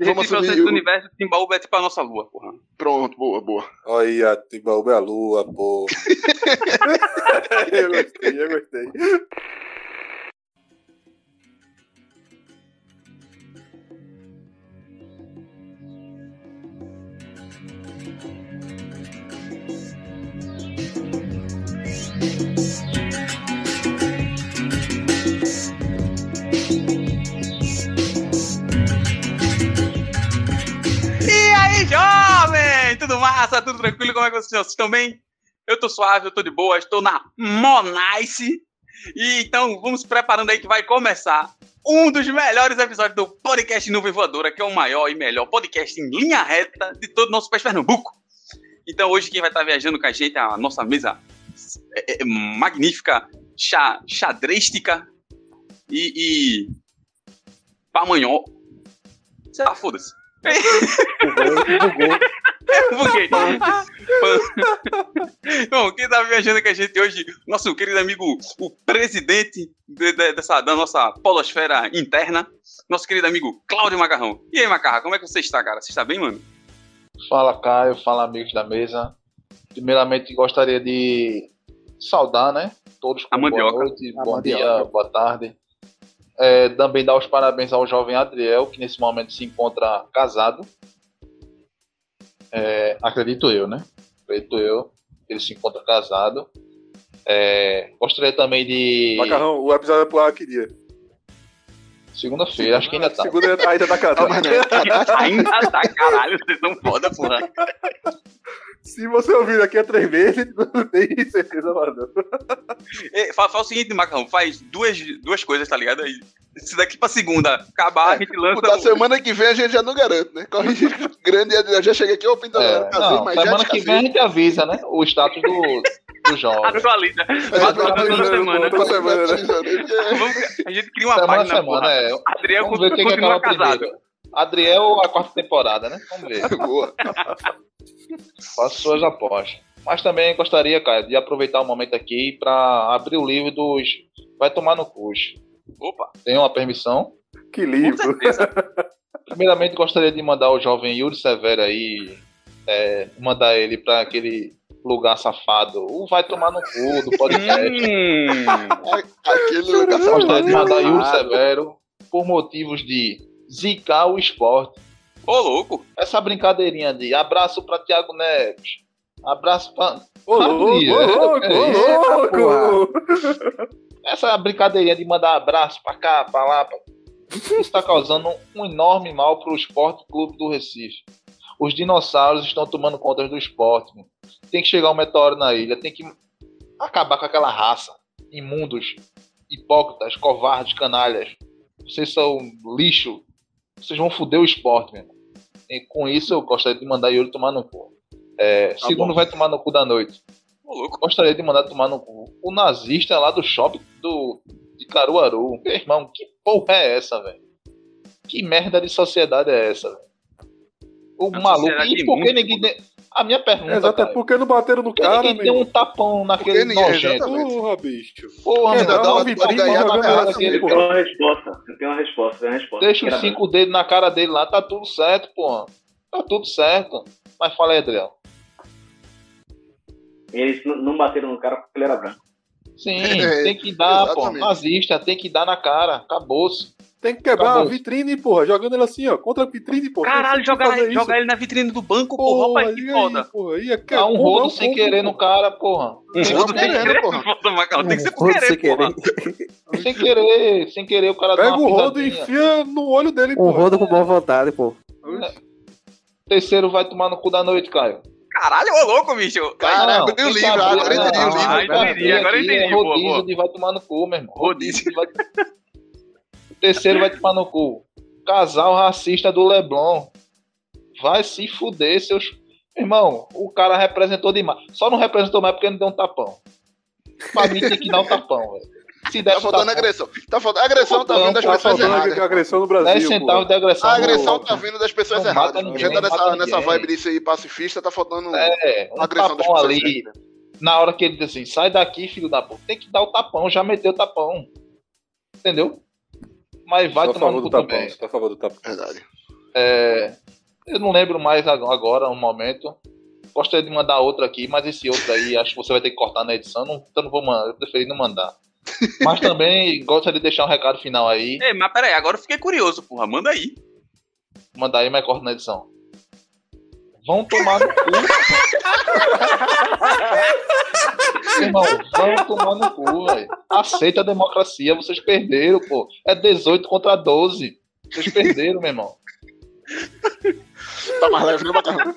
Vamos assumir. o universo, Timbaúba é tipo a nossa lua, porra. Pronto, boa, boa. Olha, Timbaúba é a lua, pô. eu gostei, eu gostei. Jovem? Tudo massa? Tudo tranquilo? Como é que vocês estão? Vocês estão bem? Eu tô suave, eu tô de boa, estou na Monice. E então, vamos preparando aí que vai começar um dos melhores episódios do podcast Nuvem Voadora, que é o maior e melhor podcast em linha reta de todo o nosso país Pernambuco. Então, hoje quem vai estar viajando com a gente é a nossa mesa é, é, magnífica, xadrezística e, e pamanhó. Sei lá, foda-se. Buguei. Bom, quem tá viajando com a gente hoje, nosso querido amigo, o presidente de- de- dessa, da nossa polosfera interna, nosso querido amigo Cláudio Macarrão. E aí, Macarrão, como é que você está, cara? Você está bem, mano? Fala Caio, fala amigos da mesa. Primeiramente gostaria de saudar, né? Todos com A mandioca. boa noite, A bom mandioca. dia, boa tarde. É, também dar os parabéns ao jovem Adriel, que nesse momento se encontra casado. É, acredito eu, né? Acredito eu, que ele se encontra casado. É, gostaria também de. Macarrão, o episódio é pro ar que dia? Segunda-feira, acho que ainda tá. Segunda ainda tá Ah, mas casado. é cadastro. Ainda tá, caralho, vocês são foda, porra. Se você ouvir daqui a três meses, não tem certeza, mano. Fala o seguinte, Macarrão, faz duas, duas coisas, tá ligado? Se daqui pra segunda acabar, a gente lança. Da o- semana que vem a gente já não garante, né? Corre risco grande e já chega aqui, ô Pinto, É, eu casei, não, mas já semana que vem a gente avisa, né? O status do, do jovem. Atualiza. Atualiza toda semana. Toda semana, né? Vamos- a gente cria uma Semana a página, semana, é. Adriel Vamos ver o que, que continua acaba casado. primeiro. Adriel ou a quarta temporada, né? Vamos ver. Boa. Faço suas apostas. Mas também gostaria, cara, de aproveitar o momento aqui para abrir o livro dos Vai Tomar no Curso. Opa, Tem uma permissão? Que livro. Primeiramente, gostaria de mandar o jovem Yuri Severo aí, é, mandar ele para aquele lugar safado. O Vai Tomar no Cu do podcast. Hum, Aquele lugar gostaria de mandar Yuri safado. Severo por motivos de zicar o esporte. Ô, louco. Essa brincadeirinha de abraço para Thiago Neves. Abraço para Ô, louco, ô, louco, ô, louco. Essa brincadeirinha de mandar abraço pra cá, pra lá, pra... está causando um enorme mal pro Esporte Clube do Recife. Os dinossauros estão tomando conta do esporte. meu. Tem que chegar um meteoro na ilha, tem que acabar com aquela raça. Imundos, hipócritas, covardes, canalhas. Vocês são lixo. Vocês vão foder o esporte, meu. irmão. E com isso eu gostaria de mandar Yuri tomar no cu. É, Tá segundo bom. vai tomar no cu da noite gostaria de mandar tomar no cu o nazista lá do shopping do, de Caruaru. Meu irmão, que porra é essa, velho? Que merda de sociedade é essa, velho? O Uma maluco. E por que ninguém. de- A minha pergunta. Exato, é cara, porque não bateram no por que cara, ninguém meu deu um tapão naquele Porque ninguém- nojento? Porra, bicho. Porra, meu assim, Eu tenho uma resposta. Eu tenho uma resposta, tenho uma resposta. Deixa os cinco dedos na cara dele lá, tá tudo certo, porra. Tá tudo certo. Mas fala aí, Adriel. Eles não bateram no cara porque ele era branco. Sim, É, tem que dar, pô. exatamente. Nazista, tem que dar na cara. Acabou-se. Tem que quebrar Acabou. a vitrine, porra. Jogando ele assim, ó. Contra a vitrine, porra. Caralho, que jogar, isso. jogar ele na vitrine do banco, porra. Porra, Rapaz, que e aí, foda. porra? Ia Dá um rodo é sem querer no cara, porra. Um Sem rodo sem querer, porra. Foda. Tem que ser por querer, sem porra. Sem querer, sem querer, o cara dá Pega o rodo e enfia no olho dele, Um porra. rodo com boa vontade, pô. Terceiro vai tomar no cu da noite, Caio. Caralho, ô louco, bicho. Cara, Não, abriu o tem que livro, agora não, entendi o livro. Que abrir entendi, agora aqui, entendi, rodízio de vai tomar no cu, meu irmão. Rodízio. de vai... O terceiro vai tomar no cu. Casal racista do Leblon. Vai se fuder, seus. Irmão, o cara representou demais. Só não representou mais porque não deu um tapão. Pra mim tem que dar um tapão, velho. Se der Tá faltando agressão. Tá faltando agressão, tá vindo das Tá pessoas faltando erradas. agressão no 10 Brasil, centavos porra. de agressão. A agressão tá vindo das pessoas erradas. mata A gente tá nessa, nessa vibe disso aí pacifista, tá faltando É, um agressão das pessoas ali. certas. Na hora que ele diz assim, sai daqui, filho da puta. Tem que dar o tapão, já meteu o tapão. Entendeu? Mas vai tomar no cu tapão. também. Sou a favor do tapão. Verdade. É, eu não lembro mais ag- agora, um momento. Gostaria de mandar outro aqui, mas esse outro aí acho que você vai ter que cortar na edição, não, então não vou mandar, eu preferi não mandar. Mas também gostaria de deixar um recado final aí, Ei, mas peraí, agora eu fiquei curioso, porra. Manda aí. mandar aí, mas corta na edição. Vão tomar no cu. Irmão, vão tomar no cu, velho. Aceita a democracia, vocês perderam, pô. É 18 contra 12. Vocês perderam, meu irmão. Tá mais leve, né, Macarrão?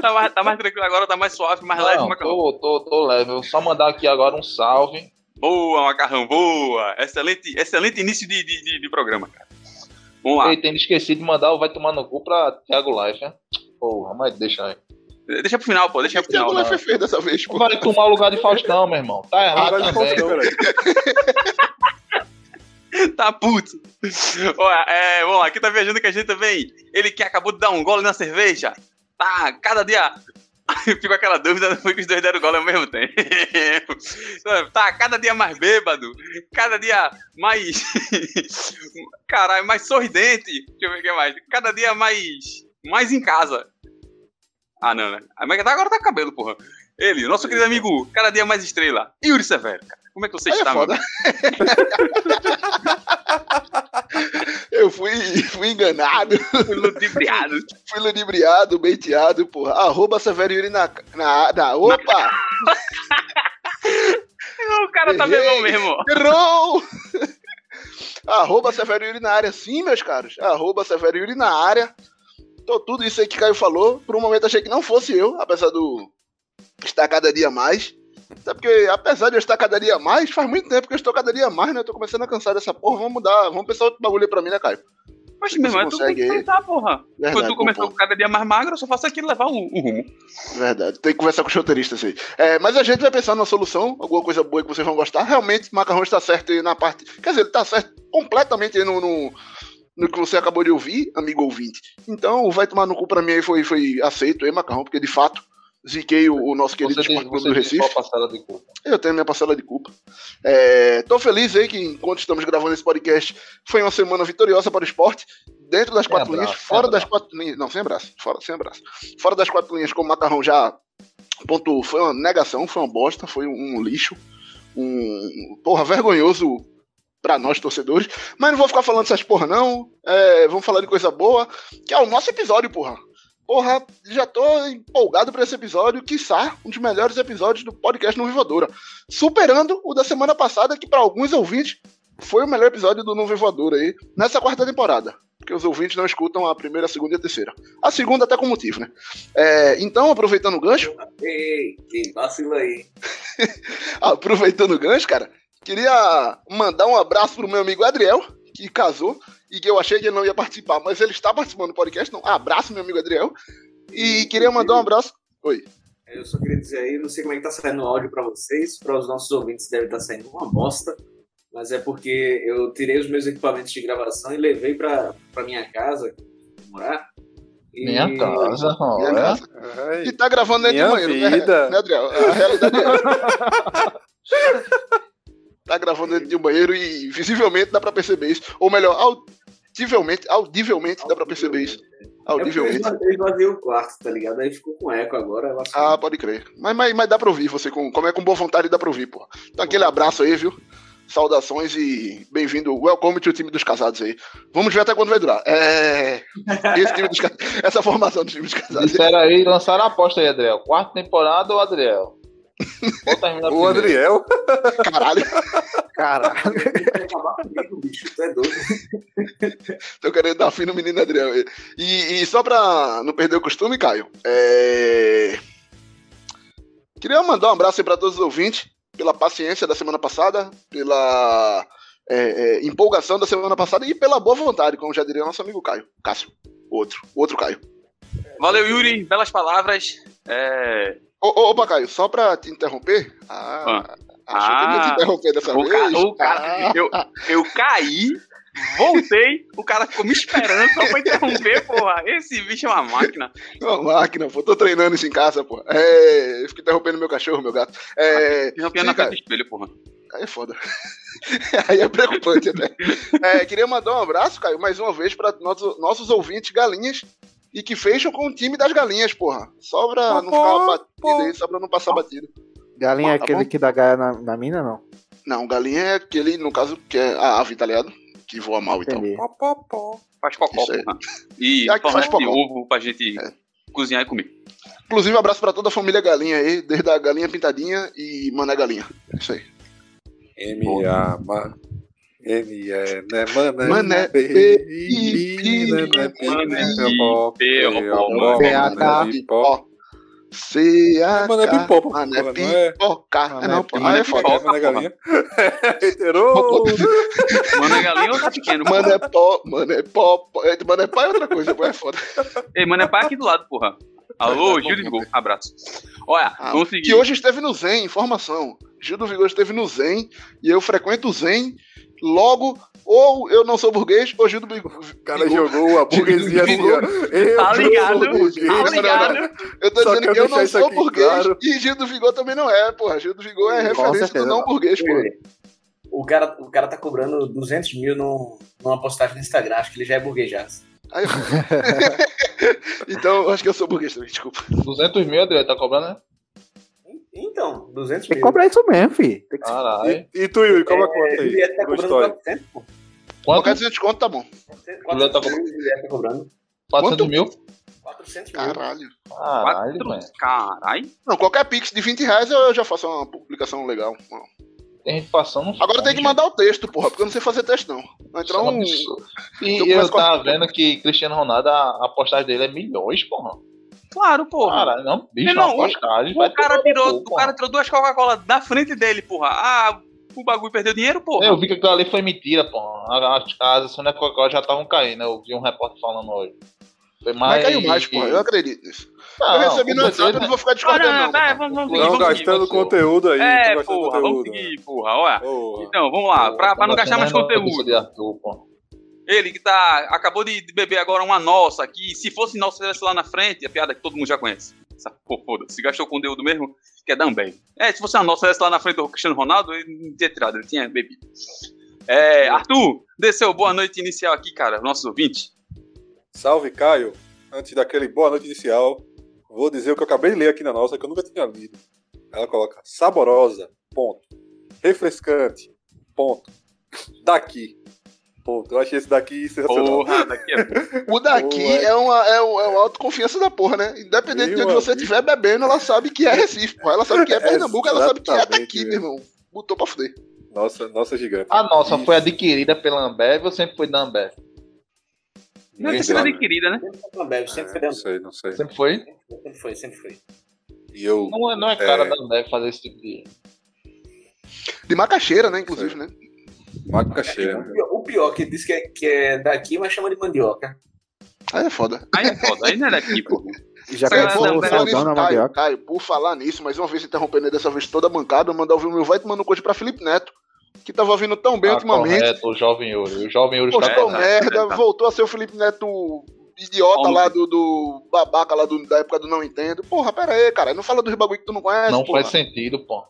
Tá mais, tá mais tranquilo agora, tá mais suave, mais leve, Não, macarrão. tô, tô, tô leve. Eu vou só mandar aqui agora um salve. Boa, macarrão, boa. Excelente, excelente início de, de, de- programa, cara. Vamos lá. Ei, tendo esquecido de mandar o Vai Tomar no Cu pra Thiago Life, né? Porra, mas deixa aí. Deixa pro final, pô. Deixa pro final. foi feio dessa vez, pô. Vai tomar o lugar de Faustão, meu irmão. Tá errado Agora também. Tá puto. Olha, é, vamos lá, aqui tá viajando com a gente também. Ele que acabou de dar um gole na cerveja. Tá, cada dia. Ficou aquela dúvida, foi que os dois deram gole ao mesmo tempo. Tá, cada dia mais bêbado. Cada dia mais. Caralho, mais sorridente. Deixa eu ver o que mais. Cada dia mais. Mais em casa. Ah, não, né? Mas agora tá com cabelo, porra. Ele, nosso querido amigo, cada dia mais estrela. Yuri Severo, cara. Como é que você Aí é está, foda. Eu fui, fui enganado, meu? Ludibriado. fui ludibriado, beiteado, porra. Arroba Severo Yuri na, na, na. Opa! O cara tá bebão mesmo. Errou! Arroba Severo Yuri na área, sim, meus caros. Arroba Severo Yuri na área. Tô tudo isso aí que Caio falou. Por um momento achei que não fosse eu, apesar do estar cada dia mais. Até porque, apesar de eu estar cada dia mais, faz muito tempo que eu estou cada dia mais, né? Eu tô começando a cansar dessa porra. Vamos mudar, vamos pensar outro bagulho aí pra mim, né, Caio? Mas, meu irmão, tu tem que pensar, porra. Verdade, Quando tu começou cada dia mais magro, eu só faço aquilo levar um, um rumo. Verdade, tem que conversar com o choterista isso aí. É, mas a gente vai pensar numa solução, alguma coisa boa que vocês vão gostar. Realmente, o Macarrão está certo aí na parte. Quer dizer, ele está certo completamente aí no, no, no que você acabou de ouvir, amigo ouvinte. Então, o vai tomar no cu pra mim aí foi, foi aceito aí, Macarrão, porque de fato, ziquei o, o nosso querido Você Esporte Clube do Recife. qual parcela de culpa? Eu tenho minha parcela de culpa. É, tô feliz aí que, enquanto estamos gravando esse podcast, foi uma semana vitoriosa para o esporte. Dentro das Sem quatro abraço, linhas, fora das abraço. quatro linhas. Não, sem abraço. Fora, sem abraço. Fora das quatro linhas, como o Macarrão já pontuou, foi uma negação, foi uma bosta, foi um, um lixo. Um. Porra, vergonhoso pra nós torcedores. Mas não vou ficar falando essas porra, não. É, vamos falar de coisa boa, que é o nosso episódio, porra. Porra, já tô empolgado pra esse episódio, quiçá um dos melhores episódios do podcast no Vivadora. Superando o da semana passada, que pra alguns ouvintes foi o melhor episódio do No Vivadora aí, nessa quarta temporada. Porque os ouvintes não escutam a primeira, a segunda e a terceira. A segunda até com motivo, né? É, então, aproveitando o gancho, Ei, ei, vacila aí. aproveitando o gancho, cara, queria mandar um abraço pro meu amigo Adriel, que casou, e que eu achei que ele não ia participar, mas ele está participando do podcast, então abraço, meu amigo Adriel. E queria mandar um abraço. Oi. Eu só queria dizer aí, não sei como é que tá saindo o áudio pra vocês, para os nossos ouvintes deve estar saindo uma bosta, mas é porque eu tirei os meus equipamentos de gravação e levei pra, pra minha casa morar. E- Minha casa, ó, Minha é? casa. Ai, E tá gravando dentro Minha do banheiro, né, vida. né, Adriel? A realidade é. tá gravando dentro de um banheiro e visivelmente dá pra perceber isso. Ou melhor, audivelmente, audivelmente dá pra perceber isso. É Audivelmente. esvaziei- eu esvaziei o quarto, tá ligado? Aí ficou com eco agora. que- Ah, pode crer. Mas, mas, mas dá pra ouvir você, com, como é com boa vontade dá pra ouvir, pô. Então aquele abraço aí, viu? Saudações e bem-vindo. Welcome to time dos casados aí. Vamos ver até quando vai durar. É. Esse time dos Essa formação do time dos casados. Disseram aí, lançaram a aposta aí, Adriel. Quarta temporada ou Adriel? O? Adriel. Caralho, Caralho. Bicho. É doido. tô querendo dar fim no menino Adriel. E, e só pra não perder o costume, Caio, é. Queria mandar um abraço aí pra todos os ouvintes, pela paciência da semana passada, pela é, é, empolgação da semana passada e pela boa vontade, como já diria nosso amigo Caio. Cássio. Outro. Outro Caio. Valeu, Yuri. Belas palavras. É... Ô, ô, opa, Caio, só pra te interromper. Ah, achou que eu ia te Ah. interromper dessa O, vez? ca- o cara, eu, eu caí, voltei, o cara ficou me esperando só pra interromper, porra. Esse bicho é uma máquina. Ah, uma máquina, pô. Tô treinando isso em casa, pô. É, eu fico interrompendo meu cachorro, meu gato. É, Interrompendo na frente do espelho, porra. Aí é foda. Aí é preocupante até. É, queria mandar um abraço, Caio, mais uma vez, para nossos, nossos ouvintes galinhas e que fecham com o time das galinhas, porra. Só pra não ficar batido aí, só pra não passar batido. Galinha é Tá aquele bom. que dá gaia na, na mina, não? Não, galinha é aquele, no caso, que é a ave, tá ligado? Que voa mal e tal. Entendi. Pó, pó, pó. Faz cocó, porra. E Ah, que faz de ovo pra gente É. cozinhar e comer. Inclusive, um abraço pra toda a família galinha aí, desde a galinha pintadinha e mané galinha. É Isso aí. M-A, ma. M-E, né, mané. Mané, B, I, I, né, né, P, P, P, P, ó, P, P-A-K. mané, pipó. C A Mané pipoca, Mané porra, não é? pipoca. Mané É não, pô. pipoca. Aí é foda. Pipoca, Mané galinha. Reiterou. Mano, é galinha ou tá pequeno? Mano é pó, mano é pó. É, Mano é pó é outra coisa, pô, é foda. Ei, mano, é pai aqui do lado, porra. Alô, Gil de Vigor, abraço. Olha, Ah, vamos seguir. Que hoje esteve no Zen, informação. Gil do Vigor esteve no Zen e eu frequento o Zen. Logo, ou eu não sou burguês, ou Gil do Vigor. O cara jogou a burguesia assim, ó. Eu Tá sou ligado? burguês. Tá ligado? Eu tô Só dizendo que eu não sou burguês claro. e Gil do Vigor também não é, porra. Gil do Vigor é referência certeza. do não burguês, porra. O cara, o cara tá cobrando 200 mil num- numa postagem no Instagram. Acho que ele já é burguejado. Aí, eu- então, eu acho que eu sou burguês também, desculpa. 200 mil, Adriano, tá cobrando, né? Então, 200 Tem que cobrar isso mesmo, fi. Tem que... Caralho. E, e tu, Yuri, como é que É, conta Juliette tá aí? Pro cobrando histórico. 400, pô. Qualquer Quanto? 200 conto tá bom. Juliette tá cobrando. Juliette tá cobrando. 400 mil? 400 mil. Caralho. Caralho, mano. Caralho. Não, qualquer pix de 20 reais eu já faço uma publicação legal. Tem gente passando. Agora tem que mandar o texto, porra, porque eu não sei fazer texto, não. Vai entrar um. E Eu tava vendo que Cristiano Ronaldo, a, a postagem dele é milhões, porra. Claro, porra. Caralho, não, bicho, postagem. o, vai cara tirou, o cara tirou duas Coca-Cola da frente dele, porra. Ah, o bagulho perdeu dinheiro, porra. Eu vi que aquilo ali foi mentira, porra. A- As casas, se não é Coca-Cola, já estavam caindo. Eu vi um repórter falando hoje. Foi Mas mais. caiu mais, porra, eu acredito nisso. Não, eu recebi no WhatsApp, eu não vou ficar Ah, discordando, não, não. vai, vamos, vamos seguir, Não vamos seguir. gastando você. conteúdo aí. É, porra, vamos seguir, porra, olha. Porra. Então, vamos lá, pra, pra não gastar mais conteúdo. Arthur, pô. Ele que tá. Acabou de beber agora uma nossa, que se fosse nossa tivesse lá na frente, a piada que todo mundo já conhece. Essa porra, foda-se, gastou conteúdo mesmo, que é Ambev. É, se fosse a nossa tivesse lá na frente do Cristiano Ronaldo, ele não tinha tirado, ele tinha bebido. É, Arthur, desceu boa noite inicial aqui, cara, nossos ouvintes. Salve, Caio. Antes daquele boa noite inicial, vou dizer o que eu acabei de ler aqui na nossa, que eu nunca tinha lido. Ela coloca saborosa, ponto. Refrescante, ponto. Daqui, ponto. Eu achei esse daqui sensacional. Porra, daqui é. O daqui é uma, é, é uma autoconfiança da porra, né? Independente de Meu onde você estiver bebendo, ela sabe que é Recife, porra. Ela sabe que é Pernambuco, ela sabe que é daqui, meu irmão. Botou pra fuder. Nossa, nossa gigante. A nossa Isso. foi adquirida pela Ambev ou sempre foi da Ambev? Não ter sido adquirida, né? Sempre foi Ambev, sempre foi É, da não sei, não sei. Sempre foi? Sempre foi, sempre foi. E eu. Não é, não é cara É. da Ambev fazer esse tipo de. De macaxeira, né? Inclusive, né? Macaxeira. O pior, o pior que diz que é, que é daqui, mas chama de mandioca. Aí é foda. Aí é foda, aí não é daqui, pô. Já Cara, pensou não, o não, falar saudão nisso, na Caio? Caio, por falar nisso, mais uma vez interrompendo dessa vez toda a bancada, mandar ouvir o meu vai tomando coisa pra Felipe Neto, que tava vindo tão bem Ah, ultimamente. correto, o Jovem Yuri. O Jovem Yuri está Postou É, merda, tá. voltou a ser o Felipe Neto idiota Homem. lá do, do babaca lá do- da época do Não Entendo. Porra, pera aí, cara. Não fala dos bagulho que tu não conhece, Não porra. faz sentido, pô.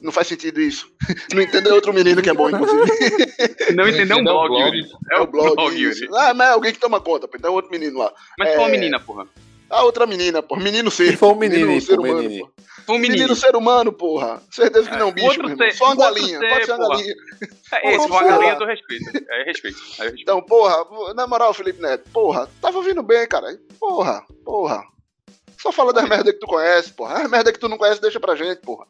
Não faz sentido isso. Não entendo é outro menino que é bom, inclusive. Não entendeu um Entendeu o blog, blog? Yuri. É o blog, isso. Yuri. Ah, mas é alguém que toma conta, pô. Então é outro menino lá. Mas foi uma É. menina, porra. A outra menina, pô. Menino ser. Se for um menino, ser pô, humano, menino. pô. Foi um menino. Menino ser humano, porra. Certeza que É, não, bicho, outro ser- Só uma galinha. ser, Pode ser uma porra. galinha. É, esse Porra, foi uma porra. galinha do respeito. É respeito. É respeito. Então, porra, na moral, Felipe Neto, porra, tava vindo bem, cara. Porra, porra. Só fala das merdas que tu conhece, porra. As merdas que tu não conhece, deixa pra gente, porra.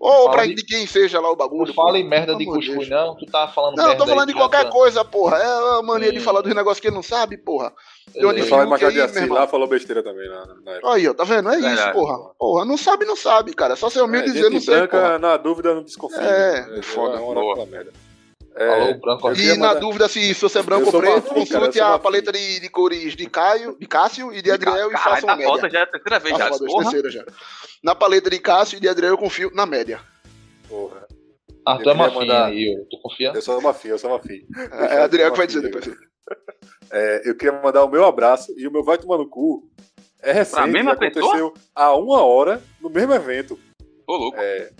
Ou Fala pra de- de quem seja lá o bagulho. Não fala em porra. merda de de cuscuz, Deus. não. Tu tá falando Não, eu tô falando aí de qualquer já- coisa, porra. É a mania de falar dos negócios que não sabe, porra. De falei Fiuk Machado de aí, Assis meu irmão. lá, falou besteira também na, na época. Aí, ó, tá vendo? É isso, Verdade. porra. Porra, não sabe, não sabe, cara. É só ser humilde É, dizer, não sei, branca, porra. na dúvida, não desconfia. É, foda. É uma hora merda. É, eu aqui. E na mandar- dúvida se, se você é branco Eu ou preto, cara, eu consulte sou a paleta de, de cores de Caio, de Cássio e de Adriel e Caralho, faça uma tá média. foda, já é a terceira vez Tá já. foda, Porra. terceira já. Na paleta de Cássio e de Adriel eu confio na média. Porra. Arthur Eu é uma mandar- aí, Yuri. Tu confia? Eu sou uma filha, eu sou uma filha. É, é Adriel que vai dizer depois. É, eu queria mandar o meu abraço e o meu vai tomar no cu. É recente, Pra mesma aconteceu há uma hora no mesmo evento. Ô, louco. É,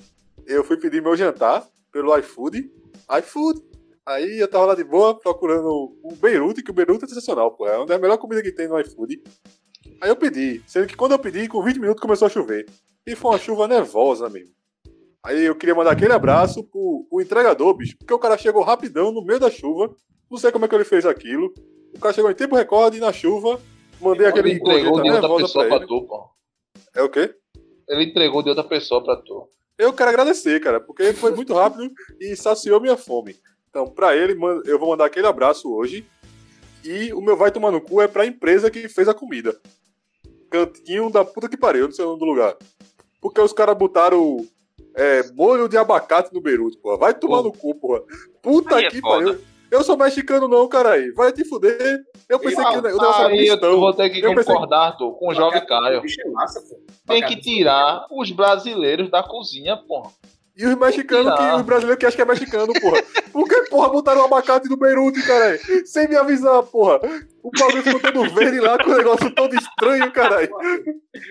eu fui pedir meu jantar pelo iFood. iFood. Aí eu tava lá de boa procurando o Beirute, que o Beirute é sensacional, pô. É uma das melhores comidas que tem no iFood. Aí eu pedi, sendo que quando eu pedi, com 20 minutos começou a chover. E foi uma chuva nervosa mesmo. Aí eu queria mandar aquele abraço pro, pro entregador, bicho, porque o cara chegou rapidão no meio da chuva. Não sei como é que ele fez aquilo. O cara chegou em tempo recorde na chuva. Mandei Ele aquele entregou de outra pessoa pra pra tu, pô. É o quê? Ele entregou de outra pessoa pra tu. Eu quero agradecer, cara, porque foi muito rápido e saciou minha fome. Então, pra ele, eu vou mandar aquele abraço hoje. E o meu vai tomar no cu é pra empresa que fez a comida. Cantinho da puta que pariu, não sei o nome do lugar. Porque os caras botaram é, molho de abacate no Beirute, porra. Vai tomar Pô. no cu, porra. Puta Aí é que foda. pariu. Eu sou mexicano não, caralho. Vai te fuder. Eu pensei que o negócio era Aí eu vou ter que Eu pensei- concordar, Arthur, com o jovem Caio. É massa. Tem que tirar os brasileiros da cozinha, pô. E os mexicanos, que, os brasileiros que acham que é mexicano, porra. Por que, porra, botaram o abacate no Beirute, caralho? Sem me avisar, porra. O bagulho ficou todo verde lá, com o negócio todo estranho, caralho.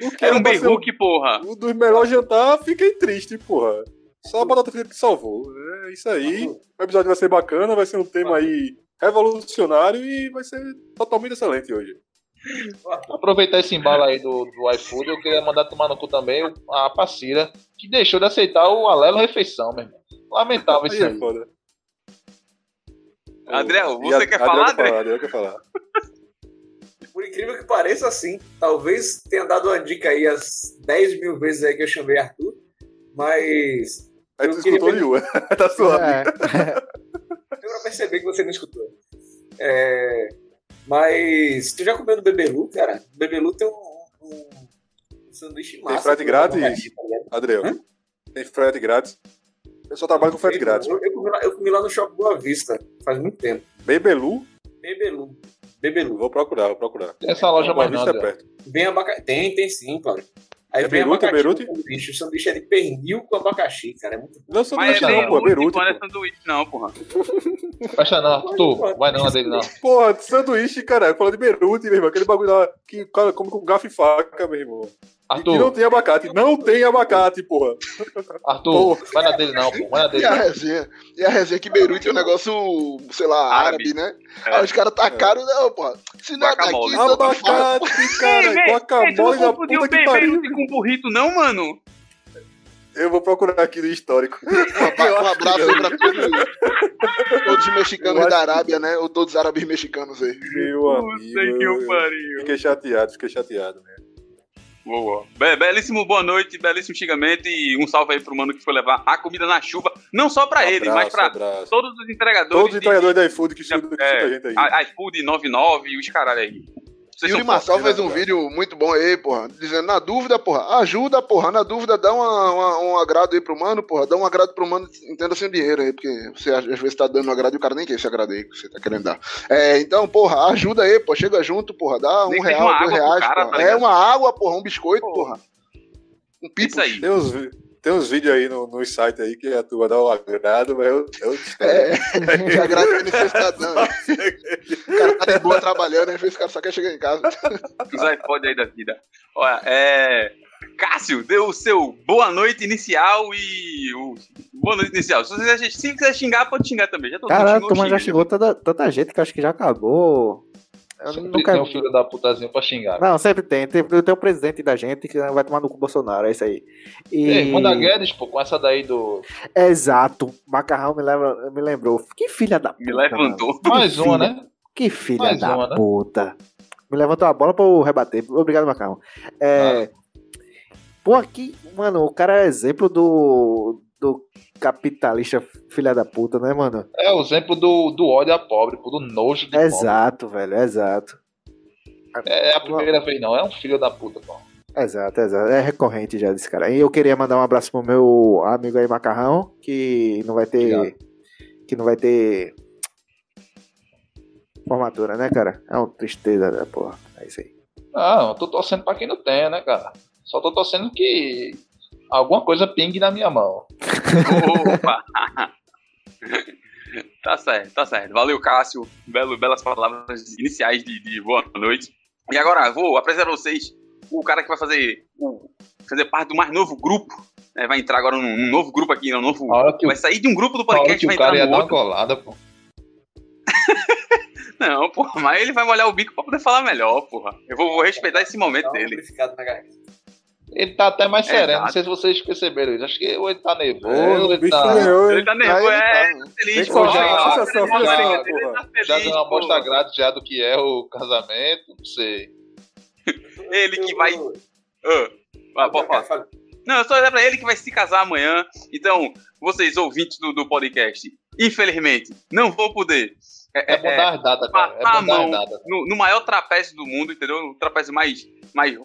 O que Era um ser Beirute, porra. um dos melhores jantar, fiquei triste, porra. Só a batata frita que salvou. É isso aí. O episódio vai ser bacana, vai ser um tema aí revolucionário e vai ser totalmente excelente hoje. Aproveitar esse embalo aí do, do iFood, eu queria mandar tomar no cu também a Passira, que deixou de aceitar o Alelo Refeição, meu irmão. Lamentável Aí isso é aí. foda. Adriel, E você a- quer falar, quer André? falar, Adriel quer falar. Por incrível que pareça, assim, talvez tenha dado uma dica aí as 10 mil vezes aí que eu chamei Arthur, mas Aí Eu tu escutou nenhuma. tá suave. É. deu pra perceber que você não escutou. É, mas tu já comeu no Bebelu, cara? O Bebelu tem um, um, um sanduíche massa. frete com grátis? abacaxi, tá? Adriel, Hã? tem frete grátis. Eu só trabalho com frete grátis. Eu, eu comi lá, eu comi lá no Shopping Boa Vista, faz muito tempo. Bebelu, Bebelu. Bebelu. vou procurar, vou procurar. Tem essa loja Boa mais Vista é André. perto. Vem abacaxi. Tem, tem sim, claro. Aí É vem Beirute, é sanduíche. O sanduíche é de pernil com abacaxi, cara. É muito Não sanduíche é não, pô, Beirute, Beirute. pô, não é pô. sanduíche, não, porra. Fecha não, Arthur, vai não dele não. Porra, sanduíche, cara, falando de Beirute, meu irmão. Aquele bagulho lá que o cara come com garfo e faca, meu irmão. E que não Arthur, tem abacate. Não tem abacate, porra. Arthur, vai na dele não, pô, vai na E dele a não. resenha? E a resenha que Beirute é um negócio, sei lá, Árabe. árabe, né? É. Aí os caras tacaram, não, pô. Se não é daqui, Guacamole. Abacate, cara. Ei, ei, tu Guacamole não confundiu puta que Be- pariu. Beirute com burrito, não, mano? Eu vou procurar aqui no histórico. Um abraço aí pra todos, todos os mexicanos da Arábia, né? Ou todos os árabes mexicanos aí. Meu Puta amigo. que eu- eu pariu. Fiquei chateado, fiquei chateado, né? Boa. Be- belíssimo boa noite, belíssimo xingamento e um salve aí pro mano que foi levar a comida na chuva, não só pra ele, mas pra abraço. todos os entregadores. Todos os de- entregadores da iFood que que É, a gente aí. a- iFood 99 e os caralho aí. Vocês Yuri Marçal fortes, fez um né, vídeo muito bom aí, porra. Dizendo, na dúvida, porra, ajuda, porra. Na dúvida, dá uma, uma- um agrado aí pro mano, porra. Dá um agrado pro mano, entenda sem dinheiro aí, porque você às vezes tá dando um agrado e o cara nem quer esse agrado aí que você tá querendo dar. É, então, porra, ajuda aí, pô. Chega junto, porra. Dá um Nem real, dois reais, cara, porra. tá é uma água, porra, um biscoito, Pô. porra. Um Isso pipo. aí. Tem uns, vi- tem uns vídeos aí no, no site aí que a turma dá um agrado, mas eu, eu É, já agrada a necessidade, não. né? O cara tá de boa trabalhando, às vezes o cara só quer chegar em casa. Os iPod aí da vida. Olha, é. Cássio, deu o seu boa noite inicial e. O... Boa noite inicial. Se você se quiser xingar, pode xingar também. Já tô Cara, xingou, mas já xinga. chegou tanta, tanta gente que acho que já acabou. Eu Sempre nunca... tem um filho da putazinho pra xingar. Não, sempre tem. Tem, tem o presidente da gente que vai tomar no cu Bolsonaro, é isso aí. E... Ei, manda Guedes, pô, com essa daí do. Exato. Macarrão me, lembra, me lembrou. Que filha da puta. Me levantou. mano. Mais uma, né? Que filha Mais da uma, né? puta. Me levantou a bola pra eu rebater. Obrigado, Macarrão. É. Pô, aqui, mano, o cara é exemplo do. Do capitalista filha da puta, né, mano? É o exemplo do, do ódio a pobre, do nojo de pobre. Exato, velho, exato. É a primeira vez, não. É um filho da puta, pô. Exato, exato. É recorrente já desse cara. E eu queria mandar um abraço pro meu amigo aí, Macarrão, que não vai ter. Obrigado. Que não vai ter. Formatura, né, cara? É uma tristeza da porra. É isso aí. Não, eu tô torcendo pra quem não tem, né, cara? Só tô torcendo que alguma coisa pingue na minha mão. Opa! tá certo, tá certo. Valeu, Cássio. Belo, belas palavras iniciais de, de boa noite. E agora vou apresentar a vocês o cara que vai fazer, o- fazer parte do mais novo grupo é, vai entrar agora num, num novo grupo aqui, num novo. A hora que o, Vai sair de um grupo do podcast que vai o cara entrar ia no dar uma outro. golada, pô. Não, porra, mas ele vai molhar o bico pra poder falar melhor, porra. Eu vou, vou respeitar esse momento um dele. Ele tá até mais É, sereno, tá. não sei se vocês perceberam isso. Acho que ou ele tá nervoso, É, ou ele tá... ganhou, Ele tá nervoso, ele é tá, né? feliz, Tem porra. forjar a sensação, Ele tá filha da feliz, puta. ele tá Já deu feliz, uma amostra grátis já do que é o casamento, não sei. Ele que vai. Ah, ah, pode falar. Fala. Não, eu só dizer pra ele que vai se casar amanhã. Então, vocês ouvintes do, do podcast, infelizmente, não vou poder. É, bom dar as datas, cara. É passar a bom dar mão as datas. no, no maior trapézio do mundo, entendeu? O trapézio mais, mais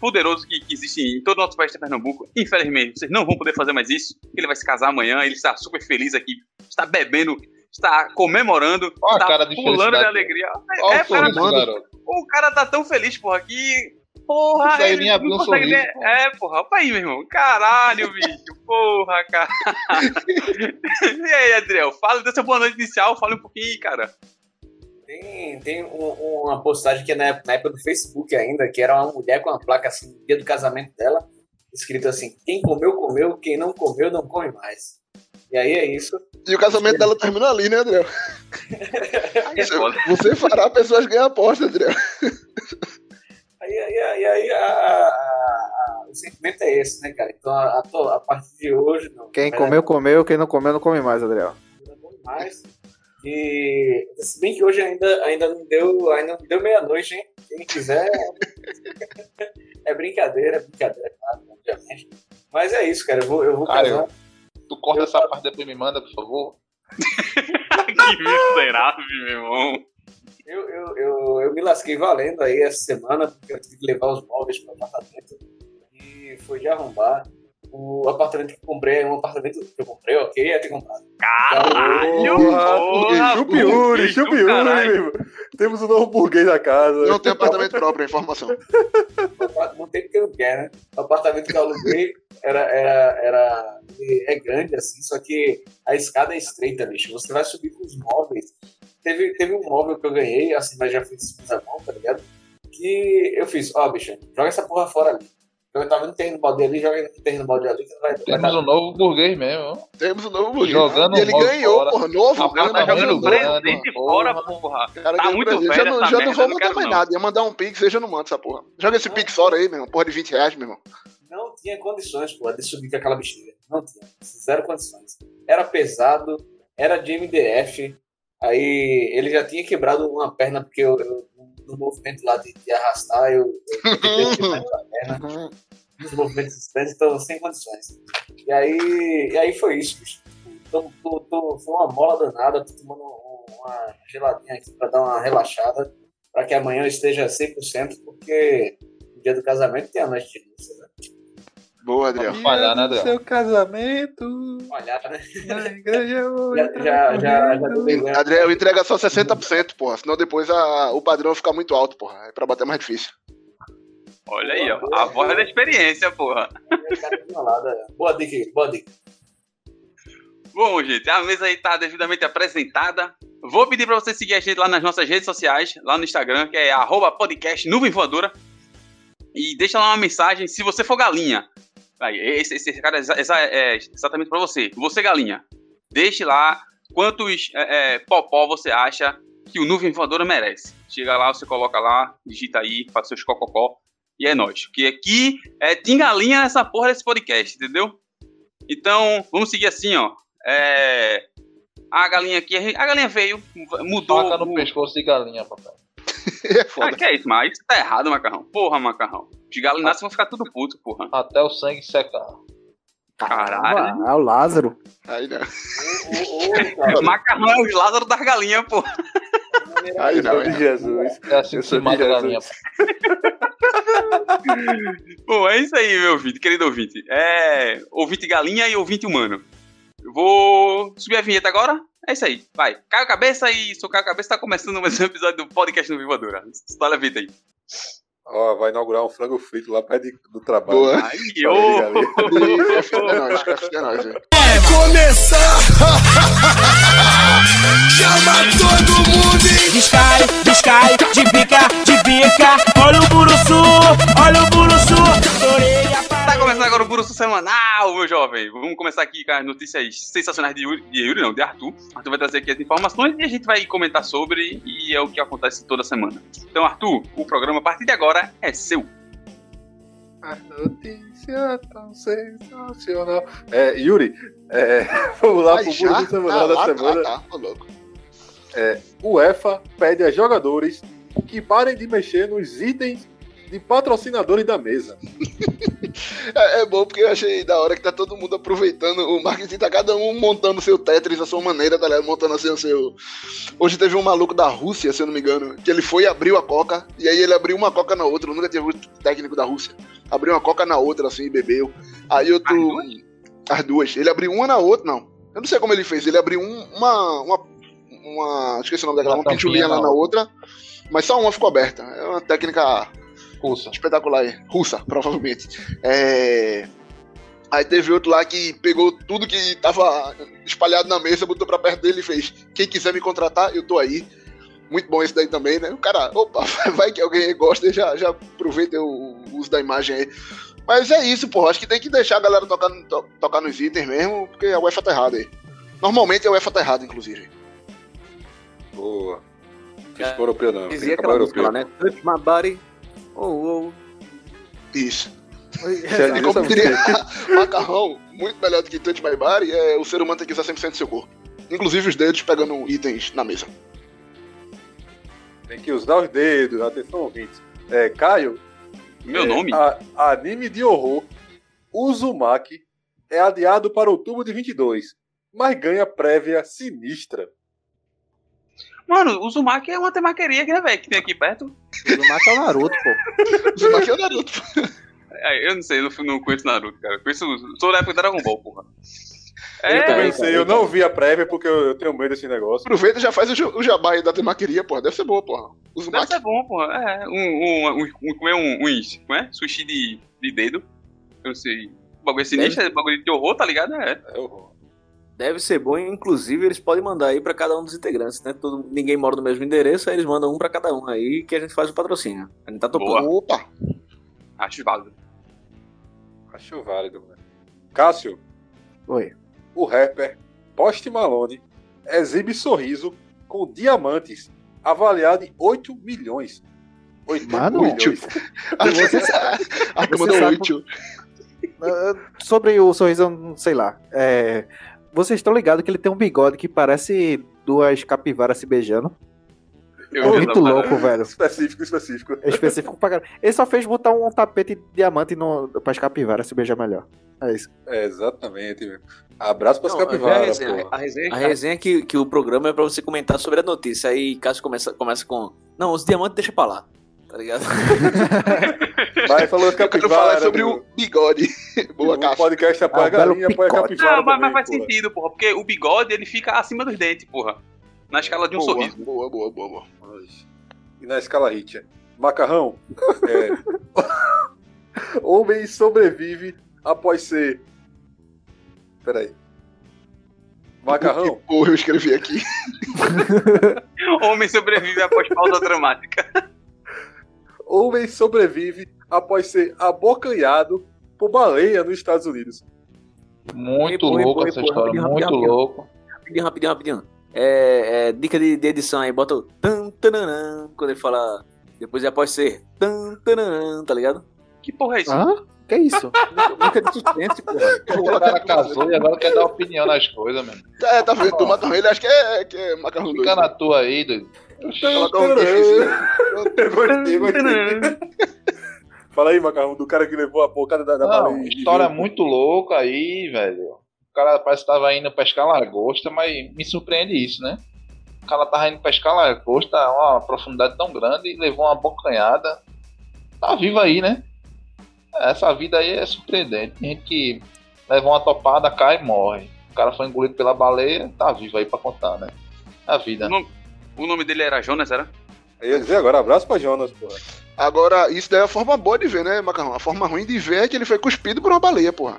poderoso que, que existe em todo o nosso país de Pernambuco. Infelizmente, vocês não vão poder fazer mais isso. Ele vai se casar amanhã, ele está super feliz aqui, está bebendo, está comemorando, Olha está cara de pulando de alegria. Olha É, o sorriso cara, garoto. o cara tá tão feliz, porra, que. Porra, Consegue ele não consegue sorriso, nem- pô. É, porra, opa aí, meu irmão. Caralho, bicho. Porra, cara. e aí, Adriel? Fala, seu boa noite inicial, fala um pouquinho, cara. Tem, tem um- uma postagem que é na época, na época do Facebook ainda, que era uma mulher com uma placa assim, no dia do casamento dela, escrito assim: quem comeu, comeu, quem não comeu, não come mais. E aí é isso. E o casamento dela terminou ali, né, Adriel? É. Você fará pessoas ganhar aposta, Adriel. Aí, aí, aí, aí a- a- a- o sentimento é esse, né, cara? Então a, a, partir de hoje, não. Quem comeu, comeu. Quem não comeu, não come mais, Adriel. não come mais. E se bem que hoje ainda, ainda não deu, ainda não deu meia-noite, hein? Quem quiser. é brincadeira, é brincadeira, claro, obviamente. Mas é isso, cara. Eu vou, eu vou Cara, casar. Tu corta essa parte depois e me manda, por favor. que miserável, meu irmão. Eu, eu, eu, eu me lasquei valendo aí essa semana, porque eu tive que levar os móveis para o apartamento. E foi de arrombar. O apartamento que eu comprei é um apartamento que eu comprei, ok, ia ter comprado. Caralho, Chupiuri, do chupiuri. Temos um novo burguês na casa. Não tem apartamento próprio, é informação. Não tem porque não quer, né? O apartamento que eu aluguei era, era, era, é grande, assim, só que a escada é estreita, bicho. Você vai subir com os móveis. Teve, teve um móvel que eu ganhei, assim, mas já fiz fiz a mão, tá ligado? Que eu fiz, ó, bicho, joga essa porra fora ali. Eu tava no terreno balde ali, joga no terreno balde ali, não vai, vai Temos dar. um novo burguês mesmo. Temos um novo burguês. Jogando E ele ganhou, fora. porra, novo. Ah, o cara Tá tá jogando presente porra. fora, porra. Cara Tá muito presente. velho Já não, já não vou não mandar mais não. nada. Ia mandar um pix, seja no mando essa porra. Joga esse pix fora aí, meu irmão. Porra de 20 reais, meu irmão. Não tinha condições, pô, de subir com aquela bexiga. Não tinha. Zero condições. Era pesado, era de MDF. Aí ele já tinha quebrado uma perna, porque eu, eu- no movimento lá de, de arrastar, eu, eu quebrar a perna. Nos movimentos estranhos, então sem condições. E aí, e aí foi isso, bicho. Tô, tô- tô- foi uma mola danada, tô tomando um- uma geladinha aqui pra dar uma relaxada, pra que amanhã eu esteja 100%, porque no dia do casamento tem a noite de missa, né? Boa, Adriel. Vamos falhar, né? Seu casamento. Olhar, né? Na igreja Já, já, já, já vergonha. Adriel, entrega só 60%, porra. Senão depois a- o padrão fica muito alto, porra. É pra bater mais difícil. Olha aí, ó. A voz da experiência, porra. Boa dica, boa dica. Bom, gente, a mesa aí tá devidamente apresentada. Vou pedir pra você seguir a gente lá nas nossas redes sociais, lá no Instagram, que é arroba podcast Nuvem Voadora. E deixa lá uma mensagem, se você for galinha. Aí, esse, esse cara é, é exatamente pra você. Você, galinha. Deixe lá quantos é, é, popó você acha que o Nuvem Voadora merece. Chega lá, você coloca lá, digita aí, faz seus cococó. E é nóis. Porque aqui é, tem galinha nessa porra desse podcast, entendeu? Então, vamos seguir assim, ó. É, a galinha aqui, a galinha veio, mudou. Faca no o- pescoço de galinha, papai. É Ah, foda. que é isso, mas isso tá errado, macarrão. Porra, macarrão. Os nascem vão ficar tudo puto, porra. Até o sangue secar. Caralho. Ah, é o Lázaro. Aí não. Ô, ô, ô, cara, Macarrão é os Lázaro das galinhas, porra. Aí não, de não. Jesus. É assim Eu que sou se de mata a Jesus. galinha. Bom, é isso aí, meu ouvinte, querido ouvinte. É ouvinte galinha e ouvinte humano. Eu vou subir a vinheta agora. É isso aí, vai. Caio Cabeça e sou Caio Cabeça, tá começando mais um episódio do podcast no Vivadora. Olha a vida aí. Ó, vai inaugurar um frango frito lá perto de- do trabalho. Boa. Aí, Olha aí, ô. E KFC é nóis, KFC é nóis, velho. Descai, descai, de pica, de pica. Olha o Buruçu, olha o Buruçu. Estourei a Tá começando agora o furo semanal, meu jovem. Vamos começar aqui com as notícias sensacionais de Yuri, de Yuri não, de Arthur. Arthur vai trazer aqui as informações e a gente vai comentar sobre e é o que acontece toda semana. Então, Arthur, o programa a partir de agora é seu. A notícia tão sensacional. É, Yuri, é, vamos lá Ai, pro? Burro Semanal Ah, da lá, semana. Tá, tá, louco. O EFA pede a jogadores que parem de mexer nos itens de patrocinadores da mesa. É, é bom porque eu achei da hora que tá todo mundo aproveitando. O marketing tá cada um montando seu Tetris à sua maneira, tá ligado? Montando assim o seu. Hoje teve um maluco da Rússia, se eu não me engano, que ele foi e abriu a coca, e aí ele abriu uma coca na outra. Eu nunca tinha visto técnico da Rússia. Abriu uma coca na outra, assim, e bebeu. Aí outro. As duas? As duas. Ele abriu uma na outra, não. Eu não sei como ele fez. Ele abriu um- uma. uma. uma esqueci o nome daquela, Uma uma pinchulinha lá na outra. Mas só uma ficou aberta. É uma técnica Russa. espetacular aí. Russa, provavelmente. É... Aí teve outro lá que pegou tudo que tava espalhado na mesa, botou pra perto dele e fez: Quem quiser me contratar, eu tô aí. Muito bom esse daí também, né? O cara, opa, vai que alguém gosta e já, já aproveita o uso da imagem aí. Mas é isso, porra. Acho que tem que deixar a galera tocar, no- to- tocar nos itens mesmo, porque a UEFA tá errada aí. Normalmente a UEFA tá errada, inclusive. Boa. Fiz por europeu não. Dizia aquela música europeu. lá, né? Touch my body. Oh, oh. Isso. Disse como diria. Macarrão, muito melhor do que Touch My Body, é o ser humano tem que usar 100% do seu corpo. Inclusive os dedos pegando itens na mesa. Tem que usar os dedos, atenção ouvintes. É, Caio, Meu é, nome? a- anime de horror Uzumaki é adiado para outubro de 22, mas ganha prévia sinistra. Mano, o Zumaki é uma temaqueria aqui, né, velho? Que tem aqui perto. O Mata é o Naruto, pô. Uzumaki é o Naruto. É, eu não sei, eu não, não conheço Naruto, cara. Eu Conheço, sou da época do Dragon Ball, porra. eu É, também sei, eu não vi a prévia porque eu, eu tenho medo desse negócio. Aproveita e já faz o, o jabá aí da temaqueria, porra. Deve ser boa, porra. deve Uzumaki. ser bom, porra. É, um, um, um, um, comer um, uns, como é? Sushi de, de dedo. Eu não sei. O bagulho é sinistro, é bagulho de horror, tá ligado? É. É horror. Deve ser bom, inclusive eles podem mandar aí pra cada um dos integrantes, né? Todo, ninguém mora no mesmo endereço, aí eles mandam um pra cada um aí que a gente faz o patrocínio. A gente tá topando. Boa. Opa. Acho válido. Acho válido, mano. Cássio, Oi. o rapper Post Malone exibe sorriso com diamantes avaliado em 8 milhões. 8 Mano, milhões. Mandou sabe- oito. Ah, Sobre o sorriso, eu não sei lá. É, vocês estão ligados que ele tem um bigode que parece duas capivaras se beijando? Eu É muito parada. louco, velho. Específico, específico. É específico pra caralho. Ele só fez botar um tapete de diamante no, pras capivaras se beijar melhor. É isso. É, exatamente. velho. Abraço pras Não, a capivaras, resenha, pô. a resenha, a resenha é que, que o programa é pra você comentar sobre a notícia. Aí Cássio começa, começa com. Não, os diamantes deixa pra lá. Tá ligado? Mas falou Eu quero capivara. falar sobre o bigode. Boa, O Cássio. podcast apoia Ah, a galinha, apoia a capivara Não, mas, mas também, faz porra. sentido, porra. Porque o bigode, ele fica acima dos dentes, porra. Na escala de um boa, sorriso. boa, boa, boa, boa. E na escala Richter. Macarrão. É... Homem sobrevive após ser. Peraí. Macarrão. Porra, eu escrevi aqui. Homem sobrevive após pausa dramática. Homem sobrevive após ser abocanhado por baleia nos Estados Unidos. Muito Empurra, louco empurra, essa empurra, história, rapidinho, muito rapidinho. louco. Rapidinho, rapidinho, rapidinho. É, é, dica de, de edição aí, bota o tan, tananã, quando ele fala. Depois é após ser tan, tananã, tá ligado? Que porra é isso? Hã? Que isso? Nunca de suspense, porra. O cara casou e agora quer dar opinião nas coisas, mano. É, tá vendo? Do macarrão, ele acha que é, que é macarrão doido. Fica na tua aí, doido. Gostei, gostei. Fala aí, Macarrão, do cara que levou a bocada da, da Não, baleia. história viu- muito louca aí, velho. O cara parece que tava indo pescar lagosta, mas me surpreende isso, né? O cara tava indo pescar lagosta a uma profundidade tão grande e levou uma bocanhada. Tá vivo aí, né? Essa vida aí é surpreendente. Tem gente que leva uma topada, cai e morre. O cara foi engolido pela baleia, tá vivo aí pra contar, né? A vida. O nome, o nome dele era Jonas, era? Eu ia dizer agora, abraço pra Jonas, porra. Agora, isso daí é a forma boa de ver, né, Macarrão? A forma ruim de ver é que ele foi cuspido por uma baleia, porra.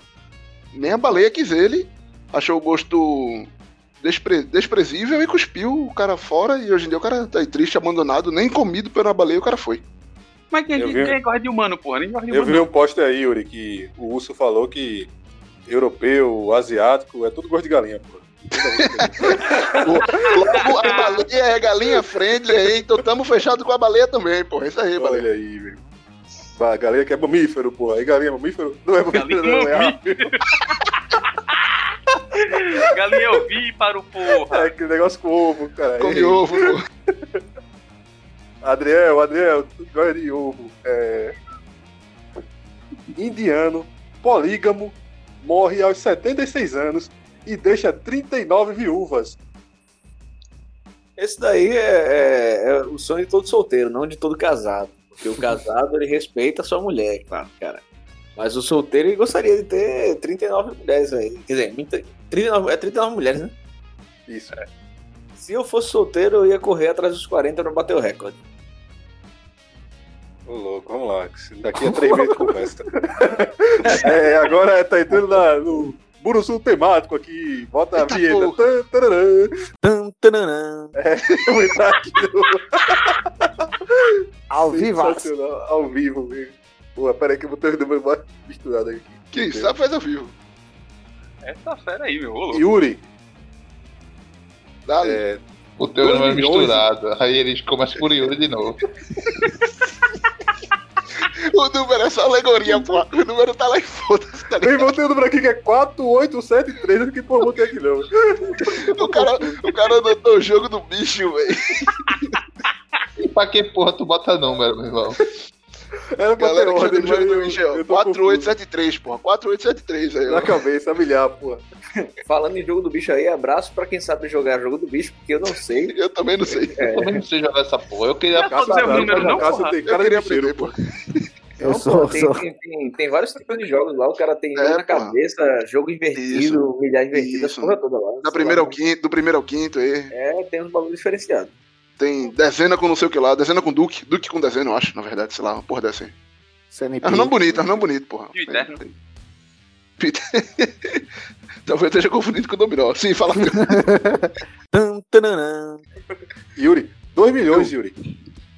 Nem a baleia quis ele, achou o gosto despre- desprezível e cuspiu o cara fora. E hoje em dia o cara tá aí triste, abandonado, nem comido uma baleia o cara foi. Mas quem, Eu quem, vi- quem gosta de humano, porra? Nem gosta de Eu humano. vi um post aí, Yuri, que o Urso falou que europeu, asiático, é tudo gosto de galinha, pô. Logo, a baleia é galinha friendly aí, então tamo fechado com a baleia também, porra. Isso aí, baleia. Olha aí, velho. Ba- Galinha que é mamífero, pô. Aí galinha é mamífero? Não é mamífero, Galinha não, é mamífero. Galinha ovíparo, porra. É aquele negócio com ovo, cara. Come Ei, ovo, pô. Adriel, Adriel, tu gosta de ovo. É... Indiano, polígamo, morre aos 76 anos e deixa 39 viúvas. Esse daí é, é- é o sonho de todo solteiro, não de todo casado. Porque o casado, ele respeita a sua mulher, claro, cara. Mas o solteiro, ele gostaria de ter 39 mulheres aí. Quer dizer, 30 39, é 39 mulheres, né? Isso. Se eu fosse solteiro, eu ia correr atrás dos 40 pra bater o recorde. Ô louco, vamos lá. que Daqui a três meses conversa. é, agora tá entrando na- no Buruçu temático aqui. Bota a vinheta. Tan, tararã. Tan, tananã. Vou entrar aqui no... Ao vivo. Ao vivo, mesmo. Pô, peraí que eu botei os números mais misturados aqui. Quem sabe faz ao vivo. Essa fera aí, meu. Louco. Yuri, Dá é, O teu número milhões. misturado. Aí eles começam por Yuri de novo. O número é só alegoria, pô. O número tá lá em foda-se, tá eu ligado? botei o número aqui que é 4873, que porra botei aqui não. O cara, o cara anotou o jogo do bicho, velho. E pra que porra tu bota número, meu irmão? Era pra ter Galera joga ordem, no jogo mas do eu- bicho, eu ó. tô 4873, porra. 4873 aí. Na cabeça, a milhar, porra. Falando em jogo do bicho aí, abraço pra quem sabe jogar jogo do bicho, porque eu não sei. Eu também não sei. Eu também não sei jogar essa porra. Eu queria. Não pode dizer o Cássio, número, não, Cássio porra? tem Eu queria aprender, pô. Eu Não, sou, pô, tem, sou. tem, tem- tem vários tipos de jogos lá. O cara tem jogo É, na cabeça, jogo invertido, milhar invertido, as Isso. porra toda lá. Da primeira lá, ao quinto, do primeiro ao quinto aí. É, tem uns bagulho diferenciados. Tem dezena com não sei o que lá. Dezena com Duque. Duque com dezena, eu acho, na verdade. Sei lá, uma porra dessa aí. CNP. É um nome bonito, é um nome bonito, porra. Eterno? Tem- Talvez eu esteja confundindo com o Dominó. Sim, fala. Yuri, 2 milhões, Yuri.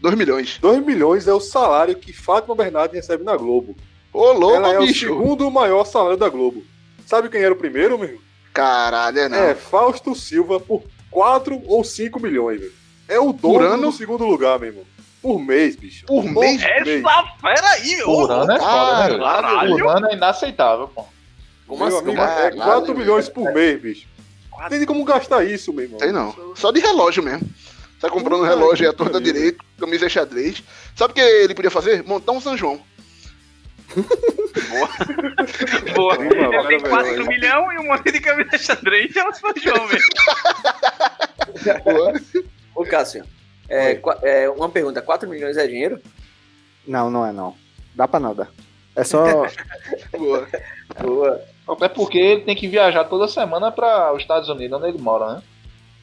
2 milhões. 2 milhões é o salário que Fátima Bernardes recebe na Globo. Ô, louco, Ela é o bicho. segundo maior salário da Globo. Sabe quem era o primeiro, meu irmão? Caralho, é não. É Fausto Silva por 4 ou 5 milhões, velho. É o dono Por ano? do segundo lugar, meu irmão. Por mês, bicho. Por mês? Essa fera aí, meu. Por ano é foda, né? Por ano é inaceitável, pô. Como Meu assim? amigo, é Caralho, 4 milhões por mês, bicho. Não tem nem como gastar isso, meu irmão. Tem não. Só de relógio mesmo. Tá comprando um relógio aí à torta direito, camisa xadrez. Sabe o que ele podia fazer? Montar um São João. Boa. Ele tem maravilha. 4 milhões e um monte de camisa xadrez. É o São João, velho. Boa. Ô, Cássio, é, é, uma pergunta: 4 milhões é dinheiro? Não, não é não. Dá pra nada. É só. Boa. Boa. Até porque ele tem que viajar toda semana para os Estados Unidos, onde ele mora, né?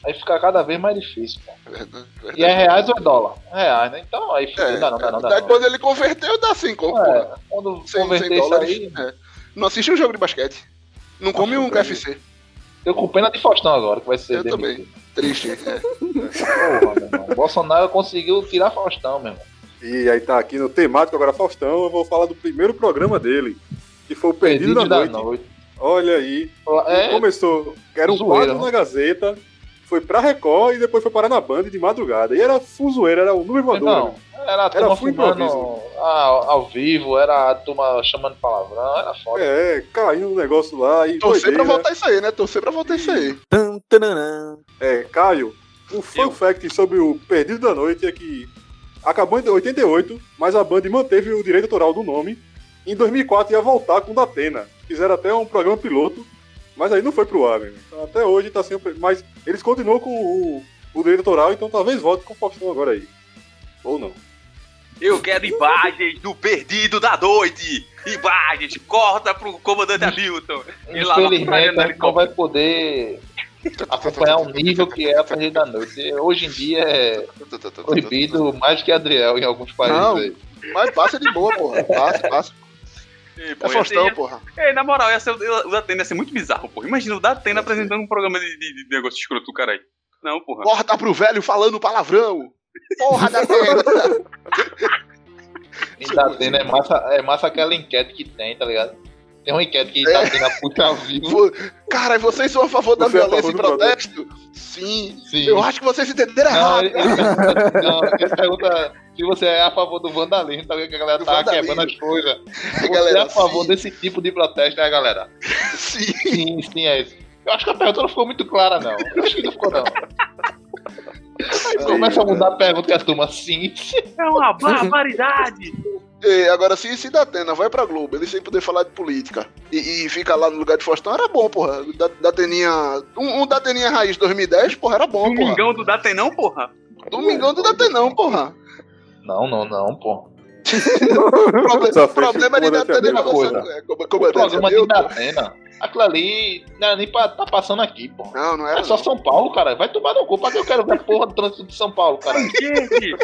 Aí fica cada vez mais difícil, pô. Verdade, E é reais ou é dólar? É reais, né? Então aí fica. É, não, não, não, não, daí não. quando ele converteu, dá 5 conto, porra. É, quando Sem, converter sem isso dólares. aí, é. Não assiste um jogo de basquete. Não come um KFC. eu com pena de Faustão agora, que vai ser Eu demitido. Triste. é. Porra, meu irmão. O Bolsonaro conseguiu tirar Faustão, meu irmão. E aí tá aqui no temático agora, Faustão. Eu vou falar do primeiro programa dele, que foi o Perdido, Perdido da, da noite. noite. Olha aí. É, Começou, era um Zoeira, quadro né? na Gazeta, foi pra Record e depois foi parar na Band de madrugada. E era fuzoeira, era o número voador. não, né? era a turma full fumando ao, ao vivo, era a turma chamando palavrão, era foda. É, caindo um negócio lá e Torcer pra voltar isso aí, né? Torcer pra voltar isso aí. É, Caio, um fun Eu. fact sobre o Perdido da Noite é que acabou em 88, mas a Band manteve o direito autoral do nome. Em 2004 ia voltar com o Datena. Fizeram até um programa piloto, mas aí não foi pro ar, meu. Então, até hoje tá sempre. Mas eles continuam com o, o direito autoral, então talvez volte com o Faustão agora aí. Ou não. Eu quero imagens do perdido da noite. Imagens, corta pro comandante Hamilton. E Infelizmente, a gente não helicóptero. vai poder acompanhar o nível que é a Perdido da Noite. Hoje em dia é proibido mais que Adriel em alguns países Não. aí. Mas passa de boa, porra. Passa, passa. Ei, pô, É Faustão, porra. Ei, na moral, ia ser, o Datena ia ser muito bizarro, porra. Imagina o Datena apresentando um programa de, de- de negócio escroto do cara aí. Não, porra. Corta pro velho falando palavrão. Porra da merda. qualquer da coisa. Atena é massa, é massa aquela enquete que tem, tá ligado? Tem uma enquete que tá tendo a puta vivo. Vo- Cara, vocês são a favor da Você é violência favor e protesto? Sim. Sim. Eu acho que vocês entenderam Não, errado. ele, ele pergunta, não, ele pergunta se você é a favor do vandalismo, tá ligado? Que a galera Do tá vandalismo. quebrando as coisas. Você galera, é a favor sim. desse tipo de protesto, né, galera? Sim. Sim, sim, é isso. Eu acho que a pergunta não ficou muito clara, não. Eu acho que não ficou, não. Aí começa a mudar a pergunta que a turma, sim. É uma barbaridade. E agora, se, se Datena vai pra Globo, ele sem poder falar de política e, e fica lá no lugar de Faustão, era bom, porra. Da, Dateninha. Um, um Dateninha Raiz 2010, porra, era bom, porra. Domingão do Datenão, porra. Domingão do Datenão, porra. Não, não, não, Só fez problema de Datena é Coisa. é, como- O comandante programa de Abreu, pô. Datena, aquilo ali não era nem pra tá passando aqui, pô. Não, não era. É só não. São Paulo, cara. Vai tomar no cu. Pra que eu quero ver porra do trânsito de São Paulo, cara? Gente,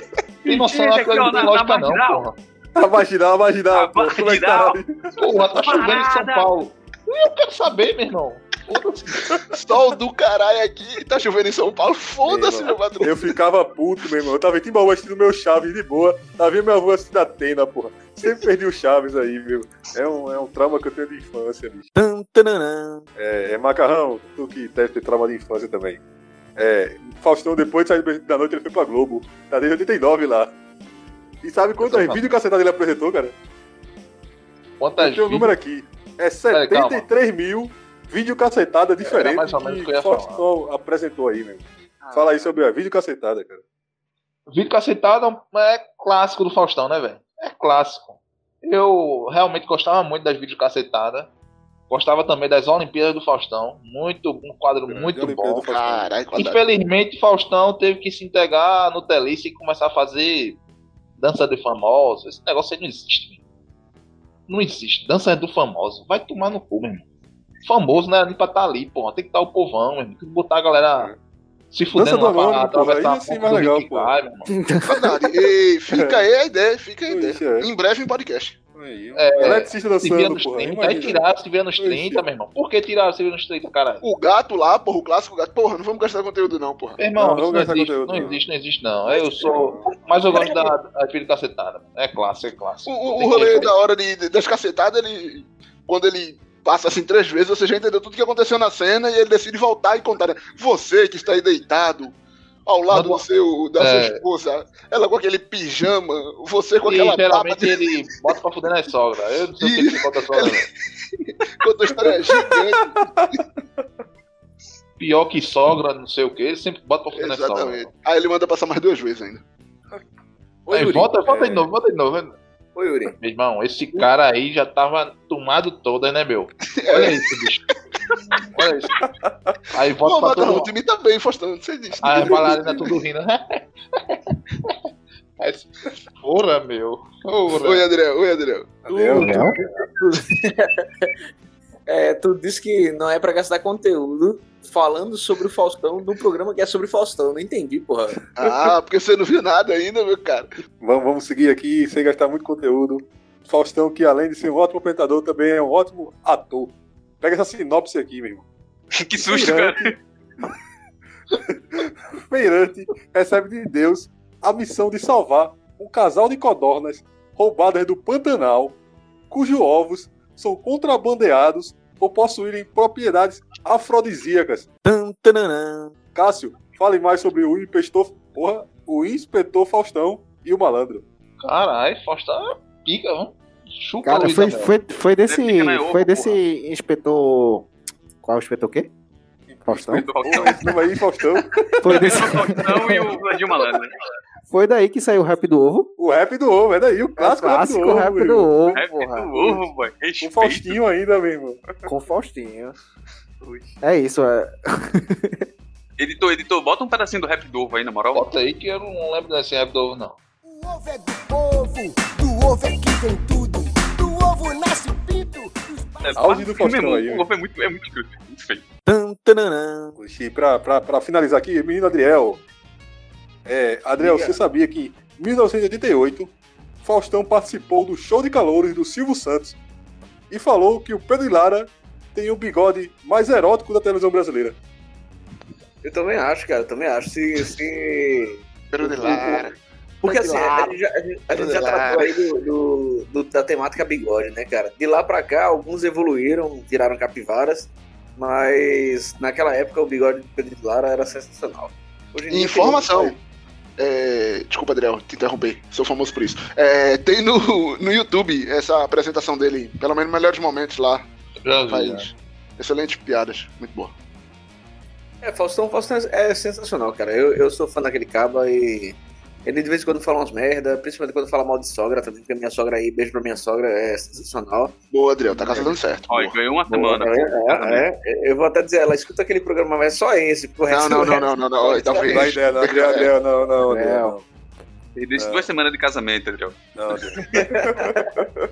Tem noção na- lógica, não, porra. A marginal, a marginal. A pô, como é tá? Porra, tá chovendo em São. Paulo. Eu quero saber, meu irmão. Sol do caralho aqui, tá chovendo em São Paulo, foda-se, meu patrão. Eu ficava puto, meu irmão. Eu tava em Timbaúba assistindo meu Chaves de boa. Tava vendo minha avó assistindo a Atena, porra. Sempre perdi o Chaves aí, meu. É um, é um trauma que eu tenho de infância, bicho. É, é Macarrão, tu que deve ter trauma de infância também. É, Faustão, depois de sair da noite, ele foi pra Globo. Tá desde 89 lá. E sabe quantas Exatamente. videocacetadas ele apresentou, cara? Quantas Tem um número aqui. É Peraí, calma. 73 mil videocacetadas diferentes mais ou menos o que eu ia apresentou aí, meu. Fala aí sobre a videocacetada, cara. Vídeo cacetado é clássico do Faustão, né, velho? É clássico. Eu realmente gostava muito das videocacetadas. Gostava também das Olimpíadas do Faustão. Muito, um quadro Grande muito Olimpíada bom. quadrado. Infelizmente, Faustão teve que se integrar no Telice e começar a fazer dança de famoso. Esse negócio aí não existe, meu. Não existe. Dança do famoso. Vai tomar no cu, meu irmão. Famoso não é nem pra estar ali, porra. Tem que estar o povão, meu irmão. Tem que botar a galera se fudendo Dança do lá pra Anônimo, porra, atravessar a sim ponte mais do legal, porra. cai, meu irmão. Verdade. Ei, fica aí a ideia, fica aí a ideia. é. Em breve em podcast. Aí, É, Eletricista dançando, porra. 30, aí tiraram se via nos Ixi. 30, meu irmão. Por que tiraram se via nos 30, caralho? O gato lá, porra, o clássico gato. Porra, não vamos gastar conteúdo não, porra. Meu irmão, Não, vamos não, gastar existe, conteúdo, não não. existe, não existe, não. Eu sou. Mas eu gosto da, da filha cacetada. É clássico, é clássico. O, o, rolê da hora de, de- das cacetadas, ele. Quando ele passa assim três vezes, você já entendeu tudo que aconteceu na cena e ele decide voltar e contar. né? Você que está aí deitado, ao lado do seu, da sua É. esposa, ela com aquele pijama, você com E aquela geralmente baba ele bota pra fuder na sogra. Eu não sei o que ele bota a sogra, com a história é gigante. Pior que sogra, não sei o que, ele sempre bota pra fuder na sogra. Exatamente. Aí ele manda passar mais duas vezes ainda. Oi, Aí, Yuri. volta, volta de É. novo, volta de novo. Oi, Yuri. Meu irmão, esse cara aí já tava tomado todo, né, meu? Olha isso, bicho. Olha isso. Aí Pô, volta pra Macarrão, o todo time bem, Faustão, você disse. Aí as bailarinas tudo rindo. Aí, Porra, meu. Porra. Oi, André, oi, André. Adel, Não? É, tu disse que não é pra gastar conteúdo falando sobre o Faustão num programa que é sobre Faustão. Não entendi, porra. Ah, porque você não viu nada ainda, meu cara. Vamos, vamos seguir aqui sem gastar muito conteúdo. Faustão, que além de ser um ótimo apresentador, também é um ótimo ator. Pega essa sinopse aqui, meu irmão. Que susto, cara. Feirante recebe de Deus a missão de salvar um casal de codornas roubadas do Pantanal, cujos ovos são contrabandeados por possuírem propriedades afrodisíacas. Cássio, fale mais sobre o inspetor, porra, o inspetor Faustão e o malandro. Caralho, Faustão é pica, vamos. Chupa Cara, foi, foi, foi desse. Europa, Foi desse inspetor. Qual é o inspetor o quê? Faustão? Faustão. Esse nome aí, Faustão. Foi, desse, O Faustão e o Vladimir Malandro. Foi daí que saiu o rap do ovo. O rap do ovo, é daí, o clássico, clássico rap do ovo. rap meu do ovo, Rap porra. do ovo, boy. Com. Faustinho ainda, meu irmão. Com Faustinho. É isso, é. Editor, editor, bota um pedacinho do rap do ovo aí, na moral. Bota aí que eu não lembro desse rap do ovo, não. O ovo é do povo, do ovo é que vem tudo. Do ovo nasce o pinto. os É, Auge do Faustão aí, O ovo é muito, é muito muito feio. Tan, tananã. Oxi, pra, pra, pra finalizar aqui, menino Adriel. É, Adriel, você sabia que em 1988, Faustão participou do show de calores do Silvio Santos e falou que o Pedro e Lara tem o bigode mais erótico da televisão brasileira. Eu também acho, cara. Eu também acho. Se, se Pedro de Lara. Porque assim, a gente já, a gente- já tratou aí do, do- do- da temática bigode, né, cara? De lá pra cá, alguns evoluíram, viraram capivaras, mas naquela época o bigode do Pedro de Lara era sensacional. Hoje em dia, Informação. É, desculpa, Adriel, te interromper. Sou famoso por isso. É, tem no, no YouTube essa apresentação dele, pelo menos melhores momentos lá. Faz excelentes piadas. Muito boa. É, Faustão, Faustão é sensacional, cara. Eu, eu sou fã daquele caba e ele de vez em quando fala umas merda, principalmente quando fala mal de sogra também, porque a minha sogra aí, beijo pra minha sogra, é sensacional. Boa, Adriel, tá casando certo. Ó, ganhou uma semana. É, é, é, eu vou até dizer, ela escuta aquele programa, mas é só esse. porque o Não, resto- não, não, resto- não, não, não. Não dá Talvez. ideia, não, Adriel, Adriel, não, não, Adriel, não. Ele disse duas semanas de casamento, Adriel. Não, Adriel.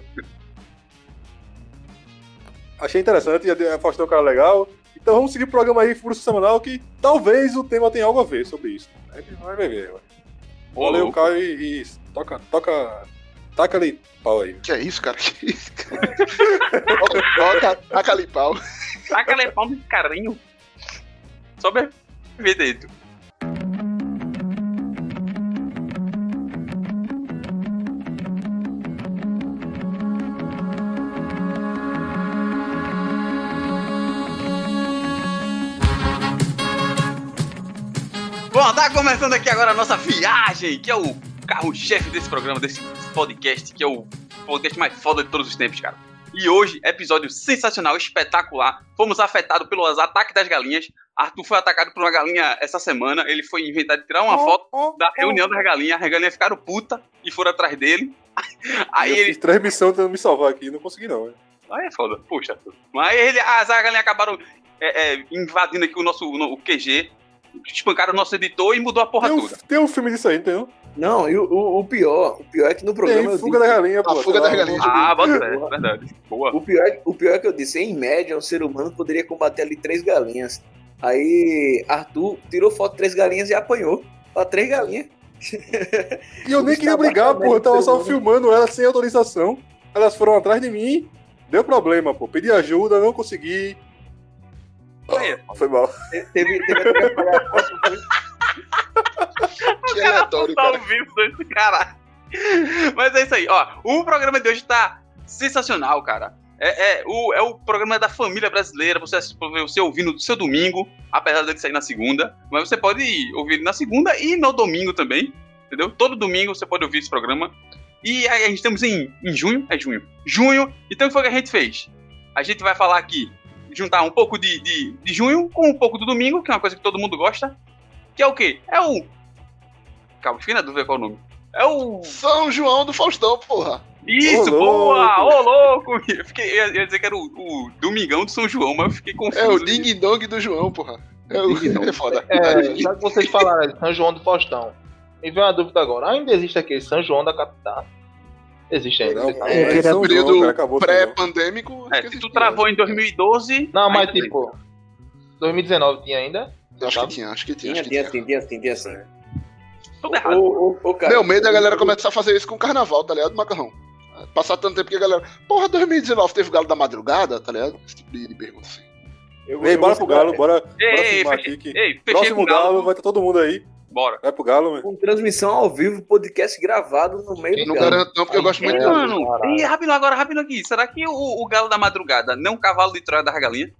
Achei interessante, a Faustão é um cara legal. Então vamos seguir o programa aí, Furo Semanal, que talvez o tema tenha algo a ver sobre isso. A gente vai ver. vai. Ô, Valeu. Caio, e, e toca, toca, taca ali pau aí. Que é isso, cara? Que isso, cara? Toca, taca ali pau. Taca ele pau de carinho. Só beber dentro. Tá começando aqui agora a nossa viagem, que é o carro-chefe desse programa, desse podcast, que é o podcast mais foda de todos os tempos, cara. E hoje, episódio sensacional, espetacular. Fomos afetados pelos ataques das galinhas. Arthur foi atacado por uma galinha essa semana. Ele foi inventar de tirar uma foto da reunião das galinhas. As galinhas ficaram puta e foram atrás dele. Aí eu ele. fiz transmissão tentando me salvar aqui, não consegui não. Aí é foda, puxa. Arthur. Mas ele, as galinhas acabaram é, é, invadindo aqui o nosso o QG. Espancaram o nosso editor e mudou a porra Tem um, toda. tem um filme disso aí, entendeu? Não, e o, o- o pior, o pior é que no programa. Tem Fuga disse- da Galinha, pô. Fuga sei das lá, Galinhas. Ah, bota é verdade. Boa. O pior, o pior é que eu disse, em média, um ser humano poderia combater ali três galinhas. Aí Arthur tirou foto de três galinhas e apanhou. Ó, três galinhas. E eu nem queria brigar, pô. Eu tava só filmando elas sem autorização. Elas foram atrás de mim. Deu problema, pô. Pedi ajuda, não consegui. Foi mal. Teve, teve até que foto. Que aleatório, tá cara. ouvindo esse cara. Mas é isso aí, ó. O programa de hoje tá sensacional, cara. É, é o, é o programa da família brasileira. Você, você ouvindo do seu domingo, apesar dele sair na segunda. Mas você pode ouvir ele na segunda e no domingo também. Entendeu? Todo domingo você pode ouvir esse programa. E aí a gente estamos em, em junho. É junho. Junho. Então o que foi que a gente fez? A gente vai falar aqui, juntar um pouco de, de, de junho com um pouco do domingo, que é uma coisa que todo mundo gosta. Que é o quê? É o. Calma, fiquei na dúvida qual é o nome. É o. São João do Faustão, porra. Isso, Ô, boa! Ô, louco! Eu, fiquei, eu ia dizer que era o, o Domingão do São João, mas eu fiquei confuso. É o Ding Dong do João, porra. É, o... é foda. É, já que vocês falaram de São João do Faustão, me veio uma dúvida agora. Ainda existe aquele São João da capital? Existe ainda. Não, Não, pô, É, é, São período. Pré-pandêmico. É, se tu travou em 2012. mas ainda tem. tipo, 2019 tinha ainda? Acho que tinha, acho que tinha. Tinha, Acho que tinha, tinha. tinha, tinha, tinha, sim. Tudo errado. Cara, Meu medo é a galera começar a fazer isso com o carnaval, tá ligado, Macarrão? Passar tanto tempo que a galera. Porra, 2019 teve galo da madrugada, tá ligado? Esse tipo de pergunta assim. eu- Ei, eu bora pro Galo, bora, Ei, bora ei, filmar fechei, aqui. Que ei, próximo Galo, Galo. vai estar todo mundo aí. Bora. Vai pro Galo, meu. Com transmissão ao vivo, podcast gravado no meio Não do Galo. garanto não, porque eu gosto muito É. Mano, e rápido agora, rápido aqui. Será que o, o Galo da Madrugada não é um cavalo de Troia da galinha?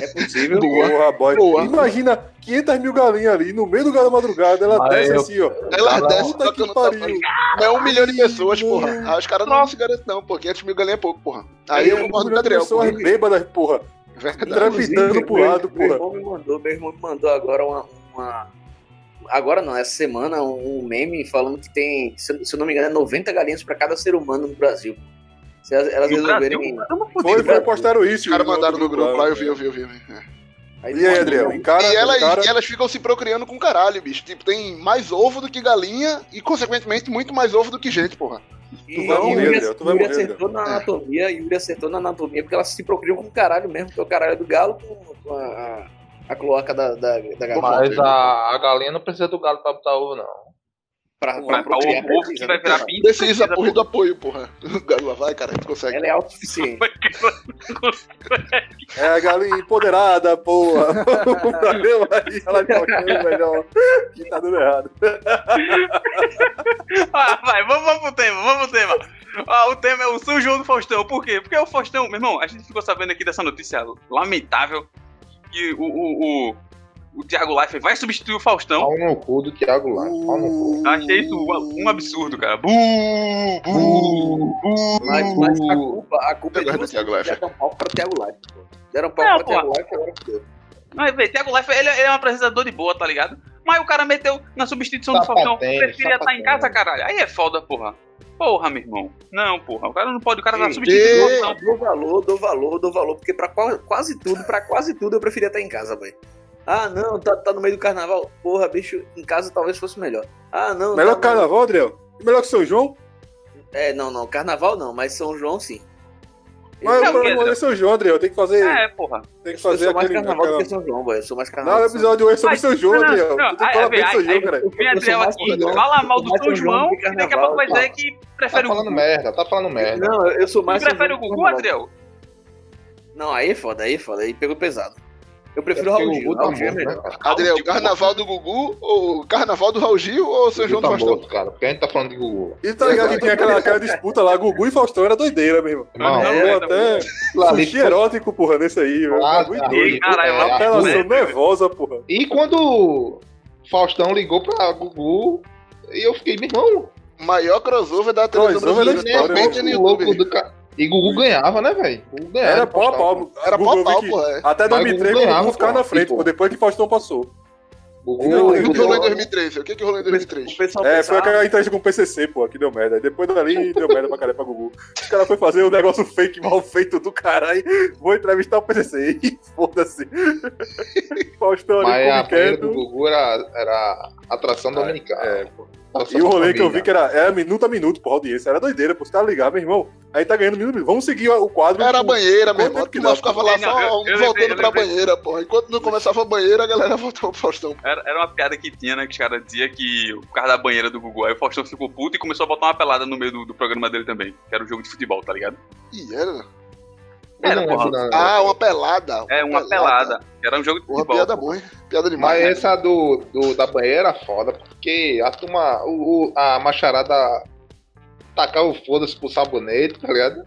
É possível. Boa. Porra, boy. Boa. Imagina 500 mil galinhas ali no meio do Galo da madrugada. Ela Mas desce eu- assim, ó. Ela desce Puta que pariu. Não é um milhão de pessoas, porra. Aí os caras não se garantem, não, pô. 500 mil galinha é pouco, porra. Aí eu concordo com o Gabriel. pessoas porra. bêbadas, porra. Verdade. Trepidando pro meu- lado, Meu porra. irmão me mandou, meu irmão me mandou agora uma, uma- Agora não, essa semana, um meme falando que tem, se eu- se eu não me engano, é 90 galinhas pra cada ser humano no Brasil. Se elas, elas resolverem. Brasil, Foi, foi, postaram isso. Os caras mandaram no grupo lá, eu eu vi, eu vi, eu vi. É. Aí E aí, Adriel? Encara, E elas, encara. e elas ficam se procriando com caralho, bicho. Tipo, tem mais ovo do que galinha e, consequentemente, muito mais ovo do que gente, porra. E, Tu vai morrer, Yuri, Adriel, tu vai Yuri morrer, acertou na anatomia, Yuri acertou na anatomia, porque elas se procriam com caralho mesmo, porque o caralho é do galo com, com a, a, cloaca da, da, da galinha. Mas a, a galinha não precisa do galo pra botar ovo, não. pra, Pra, pra o procriar, que precisa, vai né, virar pinto. Precisa, porra, do apoio, porra. Galo, vai, cara, a gente consegue. Ela é autossuficiente. É a galinha empoderada, porra. o problema aí, ela tá achando melhor. Que tá dando errado. Ah, vai, vamos, vamos pro tema, vamos pro tema. Ah, o tema é o São João do Faustão. Por quê? Porque o Faustão, meu irmão, a gente ficou sabendo aqui dessa notícia lamentável que o, o, o, o Thiago Leifert vai substituir o Faustão. Pau no cu do Thiago. Pau no cu. Achei isso um um absurdo, cara. Buh, buh, buh. Mas, mas a culpa, a culpa é de do Thiago Leifert. deram pau pra Thiago Leifert, pô. Deram pau Não, pô. Thiago Leifert, agora fudeu. Mas, velho, Thiago Leifert, ele, ele é um apresentador de boa, tá ligado? Mas o cara meteu na substituição do Sapatênis, Faustão. Preferia estar em sapatênis. casa, caralho. Aí é foda, porra. Porra, meu irmão. Não, porra. O cara não pode, o cara tá substituindo o Faustão. Dou valor, dou valor, dou valor, porque pra qua- quase tudo, pra quase tudo eu preferia estar em casa, velho. Ah, não, tá, tá no meio do carnaval. Porra, bicho, em casa talvez fosse melhor. Ah, não. Melhor tá que carnaval, Adriel? Melhor que São João? É, não, não, carnaval não, mas São João sim. Mas o problema Pedro. é São João, Adriel. Tem que fazer. É, porra. Tem que Eu fazer sou mais carnaval do aquela- que São João, velho. Eu sou mais Não, carnaval. o do que São episódio é sobre São João, não, não, Adriel. não, Tu tem que falar bem São aí, João, cara. Vem Eu mais aqui, fala mal do São São João do e daqui a pouco vai dizer que Tá prefere o falando Gugu. merda, tá falando merda. Não, eu sou mais. Prefere o do Gugu. Adriel? Não, aí é foda, aí é foda, aí pegou pesado. Eu prefiro o Porque Raul o Gil. Gugu tá Raul Gil é né, melhor. cara? Adriel, carnaval do Gugu ou carnaval do Raul Gil ou São O João do tá Faustão? morto, cara. Porque a gente tá falando de Gugu. E tá ligado que tinha aquela, aquela disputa lá, Gugu e Faustão era doideira mesmo. Não, Não, é, até sushi erótico, porra, nesse aí. velho. Ah, Muito tá. doido. Caralho, É, uma Apelação né? nervosa, porra. E quando Faustão ligou pra Gugu, e eu fiquei, meu irmão, Maior crossover da televisão Crossover da brasileira. história, o louco do. E Gugu ganhava, né, velho? Era pau a pau. Era pau a pau, que porra. é. Até Mas 2003 Gugu o Gugu ficava na frente, Tipo- pô, depois que Faustão passou. Gugu, Não, O que rolou em 2013? O que que rolou em O 2013? pessoal É, foi aquela entrevista com o PCC, pô, que deu merda. Aí Depois dali deu merda pra caralho pra Gugu. Os caras foram fazer um negócio fake, mal feito do caralho. Vou entrevistar o PCC. E foda-se. Faustão ali, Mas a banheira do quieto. Gugu era, era atração dominicana. É, pô. E o rolê que eu vi que era, era minuto a minuto, porra, audiência. Era doideira, pô. Os caras ligaram, meu irmão. Aí tá ganhando minuto a minuto. Vamos seguir o quadro. Era a banheira, meu irmão. que nós ficava lá só eu- eu voltando lembrei, pra lembrei. banheira, porra. Enquanto não começava a banheira, a galera voltava pro Faustão. Era, era uma piada que tinha, né? Que os caras diziam que o carro da banheira do Gugu. Aí o Faustão ficou puto e começou a botar uma pelada no meio do, do programa dele também. Que era um jogo de futebol, tá ligado? Ih, era? Era, porra. Ah, uma pelada. É, uma pelada. Era um jogo de Porra, futebol. piada boa? Piada demais. Mas né? essa do, do, da banheira era foda, porque a turma, o, o- a macharada tacava o foda-se pro sabonete, tá ligado?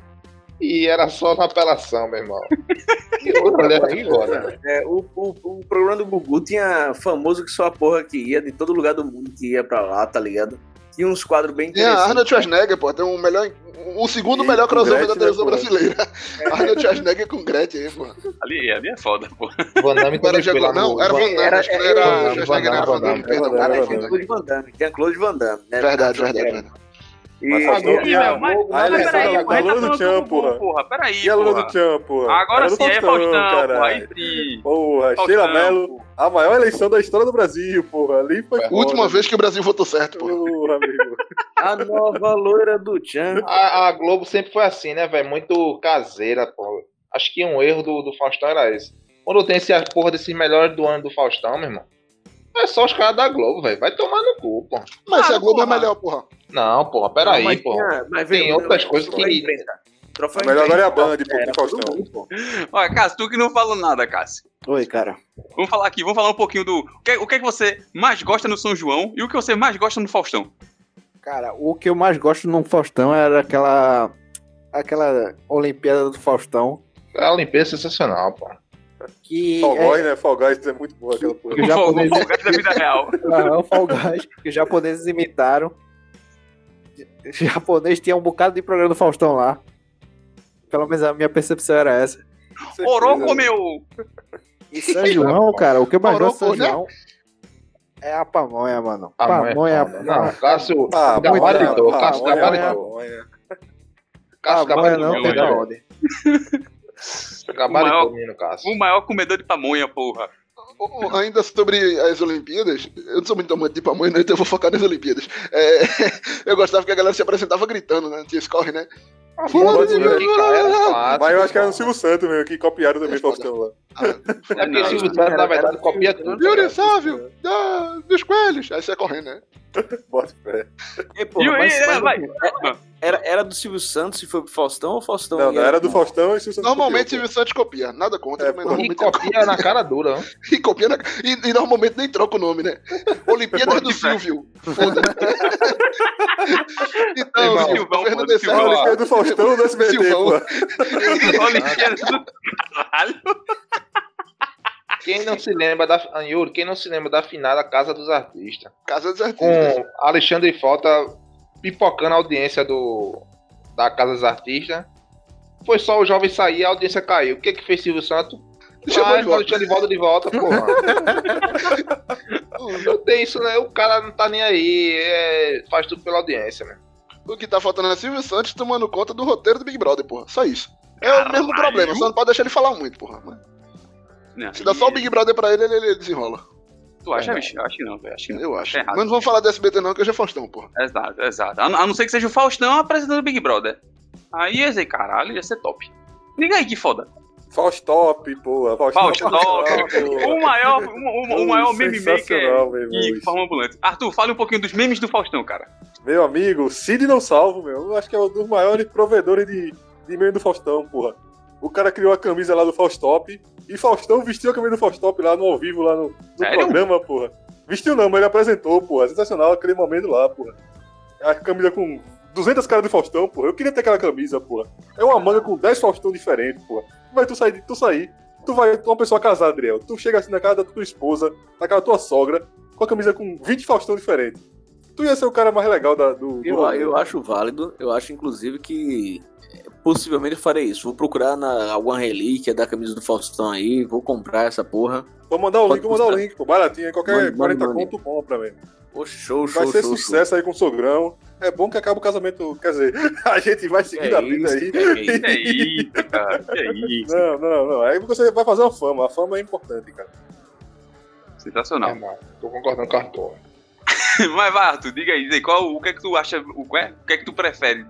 E era só na apelação, meu irmão. E outra era foda. É, o, o, o programa do Gugu tinha famoso que só a porra que ia, de todo lugar do mundo que ia pra lá, tá ligado? Tinha uns quadros bem Tem a interessantes. Arnold Schwarzenegger, pô. Tem um melhor, o segundo E melhor crossover da Gretchen, televisão né, brasileira. Arnold Schwarzenegger com Gretchen aí, pô. Ali, ali é foda, pô. Van Damme também foi lá Não, era Van Damme, Era- acho que era- Schwarzenegger, era Van Damme, perdão. Van Damme, Cara, Van Damme. Van. Né? Verdade, verdade, verdade. Mas Faustão e- meu, mas, a mas peraí, porra, a Lula do Tchan, porra. porra. Peraí, E a Lula porra. do Tchan, porra. Agora sim, é Faustão, Faustão, porra. Aí sim. Porra, Faustão, Sheila Mello, a maior eleição da história do Brasil, porra. Ali foi foda. Última vez que o Brasil votou certo, pô. Porra, amigo. a nova loira do Tchan. A, a Globo sempre foi assim, né, velho? Muito caseira, pô. Acho que um erro do, do Faustão era esse. Quando tem esse a porra desses melhores do ano do Faustão, meu irmão. É só os caras da Globo, velho. Vai tomar no cu, pô. Mas se a Ah, Globo é porra. melhor, porra. Não, porra, peraí, Mas pô. tinha- mas Tem outras coisas que-. Troféu melhor agora é a. Band, pô, Faustão. Olha, Cássio, tu que não falou nada, Cássio. Oi, cara. Vamos falar aqui, vamos falar um pouquinho do. O que, o que é que você mais gosta no São João e o que você mais gosta no Faustão? Cara, o que eu mais gosto no Faustão era aquela. aquela Olimpíada do Faustão. A limpeza é sensacional, pô. Que Fall é, Guys, né? Fall Guys é muito boa aquela porra. que japoneses, O gato da vida real. Aham, Fall Guys, que os japoneses imitaram. Os japoneses tinham um bocado de programa do Faustão lá. Pelo menos a minha percepção era essa. Oroco, meu! E São João, cara, o que eu mais gosto de São pô, né? João é a pamonha, mano. A é pamonha. foda. Não, Cássio Ah, muito- Cássio ah, gabaritou. pamonha. Cássio pamonha gabaritou. não, da meu. ordem. Gabaritou, O maior-. O comedor de pamonha, porra. O- o- Ainda sobre as Olimpíadas, eu não sou muito amante de pamonha, né, então eu vou focar nas Olimpíadas. É, eu gostava que a galera se apresentava gritando, né? Tinha esse corre, né? De Fulano de. Melo era clássico, Mas eu acho que era no. Silvio Santos mesmo, que copiaram também É foda. Faustão lá. É porque Não, Silvio não, Santos, na verdade, copia tudo. Yuri Sávio, da, dos coelhos. Aí você é correndo, né? Bota fé. Porra, E o- mas- e- mas- vai. Era, era do Silvio Santos se foi pro Faustão ou Faustão? Não, não, ia- era do Faustão e Silvio Santos Normalmente copiou, Silvio Santos copia. Nada contra, É, mas. E normalmente ele copia na cara dura, não? E, copia na- e, e normalmente nem troca o nome, né? Olimpíadas do Silvio. Foda-se. então, Silvio, Silvão, pô. Silvão. A Olimpíada do Faustão do SBT, Silvão. Olimpíada do caralho. Quem não se lembra da. Yuri, quem não se lembra da finada Casa dos Artistas? Casa dos Artistas. Com Alexandre Frota pipocando a audiência do. Da Casa dos Artistas. Foi só o jovem sair e a audiência caiu. O que que fez Silvio Santos? Chamou Vai, de volta. Alexandre volta de volta, porra. não tem isso, né? O cara não tá nem aí. é, faz tudo pela audiência, né? O que tá faltando é Silvio Santos tomando conta do roteiro do Big Brother, porra. Só isso. É o mesmo Caralho. problema, só não pode deixar ele falar muito, porra. Não, Se dá só o Big Brother pra ele, ele, ele desenrola. Tu acha, bicho? Eu acho que não, velho. Acho que não. Eu acho. Tá errado. Mas não vamos falar do SBT não, que hoje é Faustão, porra. Exato, exato. A, a não ser que seja o Faustão apresentando o Big Brother. Aí ia ser, caralho, ia ser top. Diga aí que foda. Faustop, pô. Faustop. Faustop. O maior, o, o- maior meme maker e isso. forma ambulante. Arthur, fale um pouquinho dos memes do Faustão, cara. Meu amigo, Cid não salvo, meu. Eu acho que é um dos maiores provedores de, de meme do Faustão, porra. O cara criou a camisa lá do Faustop e Faustão vestiu a camisa do Faustop lá no ao vivo, lá no, no programa, porra. Vestiu não, mas ele apresentou, porra. Sensacional aquele momento lá, porra. A camisa com 200 caras do Faustão, porra. Eu queria ter aquela camisa, porra. É uma manga com 10 Faustão diferentes, porra. Mas tu sair, tu sair, tu vai, tu é uma pessoa casada, Adriel. Tu chega assim na casa da tua esposa, na casa da tua sogra, com a camisa com 20 Faustão diferentes. Tu ia ser o cara mais legal da, do, do Eu, rolê. eu acho válido, eu acho inclusive que possivelmente eu farei isso. Vou procurar na, alguma relíquia da camisa do Faustão aí, vou comprar essa porra. Vou mandar o Pode link, vou mandar o link, pô. Baratinho, aí qualquer mande, 40 mande. conto compra, mesmo. Poxa, show, show, Vai ser show, sucesso aí com o sogrão. É bom que acaba o casamento. Quer dizer, a gente vai seguir Que a vida aí. que isso. Que é isso, cara? Que é isso? Não, não, não. Aí você vai fazer uma fama. A fama é importante, cara. Sensacional. Irmão, tô concordando com o Arthur. Mas vai, Arthur, diga aí, qual, o que é que tu acha, o, que é- o que é que tu prefere?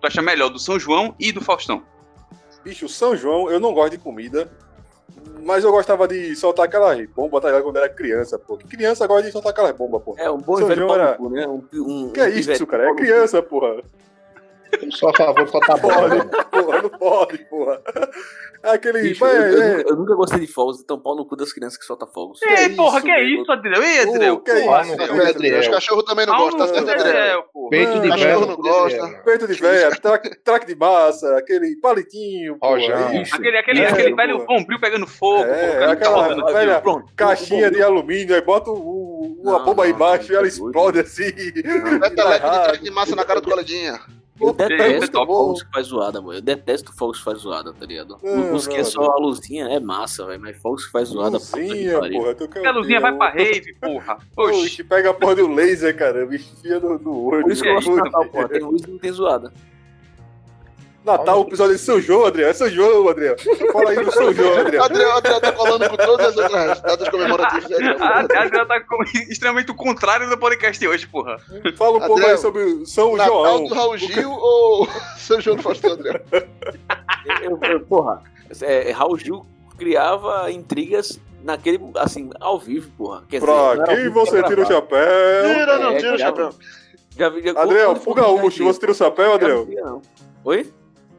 Tu acha melhor do São João e do Faustão? Bicho, São João, eu não gosto de comida. Mas eu gostava de soltar aquela bomba, tá ligado? Quando era criança, pô. Que criança gosta de soltar aquela bomba, pô. É um bom São velho João era- cu, né? Um, um, Que é um isso, pivete cara? É criança, porra. Eu sou a favor de soltar bola. Porra, não pode, porra. É Aquele. Bicho, mas, eu, eu é, nunca, eu nunca gostei de fogos, então pau no cu das crianças que soltam fogos. Que Ei, isso, porra, que é isso, Adriel? Ei, Adriel? Ô, que é Porra, isso, não cara? foi, Adriel. Os cachorros também não gostam, tá certo, Adriel? Adriel. Peito de Não, velho. não gosta. Peito de véia, traque, traque de massa, aquele palitinho. Rojão. Isso. Aquele, aquele, É, aquele velho bombril pegando fogo, É, aquela- tá velha-. Caixinha de alumínio, aí bota uma bomba embaixo e ela explode assim. Peteleco de traque de massa na cara do coleguinha. Eu é detesto top. fogos que faz zoada, mano. Eu detesto fogos que faz zoada, tá ligado? Não, Os que é só a luzinha é massa, velho. Mas fogos que faz zoada, Luzinha, pariu. porra. Tu quer A luzinha vai pra rave, porra. Oxi. Oxi, pega a porra do laser, cara. Enfia no, no olho. Por isso que eu gosto de Natal, porra. Tem luz e não tem zoada. Natal, o episódio de São João, Adriano. É São João, Adriano. Fala aí do São João, Adriano. Adriel, Adriel tá colando com todas as outras datas comemorativas. Adriel. A Adriel tá com- extremamente o contrário do podcast hoje, porra. Fala um pouco Adriano, aí sobre o São Natal João. do Raul Gil ou São João do Faustão, Adriel? Eu, eu- eu- porra, é, Raul Gil criava intrigas naquele, assim, ao vivo, porra. Quer dizer, Pra ao quem vivo, você tira o chapéu? Tira, não, É, tira o já- chapéu. Já, já, Adriel, quando pro foi gaúcho, você tira o chapéu, não. Oi?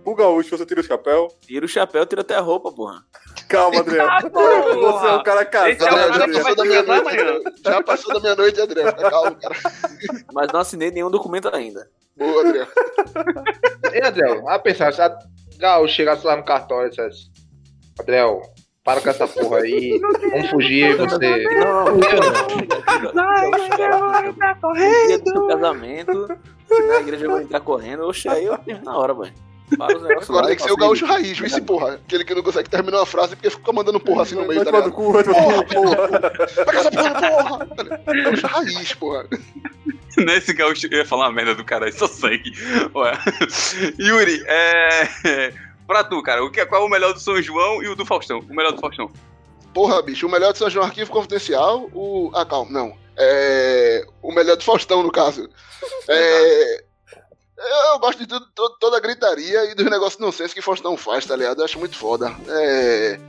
Pro gaúcho, você tira o chapéu? Tira o chapéu, tira até a roupa, porra. Calma, Adriel. Ah, porra. Você é um cara é o casado, cara já passou da vai meia-noite. Já passou da meia-noite, Adriel. Fica calmo, cara. Mas não assinei nenhum documento ainda. Boa, Adriel. E, Adriel, a pensar, se a Gaúcho chegasse lá no cartório e dissesse: Adriel, para com essa porra aí, vamos fugir, você. Não, não, não. Dia do seu casamento, se na igreja eu vou entrar correndo, oxe, aí eu termino na hora, velho. Para os negócios Agora tem que ser o gaúcho raiz, viu esse porra. Aquele que não consegue terminar uma frase porque fica mandando porra assim no meio, tá ligado? no cu, porra. Pega essa porra, porra! Gaúcho raiz, porra. Nesse gaúcho, eu ia falar uma merda do cara, só sangue. Ué. Yuri, é. Pra tu, cara, o que, qual é o melhor do São João e o do Faustão? O melhor do Faustão. Porra, bicho, o melhor de São João Arquivo Confidencial, o. Ah, calma, não. É. O melhor do Faustão, no caso. É. eu gosto de tudo, to- toda a gritaria e dos negócios nonsense que Faustão faz, tá ligado? Eu acho muito foda. É.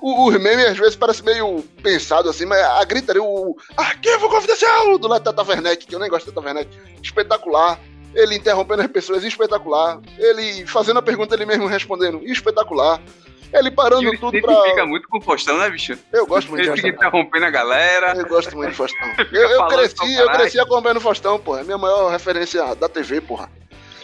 O, o meme às vezes parece meio pensado assim, mas a gritaria, o arquivo confidencial do lado da Tata Werneck, que eu nem gosto da Tata Werneck, espetacular. Ele interrompendo as pessoas, espetacular. Ele fazendo a pergunta ele mesmo respondendo, espetacular. Ele parando Ele tudo pra. identifica muito com o Faustão, né, bicho? Eu gosto muito Ele de fica Faustão. interrompendo a galera. Eu gosto muito de Faustão. Eu, eu cresci, eu cresci acompanhando Faustão, porra. É minha maior referência da TV, porra.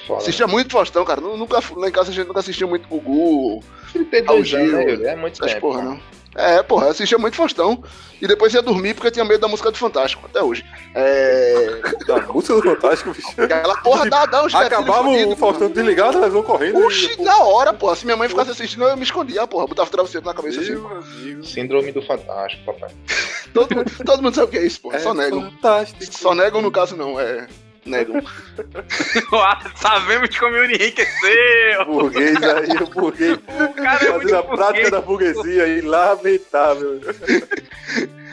Foda. Assistia muito Faustão, cara. Nu- Nunca, lá em casa a gente nunca assistia muito Gugu, 32 Raul anos, né, Yuri? É muito tempo. porra, cara. não. É, porra, assistia muito Faustão. E depois ia dormir porque tinha medo da música do Fantástico, até hoje. É. Da música do Fantástico, bicho. Aquela porra dá, dá uns Acabava o Faustão desligado, elas vão correndo. Oxi, na hora, porra. Se minha mãe ficasse assistindo, eu me escondia, porra. Botava o travesseiro na cabeça assim. Meu amigo. Síndrome do Fantástico, papai. Todo, mundo- todo mundo sabe o que é isso, porra. Só É negam. Fantástico. Só negam no caso, não. É. Negam. Sabemos como o enriqueceu. Burguês aí, o burguês. O cara é muito Fazendo a prática burguês. da burguesia aí, lamentável.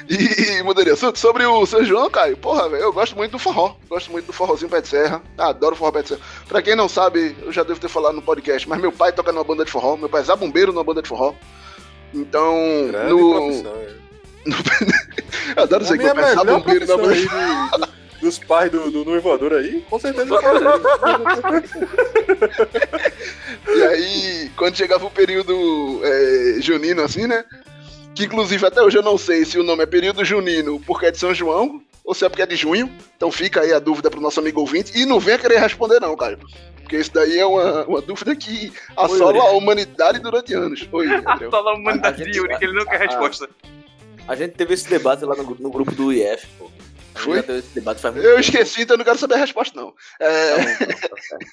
E, e mudaria assunto. Sobre o São João, Caio, porra, velho, eu gosto muito do forró. Gosto muito do forrozinho pé de serra. Adoro forró pé de serra. Pra quem não sabe, eu já devo ter falado no podcast, mas meu pai toca numa banda de forró. Meu pai é zabumbeiro numa banda de forró. Então, Grande no. profissão, é. Eu adoro dizer A que minha meu pai é zabumbeiro na banda. de- dos pais do, do noivador aí, com certeza eu E aí, quando chegava o período é, junino, assim, né? Que inclusive até hoje eu não sei se o nome é período junino porque é de São João ou se é porque é de junho. Então fica aí a dúvida pro nosso amigo ouvinte. E não venha querer responder, não, Caio. Porque isso daí é uma, uma dúvida que assola a humanidade durante anos. Oi. Só a humanidade A gente- de Yuri, que ele não quer a- resposta. A gente teve esse debate lá no, no grupo do IF, pô. Foi? Eu esqueci, então eu não quero saber a resposta, não. É, Tá bom, tá bom, tá.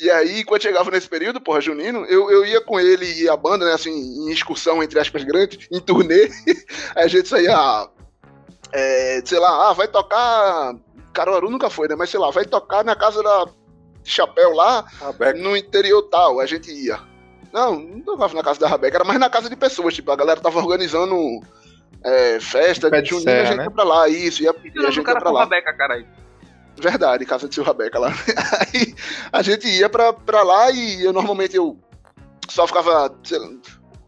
E aí, quando chegava nesse período, porra, junino, eu, eu ia com ele e a banda, né, assim, em excursão, entre aspas, grande, em turnê. Aí a gente saía, é, sei lá, ah, vai tocar. Caruaru nunca foi, né? Mas sei lá, vai tocar na casa da Chapéu lá, Rabeca. no interior tal. A gente ia. Não, não tocava na casa da Rabeca, era mais na casa de pessoas. Tipo, a galera tava organizando é, festa de de junino, a serra, gente né? ia pra lá, isso, ia, e a gente cara ia pra lá. Rabeca, caralho. Verdade, casa de seu Rabeca lá. Aí a gente ia pra, pra lá e eu normalmente eu só ficava, sei lá,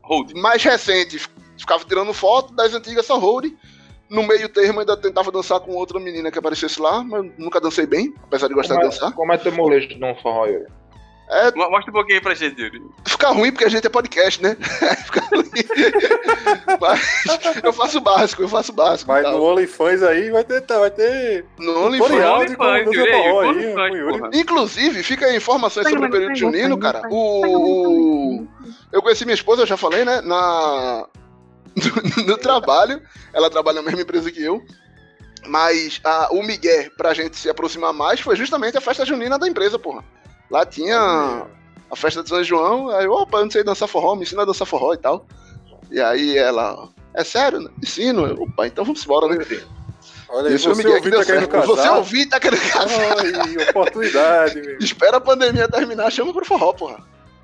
Hold. mais recente, ficava tirando foto das antigas só hold. No meio termo ainda tentava dançar com outra menina que aparecesse lá, mas nunca dancei bem, apesar de gostar Como de é, dançar. como é teu molejo num forró, Yuri? É, Mo- Mostra um pouquinho aí pra gente, Yuri. fica ruim porque a gente é podcast, né? Fica ruim. Mas eu faço básico, eu faço básico. Mas tal. no OnlyFans aí vai ter, tá, vai ter No OnlyFans. porra. Inclusive, fica aí informações sobre o período junino, cara. O, o- Eu conheci minha esposa, eu já falei, né? Na... No, no trabalho. Ela trabalha na mesma empresa que eu. Mas a, o Miguel, pra gente se aproximar mais, foi justamente a festa junina da empresa, porra. Lá tinha a festa de São João, aí, opa, eu não sei dançar forró, me ensina a dançar forró e tal. E aí ela, é sério? né? Ensino? Eu, opa, então vamos embora, né? Olha aí, você deu tá querendo certo. Você casar. ouviu tá querendo casar. Ai, oportunidade, meu. Espera a pandemia terminar, chama pro forró, porra.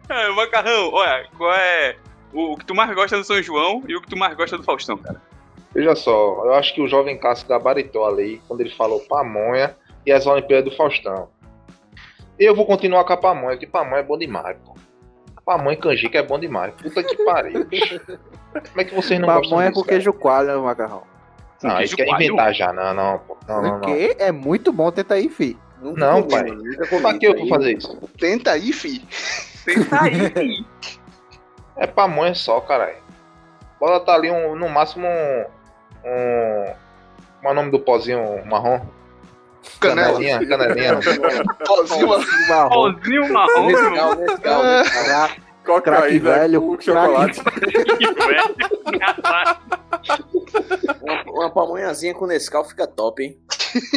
É, Macarrão, olha, qual é o, o que tu mais gosta do São João e o que tu mais gosta do Faustão, cara? Veja só, eu acho que o jovem Cássio gabaritou ali quando ele falou pamonha e as Olimpíadas do Faustão. Eu vou continuar com a pamonha, que pamonha é bom demais, pô. Pamonha e canjica é bom demais. Puta que pariu. Como é que vocês não gostam Pamonha disso, com queijo coalho, macarrão. Cara? Não, queijo isso quer inventar já. Não, não, pô. Não, não, não. Porque é muito bom, tenta aí, fi. Nunca Não, pai. Pra que eu vou fazer isso? Tenta aí, fi. Tenta aí, filho. É pamonha só, caralho. Bota ali um, no máximo um. um como é o nome do pozinho marrom? Canela. Canelinha, canelinha. Pozinho, mano. Marrom. Pauzinho marrom, Nescau, Nescau, Nescau. Crack, velho, chocolate. Uma, uma pamonhazinha com Nescau fica top, hein?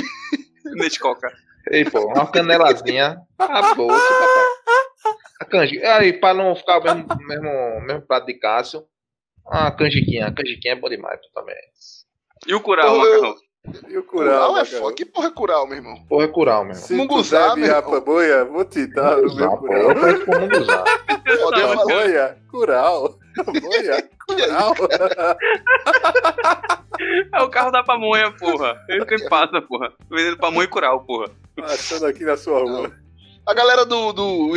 Nescoca. Ei, pô, uma canelazinha. Acabou, papai. A canjica. Aí, pra não ficar o mesmo, mesmo, mesmo prato de Cássio, uma canjiquinha. A canjiquinha é bom demais também. E o curau, Macarrão? E o Cural curau, é cara. foda. Que porra é cural, meu irmão? Porra, é cural, meu. Se Munguzá, tu bebe meu rapa boia, vou te dar o meu Munguzá, pô. curau. Eu como munguzá. Podemos falar. Boia, curau. Boia, curau. É o carro da pamonha, porra. Ele sempre passa, porra. Vendendo pamonha e curau, porra. Passando aqui na sua rua. A galera do, do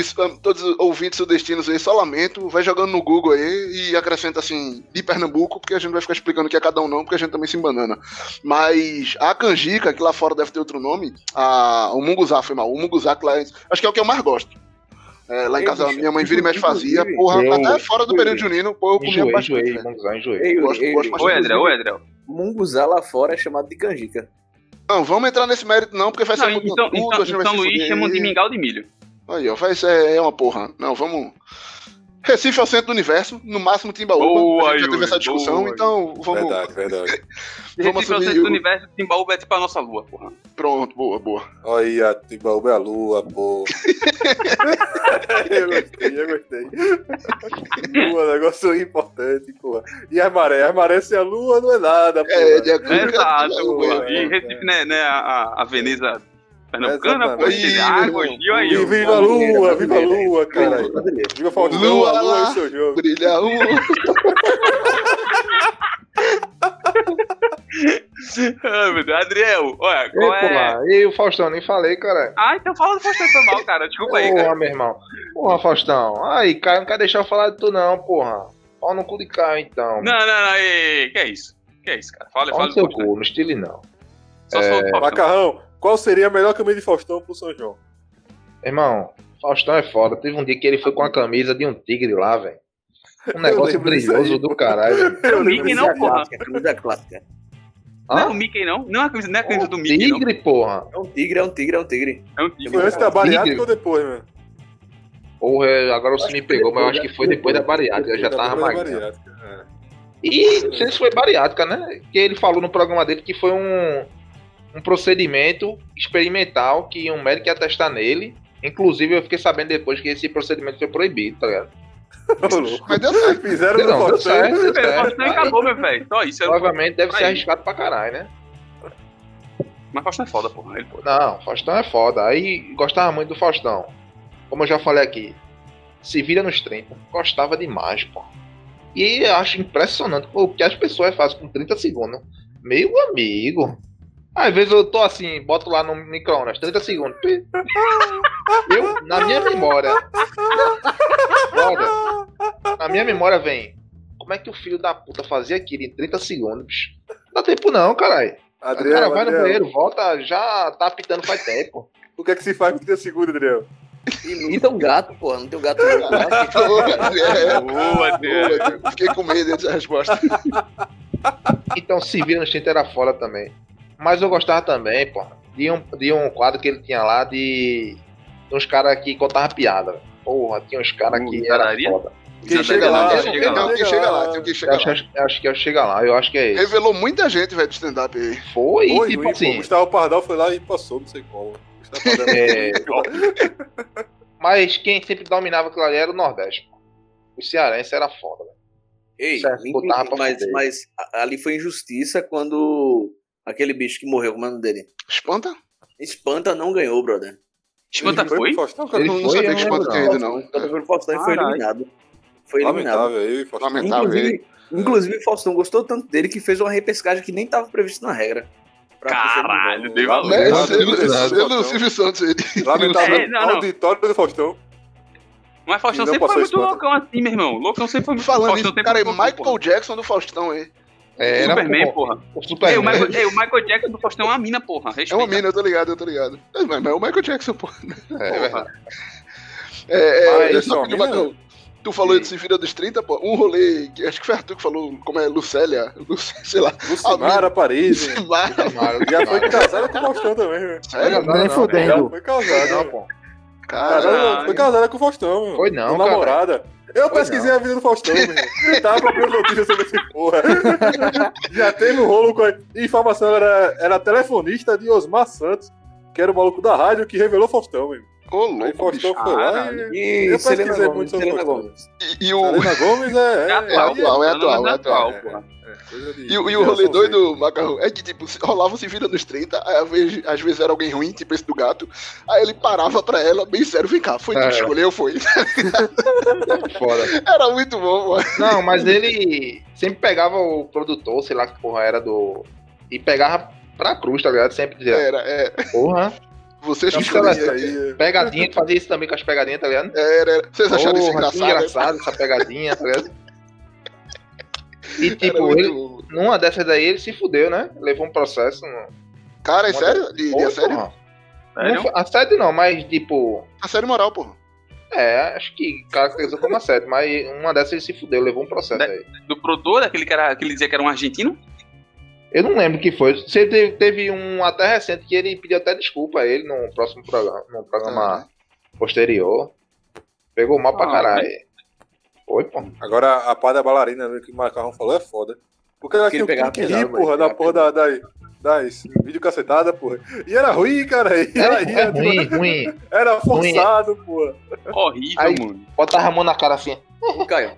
todos os ouvintes sudestinos aí, só lamento, vai jogando no Google aí e acrescenta assim, de Pernambuco, porque a gente vai ficar explicando o que é cada um não, porque a gente também se embanana. Mas a canjica, que lá fora deve ter outro nome, a, o munguzá foi mal, o munguzá, que lá, é- acho que é o que eu mais gosto. É, lá em casa, minha mãe vira e mexe fazia, porra, eu- até fora do período junino, pô, eu comia Enjoei, bastante. enjoei, munguzá, enjoei. Ei, Gosto, ei, gosto ei, bastante. Ô, Edrel, ô, Edrel. Munguzá lá fora é chamado de canjica. Não, vamos entrar nesse mérito não, porque vai ser muito São, tudo, em a gente em vai Luís fuder chamam de mingau de milho. Aí, ó, vai ser é uma porra. Não, vamos. Recife é o centro do universo, no máximo Timbaúba. Boa, a gente já teve Yuri, essa discussão, boa, então vamos. Verdade, verdade. Vamos Recife é o centro do universo, Timbaúba é tipo a nossa lua, porra. Pronto, boa, boa. Olha aí, a Timbaúba é a lua, pô. eu gostei, eu gostei. Lua, negócio importante, pô. E a maré? A maré sem a lua não é nada, pô. É, de acordo com Exato, a- porra. é, E é. Recife, né, né a- a Veneza pernambucana, pô, teve água, rio aí, E ó. viva a lua, viva a lua, cara. Viva Faustão, Lua a lua lá. é o seu jogo. Brilha um. Ai, meu Deus. Adriel, olha, qual Ei, é... porra, e o Faustão, nem falei, cara. Ah, então fala do Faustão, foi mal, cara. Desculpa aí, Porra, cara. meu irmão. Porra, Faustão. Aí, cara, não quer deixar eu falar de tu, não, porra. Pau no cu de cá, então. Não, não, não, ei, que é isso? Que é isso, cara? Fala, fala no do seu cu, no estilo não. Só do Faustão. Macarrão, qual seria a melhor camisa de Faustão pro São João? Irmão, Faustão é foda. Teve um dia que ele foi com a camisa de um tigre lá, velho. Um negócio brilhoso do caralho. Não é o Mickey não, porra. clássica, camisa clássica. Não é Hã? o Mickey não? Não é a camisa, não é a camisa Um do Mickey, não. tigre, porra. É um tigre, é um tigre, é um tigre. É um tigre. Foi antes da bariátrica ou depois, mano? Porra, agora você me pegou, mas eu acho que foi depois da bariátrica. Eu já tava é. E não sei se foi bariátrica, né? Que ele falou no programa dele que foi um, um procedimento experimental que um médico ia testar nele. Inclusive, eu fiquei sabendo depois que esse procedimento foi proibido, tá ligado? Mas deu certo. Fizeram no Não, deu Faustão. certo, deu O Faustão certo. acabou, meu velho. Só isso. Provavelmente deve ser arriscado pra caralho, né? Mas Faustão é foda, porra. Ele, pô. Não, Faustão é foda. Aí gostava muito do Faustão. Como eu já falei aqui, se vira nos 30. Gostava demais, pô. E eu acho impressionante o que as pessoas fazem com 30 segundos. Meu amigo. Às vezes eu tô assim, boto lá no micro-ondas, 30 segundos. Eu, na minha memória. Brother, na minha memória vem. Como é que o filho da puta fazia aquilo em 30 segundos? Não dá tempo não, caralho. O cara vai no Adriel, banheiro, volta, já tá apitando faz tempo. o que é que se faz com 30 segundos, Adriel? Imita um gato, porra. Não tem um gato não. É, Boa, Adriel. boa, Fiquei com medo dessa resposta. Então se vira no 30 era fora também. Mas eu gostava também, pô, de um, de um quadro que ele tinha lá de. de uns caras que contavam piada. velho. Porra, tinha uns caras que era foda. Quem chega lá, Tem chega lá. quem chega lá, tem quem chega acho, lá. acho, acho que eu chega lá, eu acho que é esse. Revelou muita gente, velho, do stand-up aí. Foi, Foi tipo assim. Gustavo Pardal foi lá e passou, não sei como. Gustavo Pardal É, mas quem sempre dominava aquilo ali era o Nordeste. pô. O Cearense era foda, velho. Ei, Certo, me- botava pra mas, mas ali foi injustiça quando aquele bicho que morreu, como é o nome dele? Espanta? Espanta não ganhou, brother. Espanta Ele foi? pro Faustão, cara? Ele Não, não foi, sabia eu que não Espanta tinha não. ido, não. Foi pro Faustão e foi eliminado. Foi eliminado. Lamentável aí, Faustão. Lamentável. Inclusive, inclusive, o Faustão gostou tanto dele que fez uma repescagem que nem estava previsto na regra. Caralho, dei valor. Faustão. Silvio Santos ele. Lamentável. É, não, não. Auditório do Faustão. Mas Faustão não sempre foi muito espanta. loucão assim, meu irmão. Loucão sempre foi muito Falando isso, sempre cara, é foi loucão, Michael Jackson do Faustão aí. É, era, Superman, pô, porra. O Ei, o, Superman. Michael, ei, o Michael Jackson do Faustão é uma mina, porra. É Respeita. uma mina, eu tô ligado, eu tô ligado. É, Mas, mas é o Michael Jackson, pô. É verdade. É, é, Mas só só Macau, tu falou de Se Vira dos 30, pô. Um rolê, que acho que foi Arthur que falou, como é, Lucélia, Luc- sei lá. Lucimara, Paris. Lucimar. Tomara, Já foi casada com o Faustão também, velho. Sério? Não, Nem fudendo. Foi casada. Não, pô. Cara, Casada- Foi casada com o Faustão, meu. Foi não, Com cara. Eu Foi pesquisei a vida do Faustão, meu. Tava procurando notícias sobre esse porra. Já teve um rolo com a informação, era, era telefonista de Osmar Santos, que era o maluco da rádio que revelou Faustão, meu. Ô Aí louco, Faustão bicho. foi lá e. E Eu Selena Gomes, muito sobre Selena Faustão. Gomes. E, e o, Selena Gomes é. É atual, é atual, é Não, atual, mas é atual. coisa de- E, o- e o rolê doido, Macarrão, é que, tipo, se- rolava se vira nos 30, aí, às, vezes, às vezes era alguém ruim, tipo esse do gato, aí ele parava pra ela, bem sério, vem cá, foi tu É. que escolheu, foi. Foda. Era muito bom, mano. Não, mas ele sempre pegava o produtor, sei lá que porra era do. E pegava pra cruz, tá ligado? Sempre dizia, Era, é. porra, Vocês que Não, escolhem sei lá, aí. Pegadinha, fazia isso também com as pegadinhas, tá ligado? Era, era. Vocês acharam isso Porra, que engraçado? engraçado essa pegadinha, tá ligado? E tipo, muito- ele, numa dessas daí ele se fudeu, né? Levou um processo. Não, Cara, é sério? De, de assédio? Sério? Não assédio não, mas tipo. Assédio moral, porra. É, acho que caracterizou como assédio, mas uma dessas ele se fudeu, levou um processo aí. Do produtor, aquele que, era, que ele dizia que era um argentino? Eu não lembro o que foi. Você teve, teve um até recente que ele pediu até desculpa a ele no próximo programa, no programa posterior. Pegou mal pra Ah, caralho. Foi, pô. Agora, a pá da bailarina né, que o Macarrão falou é foda. Porque ela Aquele tinha pegava que rir, porra, mas na pegava porra da, da, das vídeo cacetada, porra. E era ruim, cara. E ela É, ia, é ruim, ruim. Era forçado, porra. Horrível, Aí- mano. Botava a mão na cara assim. Ô, Caio,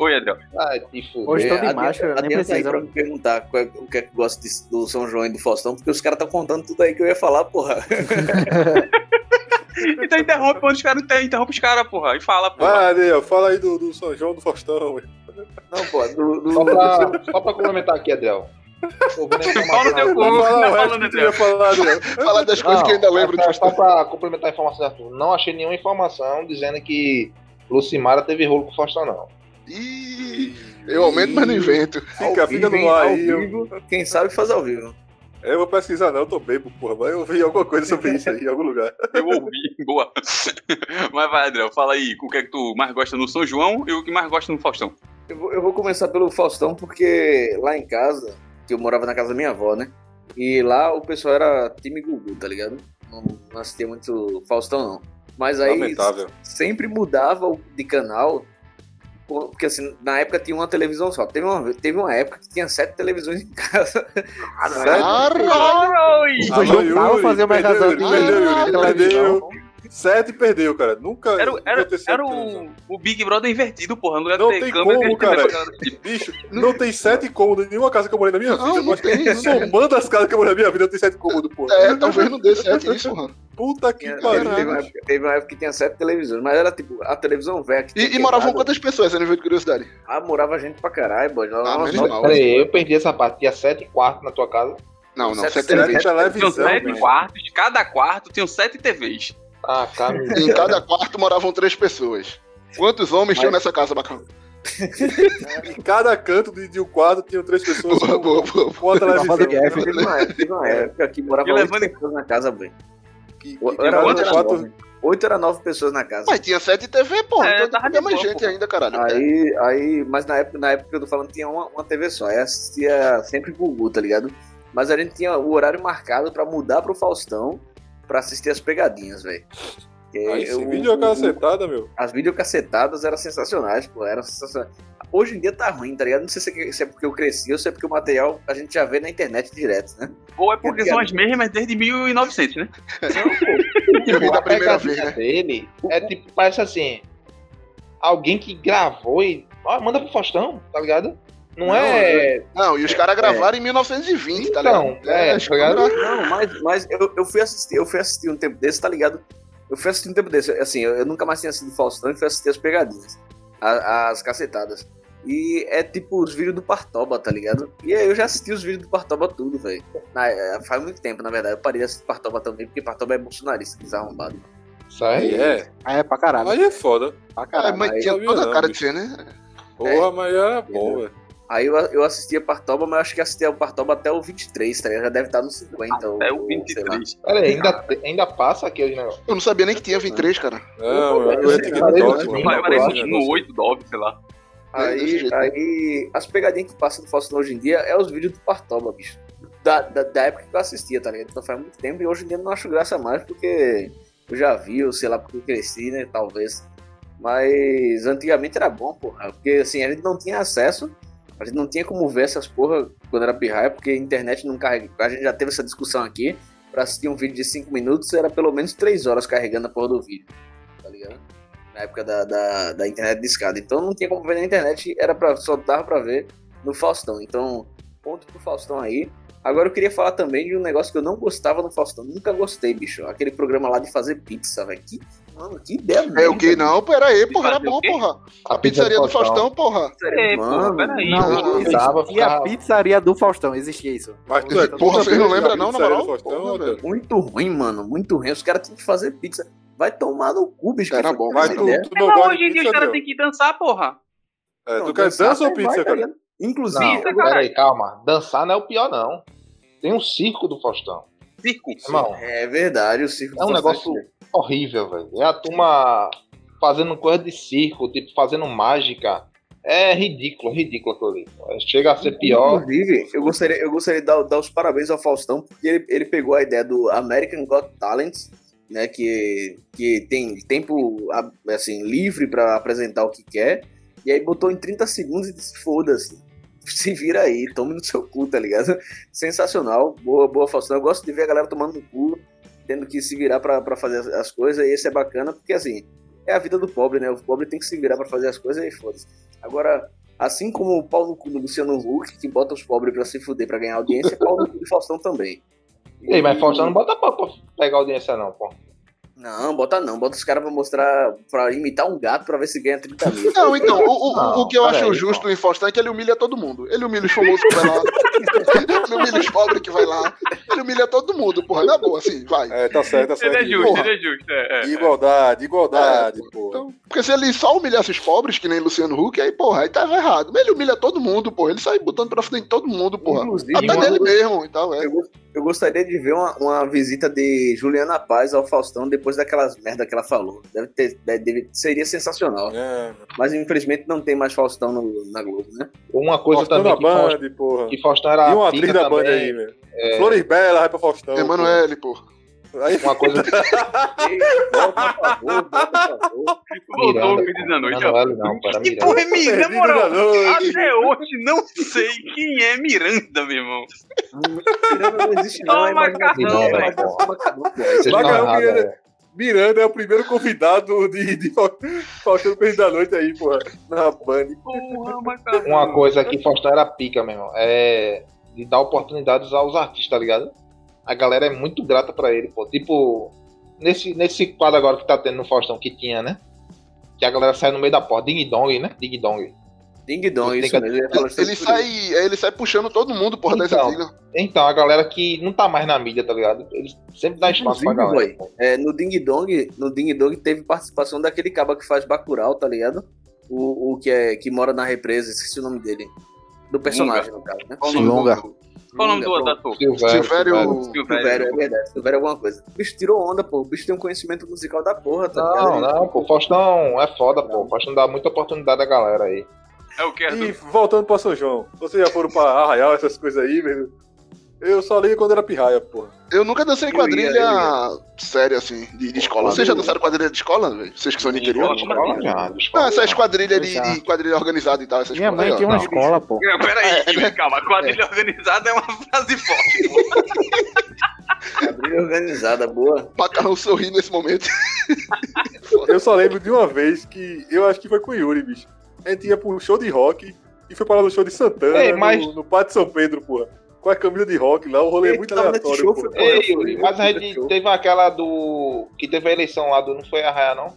Oi, Adel. Ai, te fuder. Hoje tô de adianta- máscara, nem adianta aí precisa. pra me perguntar qual é- o que é que gosta de- do São João e do Faustão, porque os caras estão contando tudo aí que eu ia falar, porra. Então interrompe quando os caras interrompe os caras, porra. E fala, porra. Vai, Adel, fala aí do, do São João do Faustão. Não, pô, do, do- Só pra, só pra complementar aqui, Adriel. Tô vendo a Fala no teu cu, tá falando, falar, Adel. Fala das coisas Não, que eu ainda lembro é de só pra complementar a informação da turma. Não achei nenhuma informação dizendo que Lucimara teve rolo com o Faustão, não. Ih, eu aumento, mas não invento. Fica, fica no ar aí. Eu, Quem sabe faz ao vivo. eu vou pesquisar, não, eu tô bebo, porra. Mas eu vi alguma coisa sobre isso aí em algum lugar. Eu ouvi, boa. Mas vai, Adel, fala aí o que é que tu mais gosta no São João e o que mais gosta no Faustão. Eu vou, eu vou começar pelo Faustão, porque lá em casa, que eu morava na casa da minha avó, né? E lá o pessoal era time Gugu, tá ligado? Não, não assistia muito Faustão, não. Mas aí Lamentável. sempre mudava de canal, por- porque assim, na época tinha uma televisão só. Teve uma, ve- teve uma época que tinha sete televisões em casa. Caralho! Foi juntar ou fazer uma de perdeu, perdeu. Sete e perdeu, cara. Nunca Era, o- era, aconteceu era o, o Big Brother invertido, porra. Não ter tem câmera, como, cara. Bicho, não tem sete cômodos em nenhuma casa que eu morei na minha vida. Não, não tem, não somando as casas que eu morei na minha vida, tem sete cômodos, porra. É, talvez não dê certo isso, mano. Puta que Tinha- pariu. teve uma época, teve uma época que tinha sete televisões, mas era tipo a televisão velha que tinha E, e moravam quantas pessoas, a nível de curiosidade? Ah, morava gente pra caralho, boy. Ah, Nossa, menos mal. Peraí, eu perdi essa parte. Tinha sete quartos na tua casa. Não, não, Sete- sete Sete. Tinham televisão, sete quartos, cada quarto tinham sete TVs. Ah, cara. Em cada quarto moravam três pessoas. Quantos homens tinham nessa casa, bacana? Em cada canto de, de um quadro tinham três pessoas Boa, boa, boa. com a televisão. Teve uma época, teve uma época que morava E oito levando em- pessoas na casa. Que, que, Era oito, era quatro- nove. Oito era nove pessoas na casa. Mas tinha sete TV, porra. É, então tava tinha de mais gente porra. ainda, caralho. Aí, aí, mas na época, na época que eu tô falando, tinha uma, uma TV só. Aí assistia sempre Gugu, tá ligado? Mas a gente tinha o horário marcado pra mudar pro Faustão pra assistir as pegadinhas, velho. Aí esse vídeo é meu. As videocacetadas eram sensacionais, pô, eram sensacionais. Hoje em dia tá ruim, tá ligado? Não sei se é, se é porque eu cresci ou se é porque o material a gente já vê na internet direto, né? Ou é porque são as mesmas desde 1900, né? Eu vi da primeira pegadinha vez, né? dele é tipo, parece assim. Alguém que gravou e. Ó, manda pro Faustão, tá ligado? Não, Não, é. Não, e os caras gravaram em 1920, tá Então, ligado? é, as tá ligado? câmeras- Não, mas, mas eu, eu fui assistir, eu fui assistir um tempo desse, tá ligado? Eu fui assistir um tempo desse, assim, eu, eu nunca mais tinha assistido Faustão e fui assistir as pegadinhas, a- as, cacetadas. E é tipo os vídeos do Partoba, tá ligado? E aí eu já assisti os vídeos do Partoba tudo, velho. É, Faz muito tempo, na verdade. Eu parei de assistir Partoba também, porque Partoba é bolsonarista, desarrombado. Sai. É. Ah, é pra caralho. Aí é foda. Pra É, caralho. mas aí tinha toda a cara de ser, né? Porra, mas era bom, velho. Aí eu, eu assistia Partoba, mas eu acho que assistia o Partoba até o 23, tá ligado? Já deve estar no 50. ou- Até o ou lá. 23. Pera aí, ainda, ainda passa aquele negócio. Eu não sabia nem que tinha 23, cara. Não, eu eu no. Mas eu parece Esse no negócio. 8, 9, sei lá. Aí, aí as pegadinhas que passam do Faustão hoje em dia é os vídeos do Partoba, bicho. Da, da, da época que eu assistia, tá ligado? Então faz muito tempo e hoje em dia eu não acho graça mais porque eu já vi, ou sei lá, porque eu cresci, né? Talvez. Mas antigamente era bom, porra. Porque assim, a gente não tinha acesso, a gente não tinha como ver essas porra quando era pirraia, porque a internet não carrega. A gente já teve essa discussão aqui. Pra assistir um vídeo de 5 minutos era pelo menos 3 horas carregando a porra do vídeo. Tá ligado? Na época da, da, da internet discada. Então não tinha como ver na internet, era pra, só dava pra ver no Faustão. Então, ponto pro Faustão aí. Agora eu queria falar também de um negócio que eu não gostava no Faustão. Nunca gostei, bicho. Aquele programa lá de fazer pizza, velho. Que, mano, que ideia É o que? Não, pera aí, porra, era bom, porra. A pizzaria do Faustão, porra. É, Mano, pô, peraí. Não, Não, tava, a pizzaria do Faustão, existia isso. Mas tu é Porra, vocês não lembram não, na moral? Faustão, Porra. Muito ruim, mano. Muito ruim. Os caras têm que fazer pizza. Vai tomar no cu, bicho. Era bom, essa tu, não gosta hoje em dia os caras têm que dançar, porra. É, tu quer dançar dança ou pizza, vai, cara? Inclusive, Não, peraí, calma. Dançar não é o pior, não. Tem um circo do Faustão. Circo. Irmão, é verdade, o circo é um do negócio horrível, velho. É a turma fazendo coisa de circo, tipo, fazendo mágica. É ridículo, ridículo aquilo ali. Chega a ser pior. Inclusive, eu gostaria, eu gostaria de dar, dar os parabéns ao Faustão, porque ele, ele pegou a ideia do American Got Talent, né, que, que tem tempo assim, livre pra apresentar o que quer, e aí botou em 30 segundos e disse, foda-se, se vira aí, tome no seu cu, tá ligado? Sensacional, boa, boa Faustão, eu gosto de ver a galera tomando no cu, tendo que se virar pra, pra fazer as, as coisas, e esse é bacana, porque assim, é a vida do pobre, né, o pobre tem que se virar pra fazer as coisas e foda-se. Agora, Assim como o pau no cu do Luciano Huck, que bota os pobres pra se fuder pra ganhar audiência, pau no cu do Faustão também. Ei, mas Faustão não bota pra pegar audiência, não, pô. Não, bota não. Bota os caras pra mostrar, pra imitar um gato pra ver se ganha 30 mil. Não, então, o, o- Não, o que eu acho aí, justo em Faustão é que ele humilha todo mundo. Ele humilha os famosos que vai lá. ele humilha os pobres que vai lá. Ele humilha todo mundo, porra. Na boa, assim, vai. É, tá certo, tá certo. Ele é justo, Porra. ele é justo. É, é. Igualdade, igualdade, É, pô. Então, porque se ele só humilhasse os pobres, que nem Luciano Huck, aí, porra, aí tava errado. Mas ele humilha todo mundo, porra. Ele sai botando pra frente todo mundo, porra. Inclusive, Até dele mesmo e tal, é. eu, eu gostaria de ver uma, uma visita de Juliana Paz ao Faustão depois daquelas merda que ela falou. Deve ter, deve- seria sensacional. É, Mas infelizmente não tem mais Faustão no- na Globo, né? Uma coisa Faustão também Faustão, Band, porra. que Faustão era E uma atriz da Band também. aí, velho. Flores Bela vai pra Faustão. Emanuele, porra. Uma coisa que Ei, Bota a favor, bota a favor. Voltou o Perdido da Noite. ó. Manoel não, pô, era Que porra é Miranda, moral? Até hoje não sei quem é Miranda, meu irmão. Miranda não existe não, é é velho. Macarrão Miranda. é o primeiro convidado de, de Fa- Faustão Perdido da Noite aí, porra. Na Band. Porra, macarrão. Uma coisa que Faustão era pica, meu irmão, é de dar oportunidades aos artistas, tá ligado? A galera é muito grata pra ele, pô. Tipo, nesse, nesse quadro agora que tá tendo no Faustão, que tinha, né? Que a galera sai no meio da porta, ding dong, né? Ding dong. Ding dong, isso que- mesmo. eu ia falar Ele, sobre ele isso. sai, ele sai puxando todo mundo, porra, das Então. antigas. Então, a galera que não tá mais na mídia, tá ligado? Eles sempre dá espaço pra Inclusive, galera. boy, É, no Ding Dong, no Ding Dong teve participação daquele caba que faz Bacurau, tá ligado? O, o que, é, que mora na represa, esqueci o nome dele. Do personagem, no caso, né? Lunga. do- Qual o nome do ator? Silvério, Silvério. Silvério, é verdade. Silvério é alguma coisa. O bicho tirou onda, pô. O bicho tem um conhecimento musical da porra, tá Não, ligado? não, pô. Faustão é foda, pô. Faustão dá muita oportunidade à galera aí. É o que? E voltando pra São João. Vocês já foram pra Arraial, essas coisas aí, velho? Eu só ligo quando era pirraia, porra. Eu nunca dancei Eu ia, quadrilha séria, assim, de, de escola. Vocês já dançaram quadrilha de escola, velho? Vocês que são de interior? escola? Escola já, Não, escola. essas quadrilhas de, de quadrilha organizada e tal, essas Minha aí, mãe tinha uma Não. escola, pô. Peraí, calma. Quadrilha organizada é uma frase forte. pô. Quadrilha organizada, boa. Macarrão sorri nesse momento. Eu só lembro de uma vez que eu acho que foi com o Yuri, bicho. A gente ia pro show de rock e foi parar no show de Santana, Ei, mas- no, no Pátio São Pedro, porra. Com a camisa de rock lá, o rolê é muito aleatório, show, foi- Ei, eu mas a gente show. teve aquela do. Que teve a eleição lá do. Não foi a Raia, não?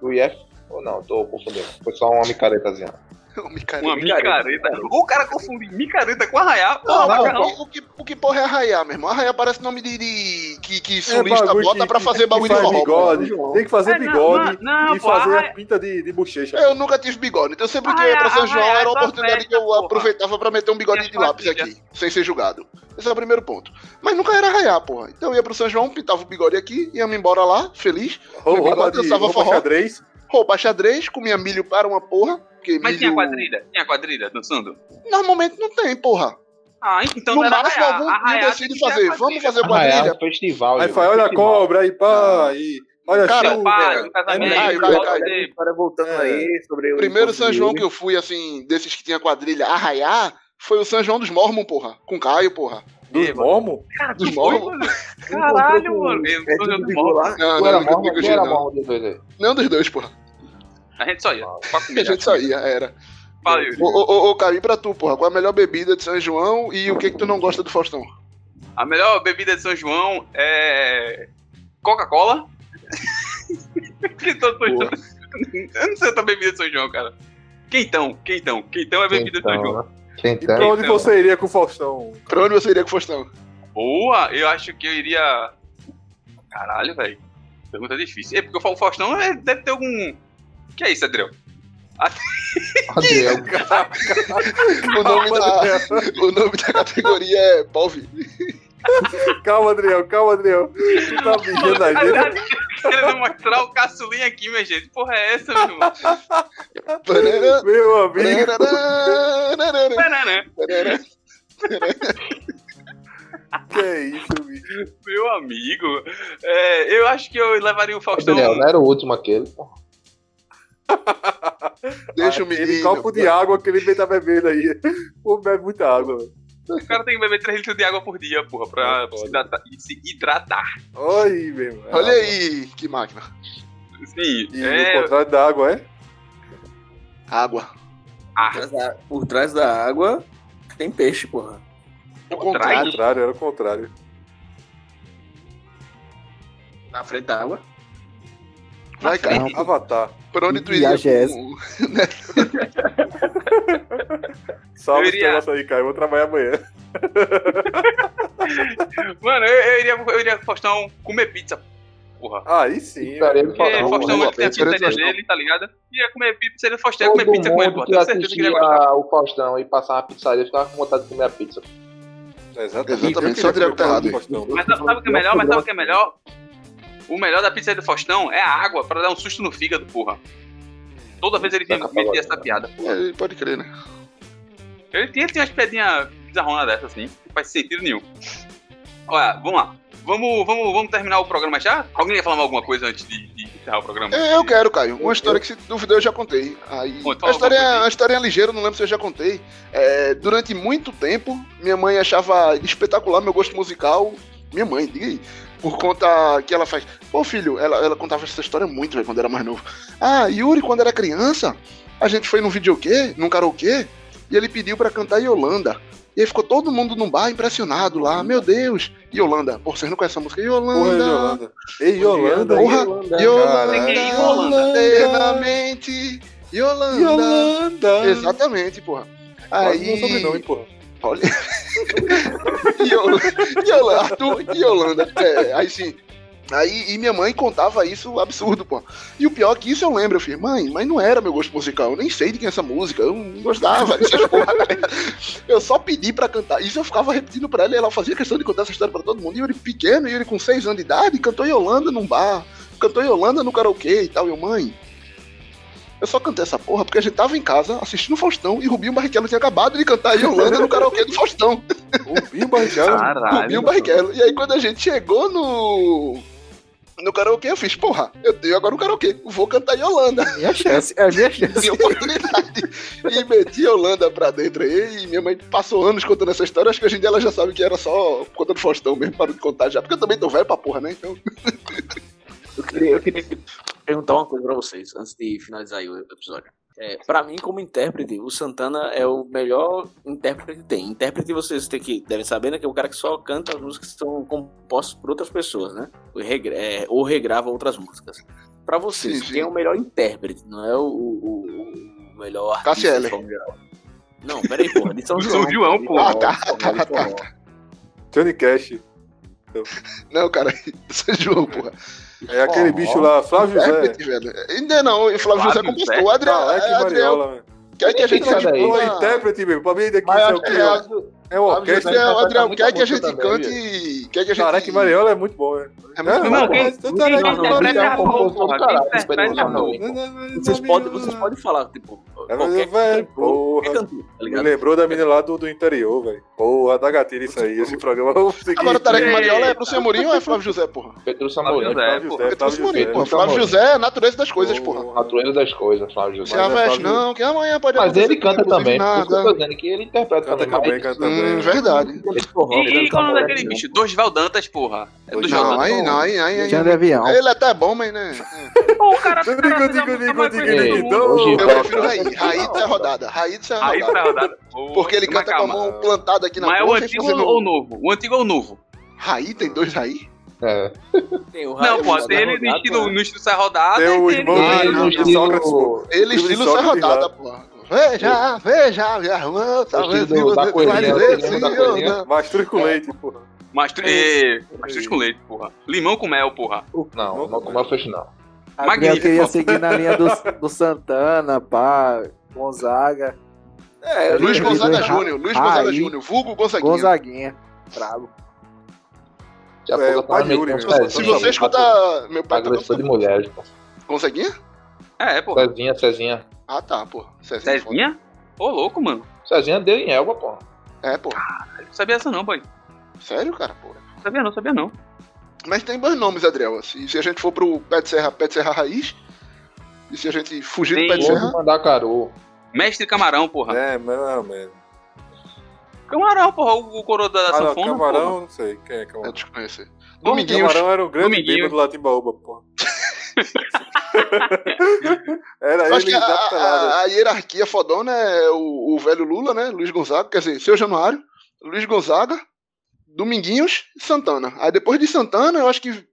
Do IF? Ou não? Tô confundindo. Foi só uma micaretazinha. Uma micareta. micareta. O cara confunde micareta com arraiar. Não, Porra, não, macarrão. o, que, o que porra é arraiar, meu irmão? Arraiar parece nome de. de- que, que sulista bagulho bota que- pra fazer bagulho de faz porra. bigode. Tem que fazer É, não, bigode não, não, e pô, fazer arraia- a pinta de, de bochecha. Eu nunca tive bigode, então sempre que eu ia pra São João era uma essa oportunidade que eu porra. aproveitava pra meter um bigodinho E de lápis aqui, sem ser julgado. Esse é o primeiro ponto. Mas nunca era arraiar, porra. Então eu ia pro São João, pintava o bigode aqui, ia me embora lá, feliz, bigode, de, dançava forró. xadrez. Roupa xadrez, comia milho para uma porra. Porque Mas milho... tinha quadrilha? Tinha quadrilha dançando? Normalmente não tem, porra. Ah, então no não era máximo, algum dia Arraiar decide fazer. Vamos fazer quadrilha. é um festival. Aí faz, olha a cobra, aí pá, aí. Olha a Cara, chuva. Pai, casamento, vai, volta vai. de- História voltando É. aí sobre o Primeiro São João que eu fui, assim, desses que tinha quadrilha arraiar, foi o São João dos Mormon, porra. Com Caio, porra. Dos mormos? Cara, Dos? Caralho, mano. Eu tô do lá. Não, não, era não, mormo, não, era não, mormo dos dois aí. Nenhum dos dois, porra. A gente só ia. Pra A gente só ia, era. Fala, Yuri. Ô, ô, ô, ô, Caio, e pra tu, porra? Qual é a melhor bebida de São João e o que que tu não gosta do Faustão? A melhor bebida de São João é. Coca-Cola. que todo. Eu não sei outra bebida de São João, cara. Quentão, quentão. Quentão é bebida de São João. Quem E pra onde Então. você iria com o Faustão? Pra onde você iria com o Faustão? Boa! Eu acho que eu iria. Caralho, velho. Pergunta difícil. É porque eu falo Faustão, deve ter algum. Que é isso, Adriel? Adriel, O nome, da, o nome da categoria é POV. Calma, Adriel, calma, Adriel. Tu tá mijando a gente. Querendo mostrar o caçulinha aqui, minha gente. Porra, é essa, meu irmão? Meu amigo. Que é isso, bicho? Meu amigo. É, eu acho que eu levaria o Faustão. Adriel, não era o último aquele. Deixa o Aquele menino. copo de água que ele vem tá bebendo aí. Pô, bebe muita água. O cara tem que beber 3 litros de água por dia, porra, pra É se hidratar. se hidratar. Olha aí, meu irmão. Olha aí, que máquina. Sim, E é. o contrário da água é? Água. Ah, Por trás da- Por trás da água tem peixe, porra. O O contrário. contrário, era o contrário. Na frente da água. Vai, cara. Avatar. Pra onde tu iria? Viagem é essa? com- Salve Eu esse iria- negócio aí, cara. Eu vou trabalhar amanhã. Mano, eu, eu iria, eu iria com o Faustão comer pizza. Porra. Aí sim. Do Porque Faustão, Faustão ele tem a pizza, pizzaria dele, tá ligado? Ia comer pizza, ele Faustão ia comer pizza com ele, mundo pô. que Tenho certeza que ele ia gostar. assistia o Faustão e passava na pizzaria ficava com vontade de comer a pizza. Exatamente. Exatamente, Eu só que tá comer errado. Mas sabe o que é melhor? Mas sabe o que é melhor? O melhor da pizza do Faustão é a água pra dar um susto no fígado, porra. Toda vez ele Taca meter essa piada. É, pode crer, né? Ele tinha, ele tinha umas pedinhas bizarronas dessas, assim. Não faz sentido nenhum. Olha, vamos lá. Vamos, vamos, vamos terminar o programa já? Alguém ia falar alguma coisa antes de, de encerrar o programa? É, Eu quero, Caio. Uma história que se duvidou eu já contei. Aí, Pô, então a história, é- a história é ligeira, não lembro se eu já contei. É, durante muito tempo, minha mãe achava espetacular meu gosto musical. Minha mãe, diga aí. Por conta que ela faz. Pô, filho, ela, ela contava essa história muito, velho, quando era mais novo. Ah, Yuri, quando era criança, a gente foi num videokê, num karaokê, e ele pediu pra cantar Yolanda. E aí ficou todo mundo num bar impressionado lá. Meu Deus, Yolanda. Pô, vocês não conhecem essa música? Yolanda. Ei, Yolanda. Porra. Yolanda, Yolanda? eternamente, Yolanda. Yolanda. Exatamente, porra. Quase meu sobrenome, Aí, porra. Olha, Yolanda, Yolanda, Arthur e Yolanda. É, aí sim. Aí, e minha mãe contava isso absurdo, pô. E o pior é que isso eu lembro, eu falei, mãe, mas não era meu gosto musical, eu nem sei de quem é essa música, eu não gostava? Eu só pedi pra cantar. Isso eu ficava repetindo pra ela e ela fazia questão de contar essa história pra todo mundo. E Yuri pequeno, Yuri com 6 anos de idade, cantou Yolanda num bar, cantou Yolanda no karaokê e tal. E eu, mãe, eu só cantei essa porra porque a gente tava em casa assistindo Faustão e Rubinho Barrichello tinha acabado de cantar Yolanda no karaokê do Faustão. Rubinho Barrichello. Rubinho Barrichello. E aí quando a gente chegou no. No karaokê, eu fiz, porra, eu tenho agora um karaokê, vou cantar Yolanda. Minha chance, é a minha chance. Minha oportunidade. E meti Yolanda pra dentro aí, e minha mãe passou anos contando essa história, acho que hoje em dia ela já sabe que era só por conta do Faustão mesmo, parou de contar já, porque eu também tô velho pra porra, né? Então. Eu queria, eu queria perguntar uma coisa pra vocês, antes de finalizar aí o episódio. É, pra mim, como intérprete, o Santana é o melhor intérprete que tem. Intérprete, vocês têm que, devem saber, né? Que é o cara que só canta as músicas que são compostas por outras pessoas, né? Ou, regra- é, ou regrava outras músicas. Pra vocês, Sim, sim. quem é o melhor intérprete? Não é o, o- o- o melhor artista Cassiele. Não, peraí, porra. De São São João. João, de pô. forró, Ah, tá, tá, tá, forró. Johnny Cash. Não, cara, São João, porra. É aquele Forró. bicho lá, Flávio José. Intérprete, velho. Ainda não, o Flávio José Flávio compostou. O José. Adriel, Alec é, Adriel, Mariola, velho. quer que a gente daí. Pô, cante. intérprete, meu. Pra mim, daqui é o que? É- É uma Flávio orquestra. José- Adriel, quer que a gente também, cante. Quer que a gente. Tarek Mariola é muito bom, né? É muito Não, bom. Quem, quem não, é não, bom, Quem não, interpreta é não. Vocês podem, vocês podem falar, tipo, É, qualquer porra. tá Me lembrou da menina lá do, do interior, velho. Porra, da gatilha isso aí. Esse programa. Agora, Tarek. Mariola é pro Mourinho ou é Flávio José, porra? Samuel. José, Flávio pô. José, Petrus Flávio José. porra. Flávio José. É a natureza das coisas, porra. A natureza das coisas, Flávio José. Se Mas é não, que amanhã pode Mas ele canta também. Por isso que eu tô dizendo que ele interpreta Canta também. canta também. Hum, verdade. Esse forró, E, e qual é o nome Samuel, daquele né? bicho? Dorival Dantas, porra. É do Não, aí não, aí, aí, aí. De avião. Ele é até bom, mas né. Pô, o cara. Digo, o cara digo, fez a digo, música mais digo, conhecida digo, do mundo. hoje- Eu prefiro Raí. Raí dessa rodada. Raí Aí rodada. pra rodada. Ô, Porque ele canta com a mão plantada aqui na Mas é o antigo ou o novo? O antigo ou o novo? Raí tem dois Raí? É. Tem o Não, pô, tem ele no rodada, estilo, né? no estilo sai rodada. Tem o e irmão ele- Ele dele, no estilo- Sócrates. Ele Estilo serrodada, lá. pô. Veja, veja, minha irmã, talvez estilo você da coelhinha, vai o dizer estilo sim da. Masture com leite, porra. Mastur... Ê, Mastur com leite, porra. Limão com mel, porra. Não, não como eu fecho não. Magnífico. queria seguir na linha do, do Santana, pá, Gonzaga, É, eu Luiz Gonzaga veio Júnior, Luiz. Gonzaga Júnior, vulgo Gonzaguinha. Gonzaguinha. Brabo. A É, o pai eu Yuri Se pezinhos você escutar meu pai tá Agressor de mulheres, pô. Gonzaguinha? É, porra. Cezinha, Cezinha. Ah, tá, pô. Cezinha é. Cezinha? Ô, louco, mano. Cezinha deu em Elba, pô. É, pô. Não sabia essa não, boy. Sério, cara, pô. Sabia não, sabia não. Mas tem bons nomes, Adriel. Se, se a gente for pro Pé de Serra, Pé de Serra Raiz, e se a gente fugir Tem do Pé de Vou Serra, mandar Caru. Mestre Camarão, porra. É, mas não, mano. Camarão, porra, o, o coroa da Ah, sanfona, Camarão, porra. não sei. Quem é Camarão? desconhecer. Bom, Dominguinhos. Camarão era um grande Dominguinho. bêbado lá de Timbaúba, porra. era ele que a, a- a hierarquia fodona é o, o velho Lula, né? Luiz Gonzaga, quer dizer, seu Januário, Luiz Gonzaga, Dominguinhos e Santana. Aí depois de Santana, eu acho que,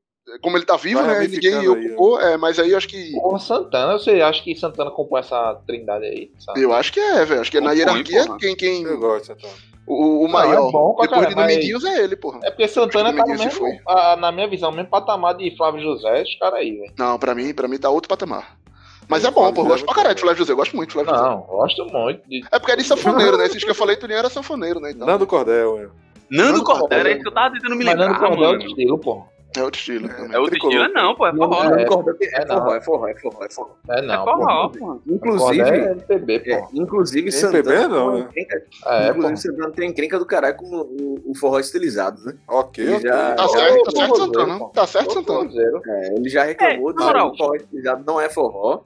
como ele tá vivo, Vai né? Ninguém aí, ocupou, é, mas aí eu acho que. Porra, Santana, você acha que Santana compõe essa trindade aí? Sabe? Eu acho que é, velho. Acho que é na Compõe, hierarquia quem. quem Eu gosto, então. O, o Não, maior. é bom pra depois de mas- é ele, porra. É porque Santana tá no mesmo, a- na minha visão, mesmo patamar de Flávio José, os caras aí, velho. Não, pra mim, pra mim tá outro patamar. Mas é bom, pô. Eu gosto pra caralho de. Flávio José. Eu gosto muito de Flávio José. Não, gosto muito de. É porque é de sanfoneiro, né? Esses que eu falei, Tuninho era sanfoneiro, né? Então, Nando Cordel, é. Nando Nando Cordel, Cordel. é isso que eu tava tentando me Mas lembrar, Nando Cordel é estilo, pô. É outro estilo. também. É outro Tricolor. estilo? Não, pô, é forró. Não, Nando Cordel tem- É, É forró, é forró, é forró, é forró. É É não, forró, pô. pô. Inclusive, é MPB, pô. é, inclusive MPB Santana. não, né? É, pô. inclusive Santana tem encrenca do caralho com o, o forró estilizado, né? Ok, já- Tá certo, tá certo, Santana. pô. Tá certo, Santana. É, ele já reclamou É, de que o forró estilizado não é forró.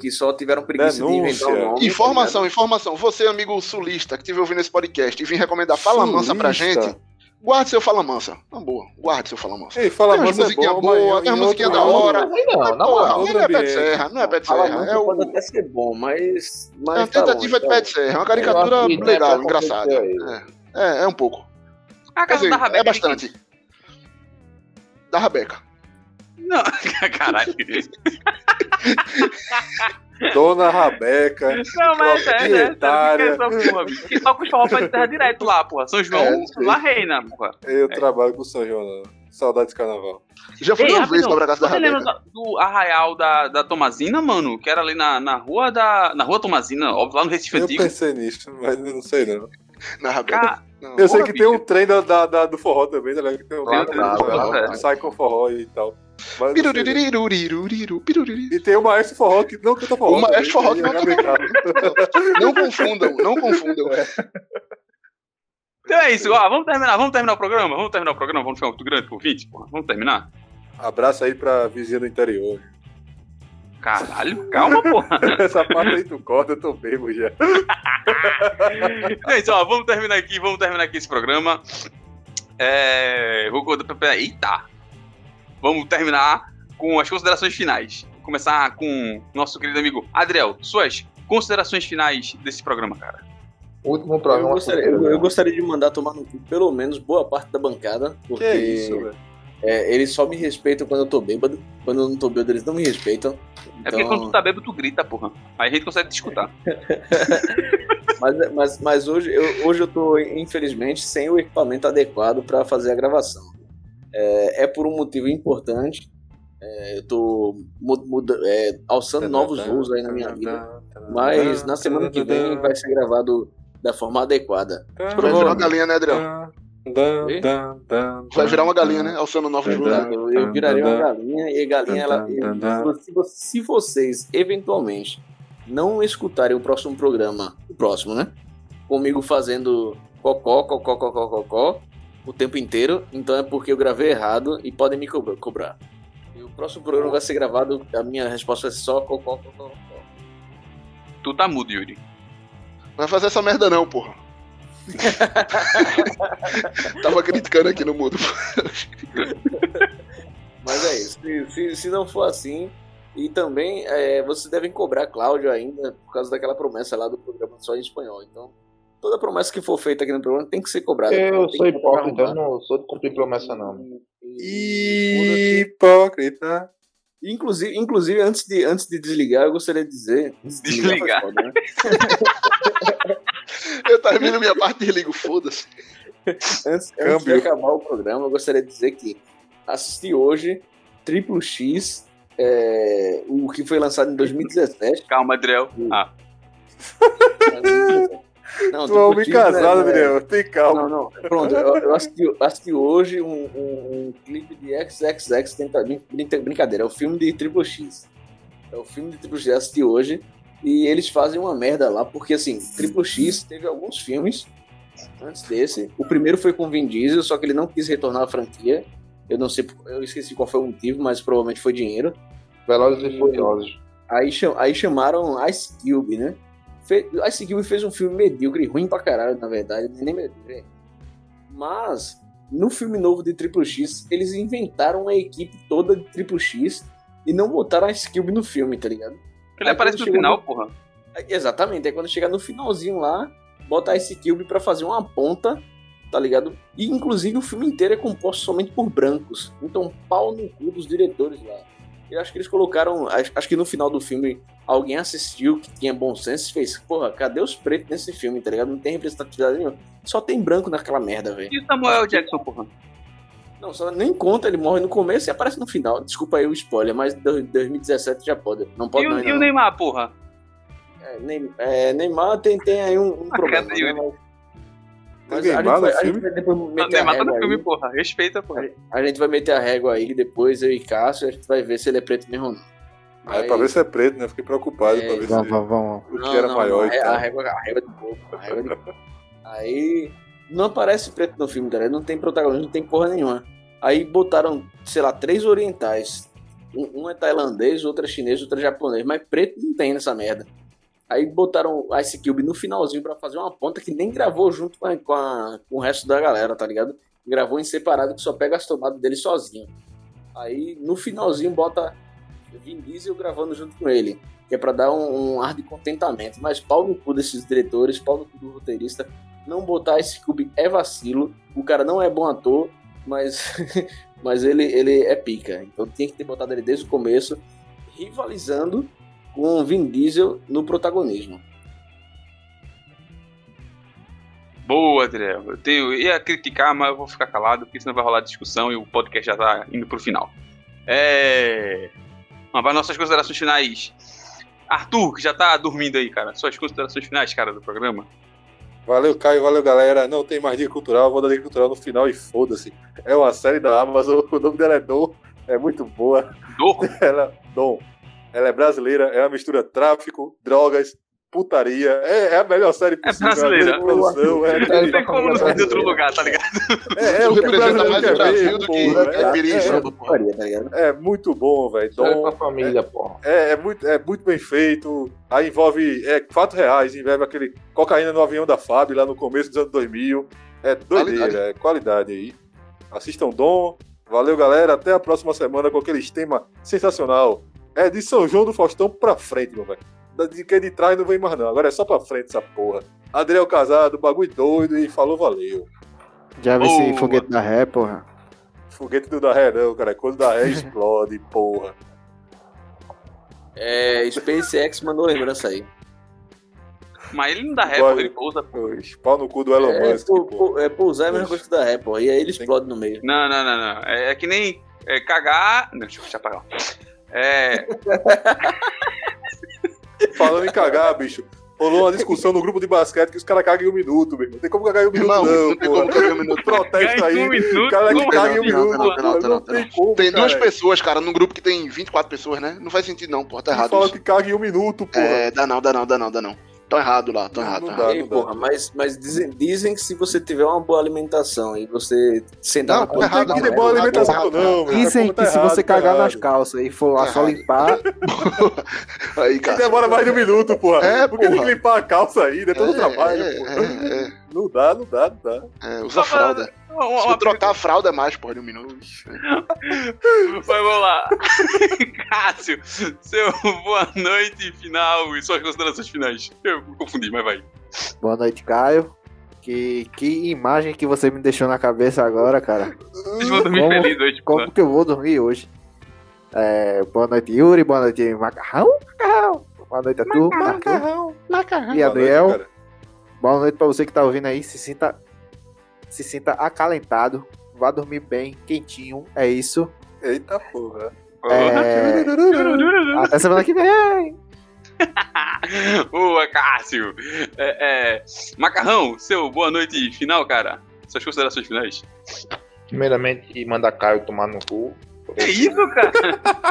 Que só tiveram preguiça de Denúncia. inventar o nome. Informação, informação. Você, amigo sulista que estiver ouvindo esse podcast e vir recomendar Fala Mansa pra gente, guarde seu Fala Mansa. Na boa, guarde seu Fala Mansa. Ei, fala Tem umas é musiquinhas bom, boas, tem em umas musiquinhas da hora. Não, não, Porra, mas não é pé de serra, não é pé de serra. É, o, pode até ser bom, mas. é mas uma tá tentativa longe, de pé de serra. É uma caricatura não é legal, engraçada. É, é, é um pouco. A casa dizer, da Rabeca. é bastante. Da Rabeca. Não, caralho. Dona Rabeca. Não, mas é, é, é, bicho. Que toca os forró pra terra direto lá, porra. São João, É, lá reina, porra. Eu trabalho com o São João, não. Saudades de carnaval. Já fui Ei, uma vez pra casa da Você lembra Rabeca. do, arraial da, da Tomazina, mano? Que era ali na, na rua da. Na rua Tomazina, óbvio, lá no Recife Eu Antigo. pensei nisso, mas eu não sei não. Na Rabeca. Ca- Não. Eu sei que tem um bicho. trem da, da- da- do forró também, tá ligado? Que Tem um Claro, trem claro, do forró, que sai com forró e tal. Mas não. E tem o maestro forró que não canta forró. O maestro forró que não também, canta é Não confundam, não confundam. Então é isso, ó, vamos terminar, vamos terminar o programa? Vamos terminar o programa, vamos ficar muito grande por 20, porra. Vamos terminar? Abraço aí pra vizinha do interior. Caralho, calma, porra. Essa parte aí tu corta, eu tô bebo já. Gente, ó, vamos terminar aqui, vamos terminar aqui esse programa. É. Vou. Eita! Vamos terminar com as considerações finais. Vou começar com nosso querido amigo Adriel. Suas considerações finais desse programa, cara. Último Eu programa. gostaria, eu, eu gostaria de mandar tomar no cu pelo menos boa parte da bancada, porque Que isso, velho? é, eles só me respeitam quando eu tô bêbado. Quando eu não tô bêbado, eles não me respeitam. É porque Então- quando tu tá bêbado, tu grita, porra. Aí a gente consegue te escutar. Mas, mas, mas hoje, eu, hoje eu tô, infelizmente, sem o equipamento adequado para fazer a gravação. É, é por um motivo importante. É, eu tô mu- muda, é, alçando novos voos aí na minha vida. Mas na semana que vem vai ser gravado da forma adequada. Vai virar uma galinha, né, Adriel? Vai virar uma galinha, né? Alçando novos voos. Eu, eu virarei uma galinha e a galinha, ela, se vocês eventualmente não escutarem o próximo programa, o próximo, né? Comigo fazendo cocó, cocó, cocó, cocó o tempo inteiro, então é porque eu gravei errado e podem me cobrar. cobrar. E o próximo programa vai ser gravado, a minha resposta é só cocó, cocó, cocó. Tu tá mudo, Yuri. Não vai fazer essa merda não, porra. Tava criticando aqui no mudo. Mas é isso. Se, se, se não for assim. E também é, vocês devem cobrar Cláudio ainda por causa daquela promessa lá do programa só em espanhol. Então, toda promessa que for feita aqui no programa tem que ser cobrada. Eu sou hipócrita, eu não sou de cumprir promessa, não. Hipócrita. Inclusive, inclusive antes, de, antes de desligar, eu gostaria de dizer. Desligar. foi foda, né? Eu termino minha parte e ligo, foda-se. Antes, antes de acabar o programa, eu gostaria de dizer que assisti hoje Triplo X, é, o que foi lançado em 2017. Calma, Adriel. Ah, Não, Tu é homem casado, né, Adriel. Tem calma. Não, não. Pronto, eu, eu assisti, assisti hoje um, um- um clipe de XXX tenta, brin- brin- Brincadeira, é o filme de Triple X. É o filme de Triple X, assisti hoje. E eles fazem uma merda lá, porque assim, Triple X teve alguns filmes antes desse. O primeiro foi com Vin Diesel, só que ele não quis retornar à franquia. Eu não sei, eu esqueci qual foi o motivo, mas provavelmente foi dinheiro. Velozes e Furiosos. Aí, aí chamaram Ice Cube, né? Fe Ice Cube fez um filme medíocre, ruim pra caralho, na verdade, nem medíocre. Mas, no filme novo de Triple X, eles inventaram uma equipe toda de Triple X e não botaram Ice Cube no filme, tá ligado? ele Aí aparece no final, porra. Aí, Exatamente, aí quando chegar no finalzinho lá, bota Ice Cube pra fazer uma ponta, tá ligado? E inclusive o filme inteiro é composto somente por brancos. Então, pau no cu dos diretores lá. Eu acho que eles colocaram. Acho, que no final do filme alguém assistiu que tinha bom senso e fez: Porra, cadê os pretos nesse filme, tá ligado? Não tem representatividade nenhuma. Só tem branco naquela merda, velho. E o Samuel Jackson, porra? Não, só nem conta, ele morre no começo e aparece no final. Desculpa aí o spoiler, mas do- 2017 já pode. Não pode E o, não, e o. Neymar, porra? É, é, Neymar tem, tem aí um, um problema. cadê né? Mas- Mas a gente, vai, a gente vai depois meter a tá régua filme, aí. porra. Respeita, porra. A gente vai meter a régua aí depois, eu e Cássio, a gente vai ver se ele é preto mesmo ou não. É pra ver se é preto, né? Fiquei preocupado É, pra ver se Vamos, vamos, vamos. o que era maior não, e a, tal. a régua, a régua de a régua de. Aí não aparece preto no filme, galera. Não tem protagonista, não tem porra nenhuma. Aí botaram, sei lá, três orientais. Um, um é tailandês, outro é chinês, outro é japonês. Mas preto não tem nessa merda. Aí botaram Ice Cube no finalzinho pra fazer uma ponta que nem gravou junto com, a- com, a- com o resto da galera, tá ligado? Gravou em separado que só pega as tomadas dele sozinho. Aí no finalzinho bota Vin Diesel gravando junto com ele. Que é pra dar um, um ar de contentamento. Mas pau no cu desses diretores, pau no cu do roteirista. Não botar esse Cube é vacilo. O cara não é bom ator, mas, mas ele, ele é pica. Então tinha que ter botado ele desde o começo, rivalizando com o Vin Diesel no protagonismo. Boa, Adriel. Eu tenho, eu ia criticar, mas eu vou ficar calado, porque senão vai rolar discussão e o podcast já tá indo pro final. É. Mas vai nossas considerações finais. Arthur, que já tá dormindo aí, cara. Suas considerações finais, cara, do programa. Valeu, Caio, valeu, galera. Não tem mais dica cultural, vou dar dica cultural no final e foda-se. É uma série da Amazon, o nome dela é Dom, é muito boa. Dor? Ela, Dom, ela é brasileira, é uma mistura tráfico, drogas, putaria. É, é a melhor série possível. brasileira. É produção, é, Não tem como não de outro lugar, tá ligado? é, é o que Representa mais o Brasil ver, do que é, Caipiricha. Putaria, tá ligado? é, é muito bom, velho. Dom, pra família, porra. É, é muito, é muito bem feito. Aí envolve é, fatos reais, envolve aquele cocaína no avião da Fábio lá no começo dos anos 2000. É doideira, Qualidade. é qualidade aí. Assistam Dom. Valeu, galera. Até a próxima semana com aquele tema sensacional. É de São João do Faustão pra frente, meu velho. De que é de trás não vem mais, não. Agora é só pra frente essa porra. Adriel Casado, bagulho doido e falou, valeu. Já vi esse foguete da ré, porra. Foguete do da ré, não, cara. Quando da ré explode, porra. É, SpaceX mandou lembrança aí. Mas ele não dá ré, porra, ele pousa. Pau no cu do Elon É, Musk, pô, porra. pô, é, pousar é a mesma coisa que da ré, pô. E aí ele explode no meio. Não, não, não, não. É, é que nem é, cagar. Não, deixa eu lá. É. Falando em cagar, bicho. Rolou uma discussão no grupo de basquete que os caras cagam em um minuto, meu irmão. Não tem como cagar em um minuto, Irmão, não, não tem pô. como cagar em um minuto. Protesto Ganha aí. um minuto, cara que caga em um não? minuto. Não, não, não, pô. não, não, tem como, Tem duas pessoas, cara, num grupo que tem 24 pessoas, né? Não faz sentido não, pô, tá errado fala que caga em um minuto, porra. É, dá não, dá não, dá não, dá não. Tão errado lá, tão errado. Não dá, errado. Ei, não dá. porra, mas, mas dizem, dizem que se você tiver uma boa alimentação e você sentar Não, na tá errado, Tem que não, ter boa errado, alimentação, errado, não. Dizem Tá que se errado, você tá cagar errado. nas calças e for lá Tá só errado. limpar, Aí, Que cara. demora mais de um minuto, porra. É, Porque tem que limpar a calça ainda, é todo É, trabalho, é, porra. é, é, Não dá, não dá, não dá. é, usa fralda. Uma, Se uma, trocar a fralda é mais, porra, de um minuto. Mas vamos lá. Cássio, seu boa noite final e suas considerações finais. Eu me confundi, mas vai. boa noite, Caio. Que, que imagem que você me deixou na cabeça agora, cara. Vocês vão dormir Como- feliz hoje, Como que eu vou dormir hoje? É, boa noite, Yuri. Boa noite, Macarrão. Macarrão. Boa noite a tu, Arthur. E Boa Adriel. noite, cara. Boa noite pra você que tá ouvindo aí. Se sinta, se sinta acalentado. Vá dormir bem, quentinho. É isso. Eita porra. É, até semana que vem. Boa, Cássio. É, é, Macarrão, seu boa noite final, cara. Suas considerações finais. Primeiramente, manda Caio tomar no cu. É isso, cara?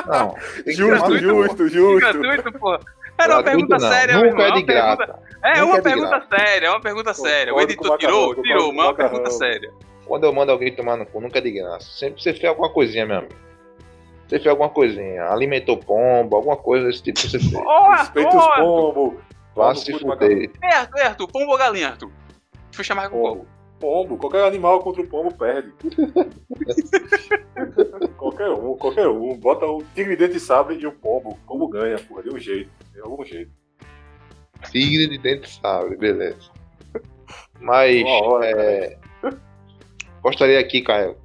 Não, que Justo, justo, Que justo. gratuito, pô. Era uma pergunta não, séria, meu Nunca irmão. é de uma pergunta- graça. É uma é de pergunta séria, é uma pergunta séria. O editor tirou, Macarrão, tirou, mas é uma pergunta séria. Quando eu mando alguém tomar no cu, nunca é de graça. Sempre você fez alguma coisinha, meu amigo. Você fez alguma coisinha. Alimentou pombo, alguma coisa desse tipo você fez. Ô, Respeita os pombos. Vá se fuder. É, Arthur, é, Arthur, pombo ou galinha, Arthur? Deixa eu chamar com pombo. Pombo. Pombo. Qualquer animal contra o pombo perde. qualquer um, qualquer um. Bota o tigre dente de sabre e o pombo. Como ganha, porra. De um jeito. De algum jeito. Tigre de dente sabe, beleza. Mas hora, é, gostaria aqui, Caio,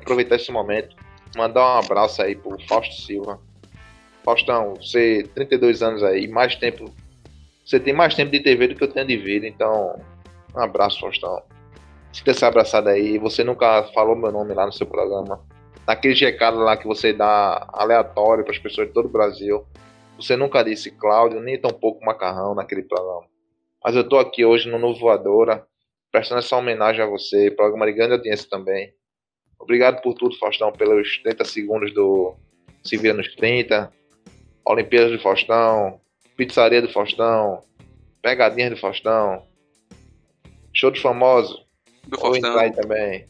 aproveitar esse momento, mandar um abraço aí pro Fausto Silva. Faustão, você 32 anos aí, mais tempo. Você tem mais tempo de TV do que eu tenho de vida, então um abraço, Faustão. Sinta se abraçado aí. Você nunca falou meu nome lá no seu programa. Naquele recado lá que você dá aleatório para as pessoas de todo o Brasil. Você nunca disse Cláudio, nem tampouco Macarrão naquele programa. Mas eu tô aqui hoje no Novo Voadora, prestando essa homenagem a você, programa de grande audiência também. Obrigado por tudo, Faustão, pelos 30 segundos do Se Vira nos 30, Olimpíadas do Faustão, Pizzaria do Faustão, Pegadinhas do Faustão, Show do Famoso, Do Faustão. também.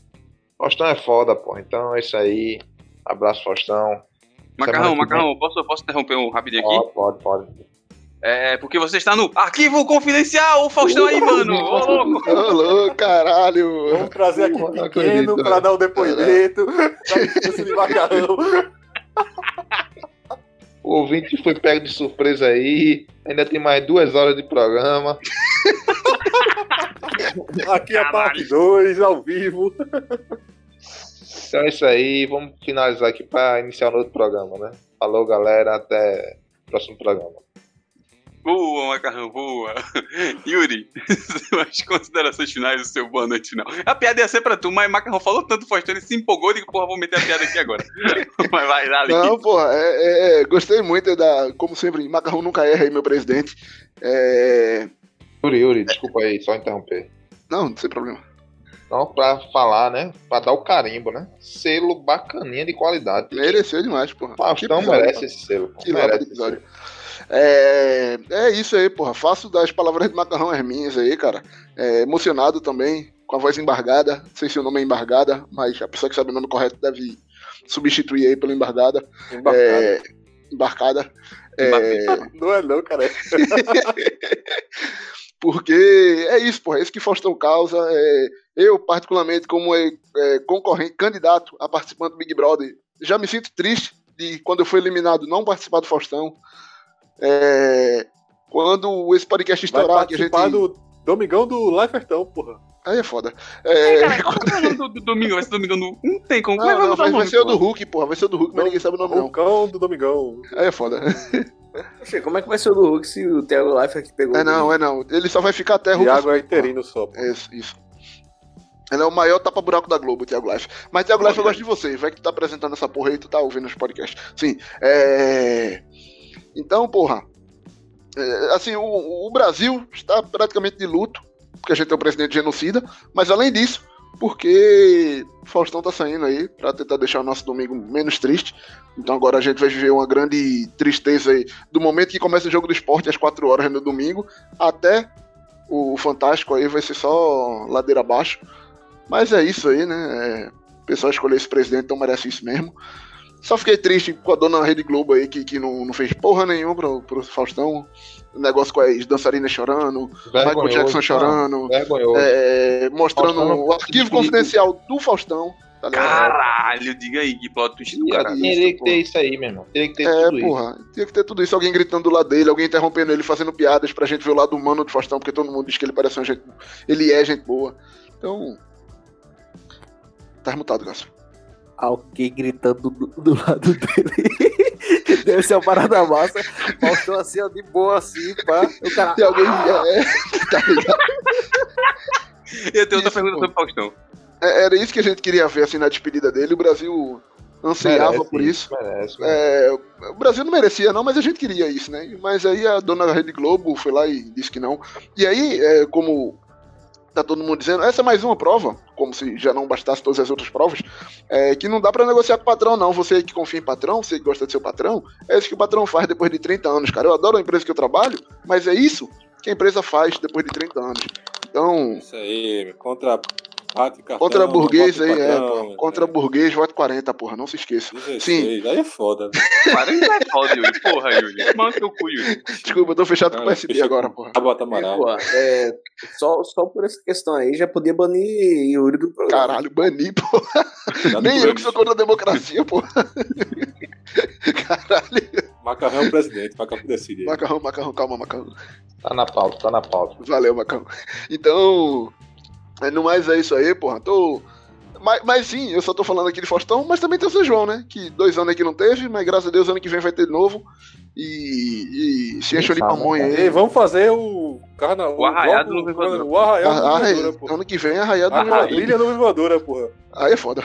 Faustão é foda, pô. Então é isso aí. Abraço, Faustão. Macarrão, Macarrão, posso, posso interromper um rapidinho aqui? Pode, pode, pode. É, porque você está no arquivo confidencial, o Faustão aí, mano. Ô, louco. Ô, louco, caralho. Vamos trazer aqui Porra, pequeno acredito, pra dar o depoimento. Da distância de macarrão. O ouvinte foi pego de surpresa aí. Ainda tem mais duas horas de programa. Aqui é a parte 2, ao vivo. Então é isso aí. Vamos finalizar aqui para iniciar um outro programa, né? Falou, galera. Até o próximo programa. Boa, Macarrão, boa. Yuri, suas considerações finais do seu boa noite final. A piada ia ser pra tu, mas Macarrão falou tanto Faustão, ele se empolgou e porra, vou meter a piada aqui agora. mas vai, dali. Não, porra, é, é, é, gostei muito da. Como sempre, Macarrão nunca erra aí, meu presidente. É, Yuri, Yuri, desculpa aí, só interromper. Não, sem problema. Não, pra falar, né? Pra dar o carimbo, né? Selo bacaninha de qualidade. Mereceu demais, porra. Faustão merece esse selo. Que merece episódio. selo. É, é isso aí, porra. Faço das palavras de macarrão as minhas aí, cara. É, emocionado também, com a voz embargada. Não sei se o nome é embargada, mas a pessoa que sabe o nome correto deve substituir aí pelo embargada. Embarcado. É, embarcada. É, Não é não, cara. porque é isso, porra. É isso que Faustão causa. É, eu, particularmente, como é, é, concorrente, candidato a participante do Big Brother, já me sinto triste de quando eu fui eliminado não participar do Faustão. É, quando esse podcast Vai estourar, que a gente. participar do Domingão do Lifertão, porra. Aí é foda. É, cara, qual é o nome do, do domingo? Vai ser domingo no. Não tem como. É não, vai não, vai, vai ser o do? Hulk, porra. Vai ser o do Hulk, mas ninguém sabe o nome, não. Vulcão do Domingão. Aí é foda. Poxa, como é que vai ser o do Hulk se o Thiago Leifert que pegou É não, é não. Ele só vai ficar até Hulk. Thiago é interino só. pô. Isso, isso. Ele é o maior tapa-buraco da Globo, o Thiago Life. Mas, Thiago Life, eu gosto de você. Vai que tu tá apresentando essa porra aí, tu tá ouvindo os podcasts. Sim. É... Então, porra. é, assim, o, o Brasil está praticamente de luto, porque a gente tem um presidente genocida. Mas, além disso, porque o Faustão tá saindo aí pra tentar deixar o nosso domingo menos triste. Então agora a gente vai viver uma grande tristeza aí do momento que começa o jogo do esporte às 4 horas no domingo até o Fantástico aí vai ser só ladeira abaixo. Mas é isso aí, né? É, o pessoal escolheu esse presidente, então merece isso mesmo. Só fiquei triste com a dona Rede Globo aí, que, que não, não fez porra nenhuma pro, pro Faustão. O negócio com as dançarinas chorando, Michael Vergonhoso, Jackson cara. chorando, é, mostrando Faustão o arquivo confidencial do Faustão. Tá? Caralho, diga aí, que plot twist do Cara, caralho. Teria isso, que ter isso aí, meu irmão. Teria que ter É, tudo isso. porra, tinha que ter tudo isso. Alguém gritando do lado dele, alguém interrompendo ele, fazendo piadas pra gente ver o lado humano do Faustão, porque todo mundo diz que ele parece uma gente. Ele é gente boa. Então. Tá mutado, Cássio. Alguém gritando do, do lado dele. Deve ser o parada massa. Faustão assim, ó, de boa assim, pá. O cara. Tem alguém. É, tá ligado? Eu tenho outra Isso, pergunta pô. sobre o Faustão. É, Era isso que a gente queria ver assim na despedida dele. O Brasil ansiava Merece por isso. Merece, merece. É, o Brasil não merecia, não, mas a gente queria isso, né? Mas aí a dona da Rede Globo foi lá e disse que não. E aí, é, como tá todo mundo dizendo, essa é mais uma prova, como se já não bastasse todas as outras provas, é, que não dá pra negociar com o patrão, não. Você que confia em patrão, você que gosta de seu patrão, é isso que o patrão faz depois de 30 anos, cara. Eu adoro a empresa que eu trabalho, mas é isso que a empresa faz depois de 30 anos. Então, Isso aí, contra cartão, contra burguês aí, é, pô, contra burguês, voto 40, porra, não se esqueça. 16, Sim. Aí é foda. né? 40 é foda, Yuri. Porra, Yuri. Manda teu cu, Yuri. Desculpa, eu tô fechado com o PSD fecha agora, com porra. Tabata Amaral. Pô, é, só, só por essa questão aí já podia banir Yuri do programa. Caralho, bani, porra. Já Nem não eu que sou contra a democracia, porra. Caralho. Macarrão é o presidente, macarrão decide. Macarrão, macarrão, calma, macarrão. Tá na pauta, tá na pauta. Valeu, macarrão. Então, é, no mais é isso aí, porra. Tô. Mas, mas sim, eu só tô falando aqui de Faustão, mas também tem o São João, né? Que dois anos aqui não teve, mas graças a Deus ano que vem vai ter de novo. E, e se encheu de pamonha Ei, aí. vamos fazer o carnaval. O arraiado no Vivador. O arraiado porra. ano que vem é arraiado A no Vivador. quadrilha no Vivadora, porra. Aí é foda.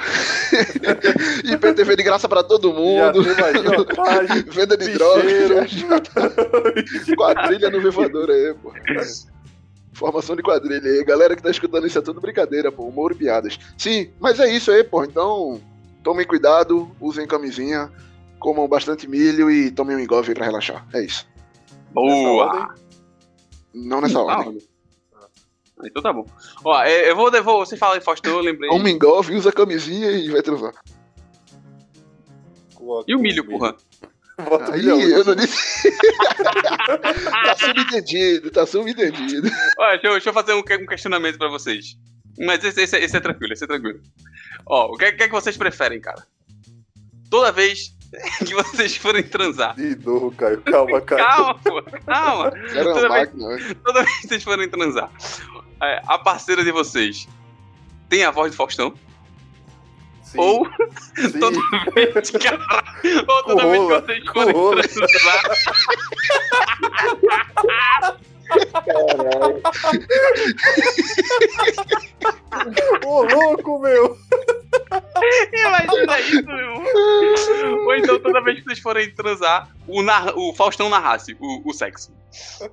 IPTV de graça pra todo mundo. Venda de drogas. quadrilha no Vivador aí, pô. Formação de quadrilha aí. Galera que tá escutando isso é tudo brincadeira, pô. Humor e piadas. Sim, mas é isso aí, pô. Então, tomem cuidado, usem camisinha, comam bastante milho e tomem um engove pra relaxar. É isso. Boa. Não nessa Tá ordem. Então tá bom. Ó, é, eu vou, eu vou você fala em Faustão, eu lembrei. Toma um engove, usa camisinha e vai transar. E o milho, porra? Bota o Aí, eu não disse. tá subentendido, tá subentendido. Ó, deixa, eu, deixa eu fazer um, um questionamento pra vocês. Mas esse, esse- esse é tranquilo, esse é tranquilo. Ó, o que, que é que vocês preferem, cara? Toda vez que vocês forem transar. De novo, Caio. Calma, Caio. Calma, pô, calma. Era Toda vez, máquina, né? toda vez que vocês forem transar, é, a parceira de vocês tem a voz do Faustão? Sim, Ou sim. toda vez que, a- ou toda Com vez que vocês forem transar, Ô, louco, meu. Imagina isso, meu. Ou então toda vez que vocês forem transar, o, narra- o Faustão narrasse o, o sexo.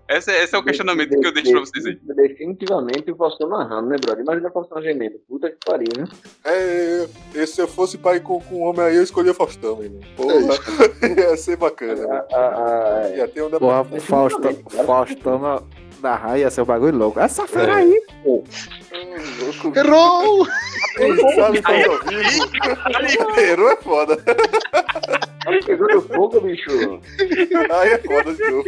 Esse, é- esse é o questionamento que eu deixo pra vocês aí. Definitivamente o Faustão narrando, né, brother? Imagina o Faustão gemendo. Puta que pariu, né? É, e se eu fosse pai com, com um homem aí, eu escolhia Faustão, meu irmão. Porra, ia ser bacana, né? A- a- a- Ia ter um da Porra, Faustão, Faustão na, na raia ia ser um bagulho louco. Essa fera aí, pô. Errou! Sabe fazer ao vivo? Errou é foda. Pegou no fogo, bicho. Aí é foda de novo.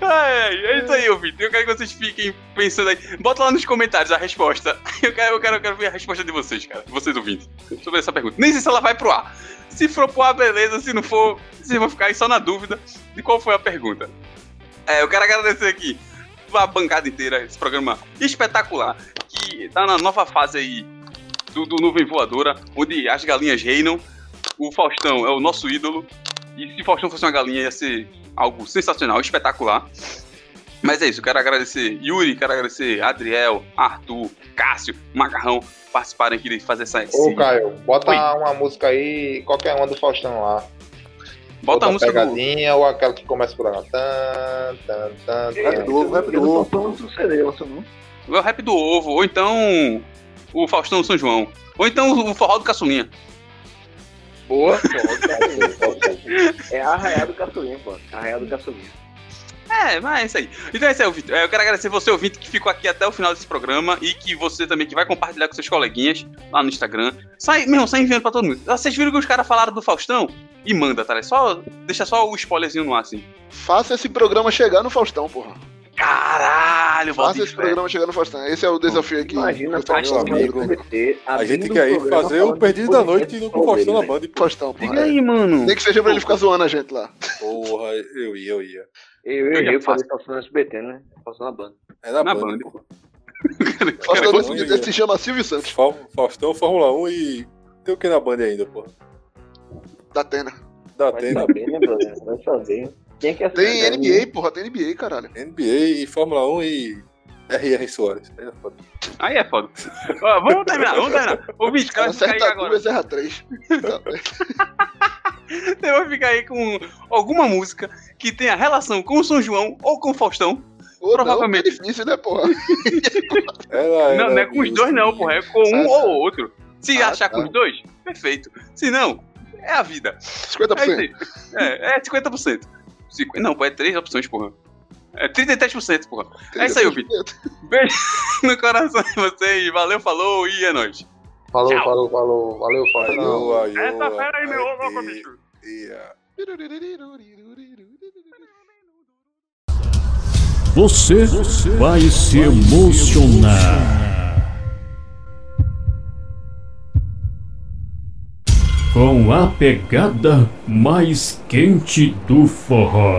Ai, ai, é isso aí, ouvinte. Eu quero que vocês fiquem pensando aí. Bota lá nos comentários a resposta. Eu quero, eu quero, eu quero ver a resposta de vocês, cara. Vocês ouvintes. Sobre essa pergunta. Nem sei se ela vai pro ar. Se for pro ar, beleza. Se não for, vocês vão ficar aí só na dúvida de qual foi a pergunta. É, eu quero agradecer aqui a bancada inteira, esse programa espetacular, que tá na nova fase aí do, do Nuvem Voadora, onde as galinhas reinam. O Faustão é o nosso ídolo. E se Faustão fosse uma galinha, ia ser algo sensacional, espetacular. Mas é isso, eu quero agradecer Yuri, quero agradecer Adriel, Arthur, Cássio, Macarrão, participarem aqui de fazer essa. Ô, Caio, bota Oi. uma música aí, qualquer uma do Faustão lá. Bota a música do. pegadinha ou aquela que começa por lá. Tan, tan, tan, Rap tan. do ovo, rap do ovo. Não sucedeu, lançou não. O rap do ovo, ou então o Faustão São João. Ou então o forró do Caçulinha. Boa. É Arraial do Caçulinha, pô. Arraial do Caçulinha. É, mas é isso aí. Então é isso aí, Vitor. Eu quero agradecer você, ouvinte, que ficou aqui até o final desse programa e que você também que vai compartilhar com seus coleguinhas lá no Instagram. Sai, meu, sai enviando pra todo mundo. Vocês viram que os caras falaram do Faustão? E manda, tá? Só, deixa só o spoilerzinho no ar, assim. Faça esse programa chegar no Faustão, porra. Caralho, Faça esse programa chegar no Faustão. Esse é o desafio aqui. Imagina, Faustão, amigo. SBT, A gente quer aí programa fazer o Perdido da Noite no só Faustão na dele, Band. pô. Faustão, porra. Diga aí, mano. Nem que seja pra ele ficar zoando a gente lá. Porra, eu ia, eu ia. Eu, Eu eu, falei Faustão no SBT, né? Faustão na banda. É na, Na Band. Band. pô. Faustão desse, desse se chama Silvio Santos, Fa- Faustão, Fórmula 1 e. Tem o que na Band ainda, pô? da Atena. Da Vai Atena, saber, né, brother? Vai saber. Quem é que Tem assiste? NBA, porra, tem NBA, caralho. NBA e Fórmula 1 e. R.R. Soares. Aí é foda. Aí é foda. Ó, vamos terminar, vamos terminar. Fica aí acerta agora. duas, erra três. Você vai ficar aí com alguma música que tenha relação com o São João ou com o Faustão. Ou não, Provavelmente. é difícil, né, porra? Ela Não, era não é com os dois, não, porra. É com um Ah, ou outro. Se Ah, achar tá. com os dois, perfeito. Se não, é a vida. É isso 50%. aí. É, é 50%. Cinqu- Não, pô, é três opções, porra. É 33%, porra. É isso aí, ouvinte. Beijo no coração de vocês. Valeu, falou e é nóis. Falou, Tchau. falou, falou. Valeu, aioa, Essa fera aí, meu louco, bicho. Você vai se emocionar. Com a pegada mais quente do forró.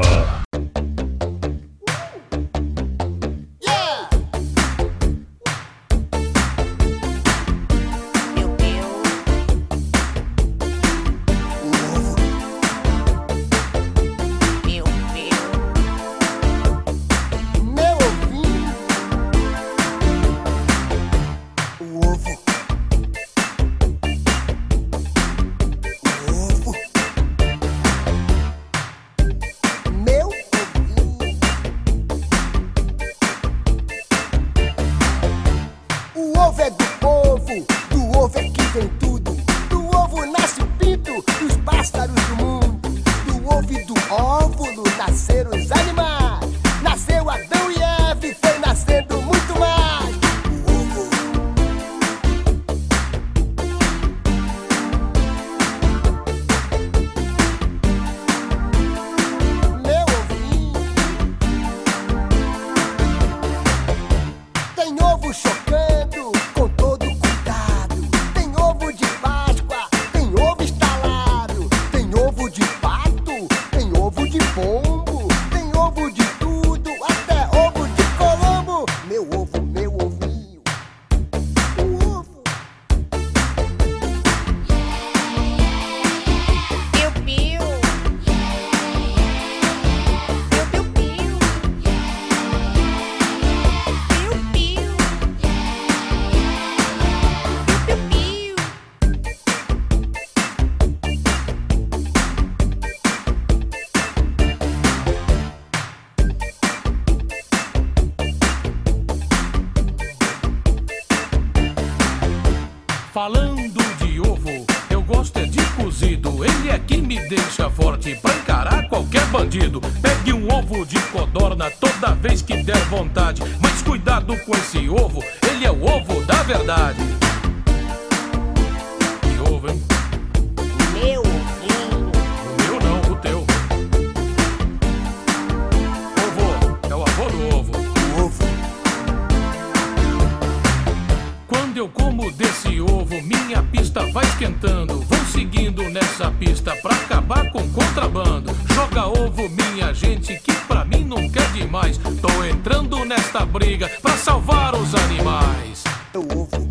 Pra acabar com contrabando. Joga ovo, minha gente, que pra mim nunca é demais. Tô entrando nesta briga pra salvar os animais. Meu ovo,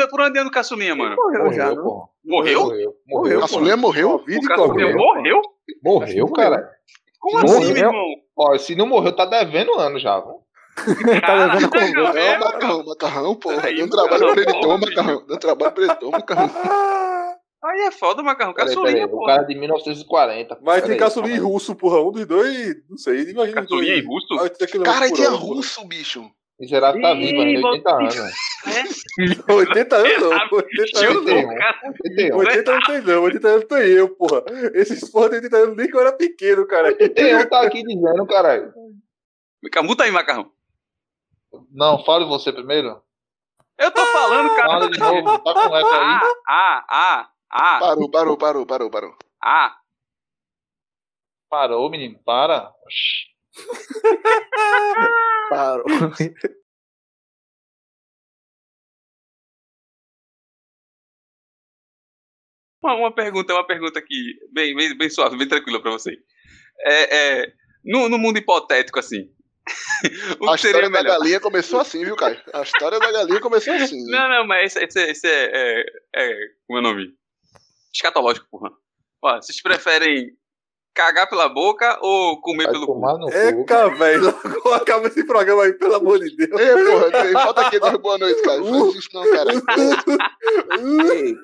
onde, por onde anda o caçulinha, mano? Morreu já, Morreu, não? pô. Morreu? Morreu. Morreu, A Sulê morreu? Covid O caçulinha correu. morreu? Morreu, cara. Como Morreu. assim, meu irmão? Ó, se não morreu, tá devendo ano já. viu? tá devendo com Não, velho. macarrão, macarrão, porra. Aí, Deu um trabalho macarrão, pra ele, toma, macarrão. Deu um trabalho pra ele, toma, macarrão. Aí é foda, macarrão. Peraí, Caçulinha, peraí. O pô. cara é de 1940. Mas tem caçulinha e russo, porra. Um dos dois, não sei. Imagina. Caçulinha e russo? a 80 quilômetros Cara, tinha russo, bicho. Miserável tá vivo ainda, Ih, 80 anos. É? 80 anos não. 80 Tio anos não. cara. 81. 80 não tem não, 80 anos tem eu, porra. Esses porra de 80 anos nem que eu era pequeno, cara. 81 tá aqui dizendo, caralho. Muta aí, macarrão. Não, fale você primeiro. Eu tô falando, cara. Fala de novo. Tá com eco aí. Ah, ah, ah, ah, Parou, parou, parou, parou, parou. ah. Parou, menino. Para. Oxi. Parou. Uma, pergunta, uma pergunta aqui, bem, bem, bem suave, bem tranquila pra você. É, é, no, no mundo hipotético, assim. A história da melhor? galinha começou assim, viu, Caio? A história da galinha começou assim. Não, não, mas esse, esse, esse é, é, é. Como é o nome? Escatológico, porra. Ó, vocês preferem cagar pela boca ou comer Vai pelo cu? tomar no cu. Eca, velho. Logo acaba esse programa aí, pelo amor de Deus. Ei, porra, falta aqui, dá boa noite, cara. Não faz isso não, cara. Ei,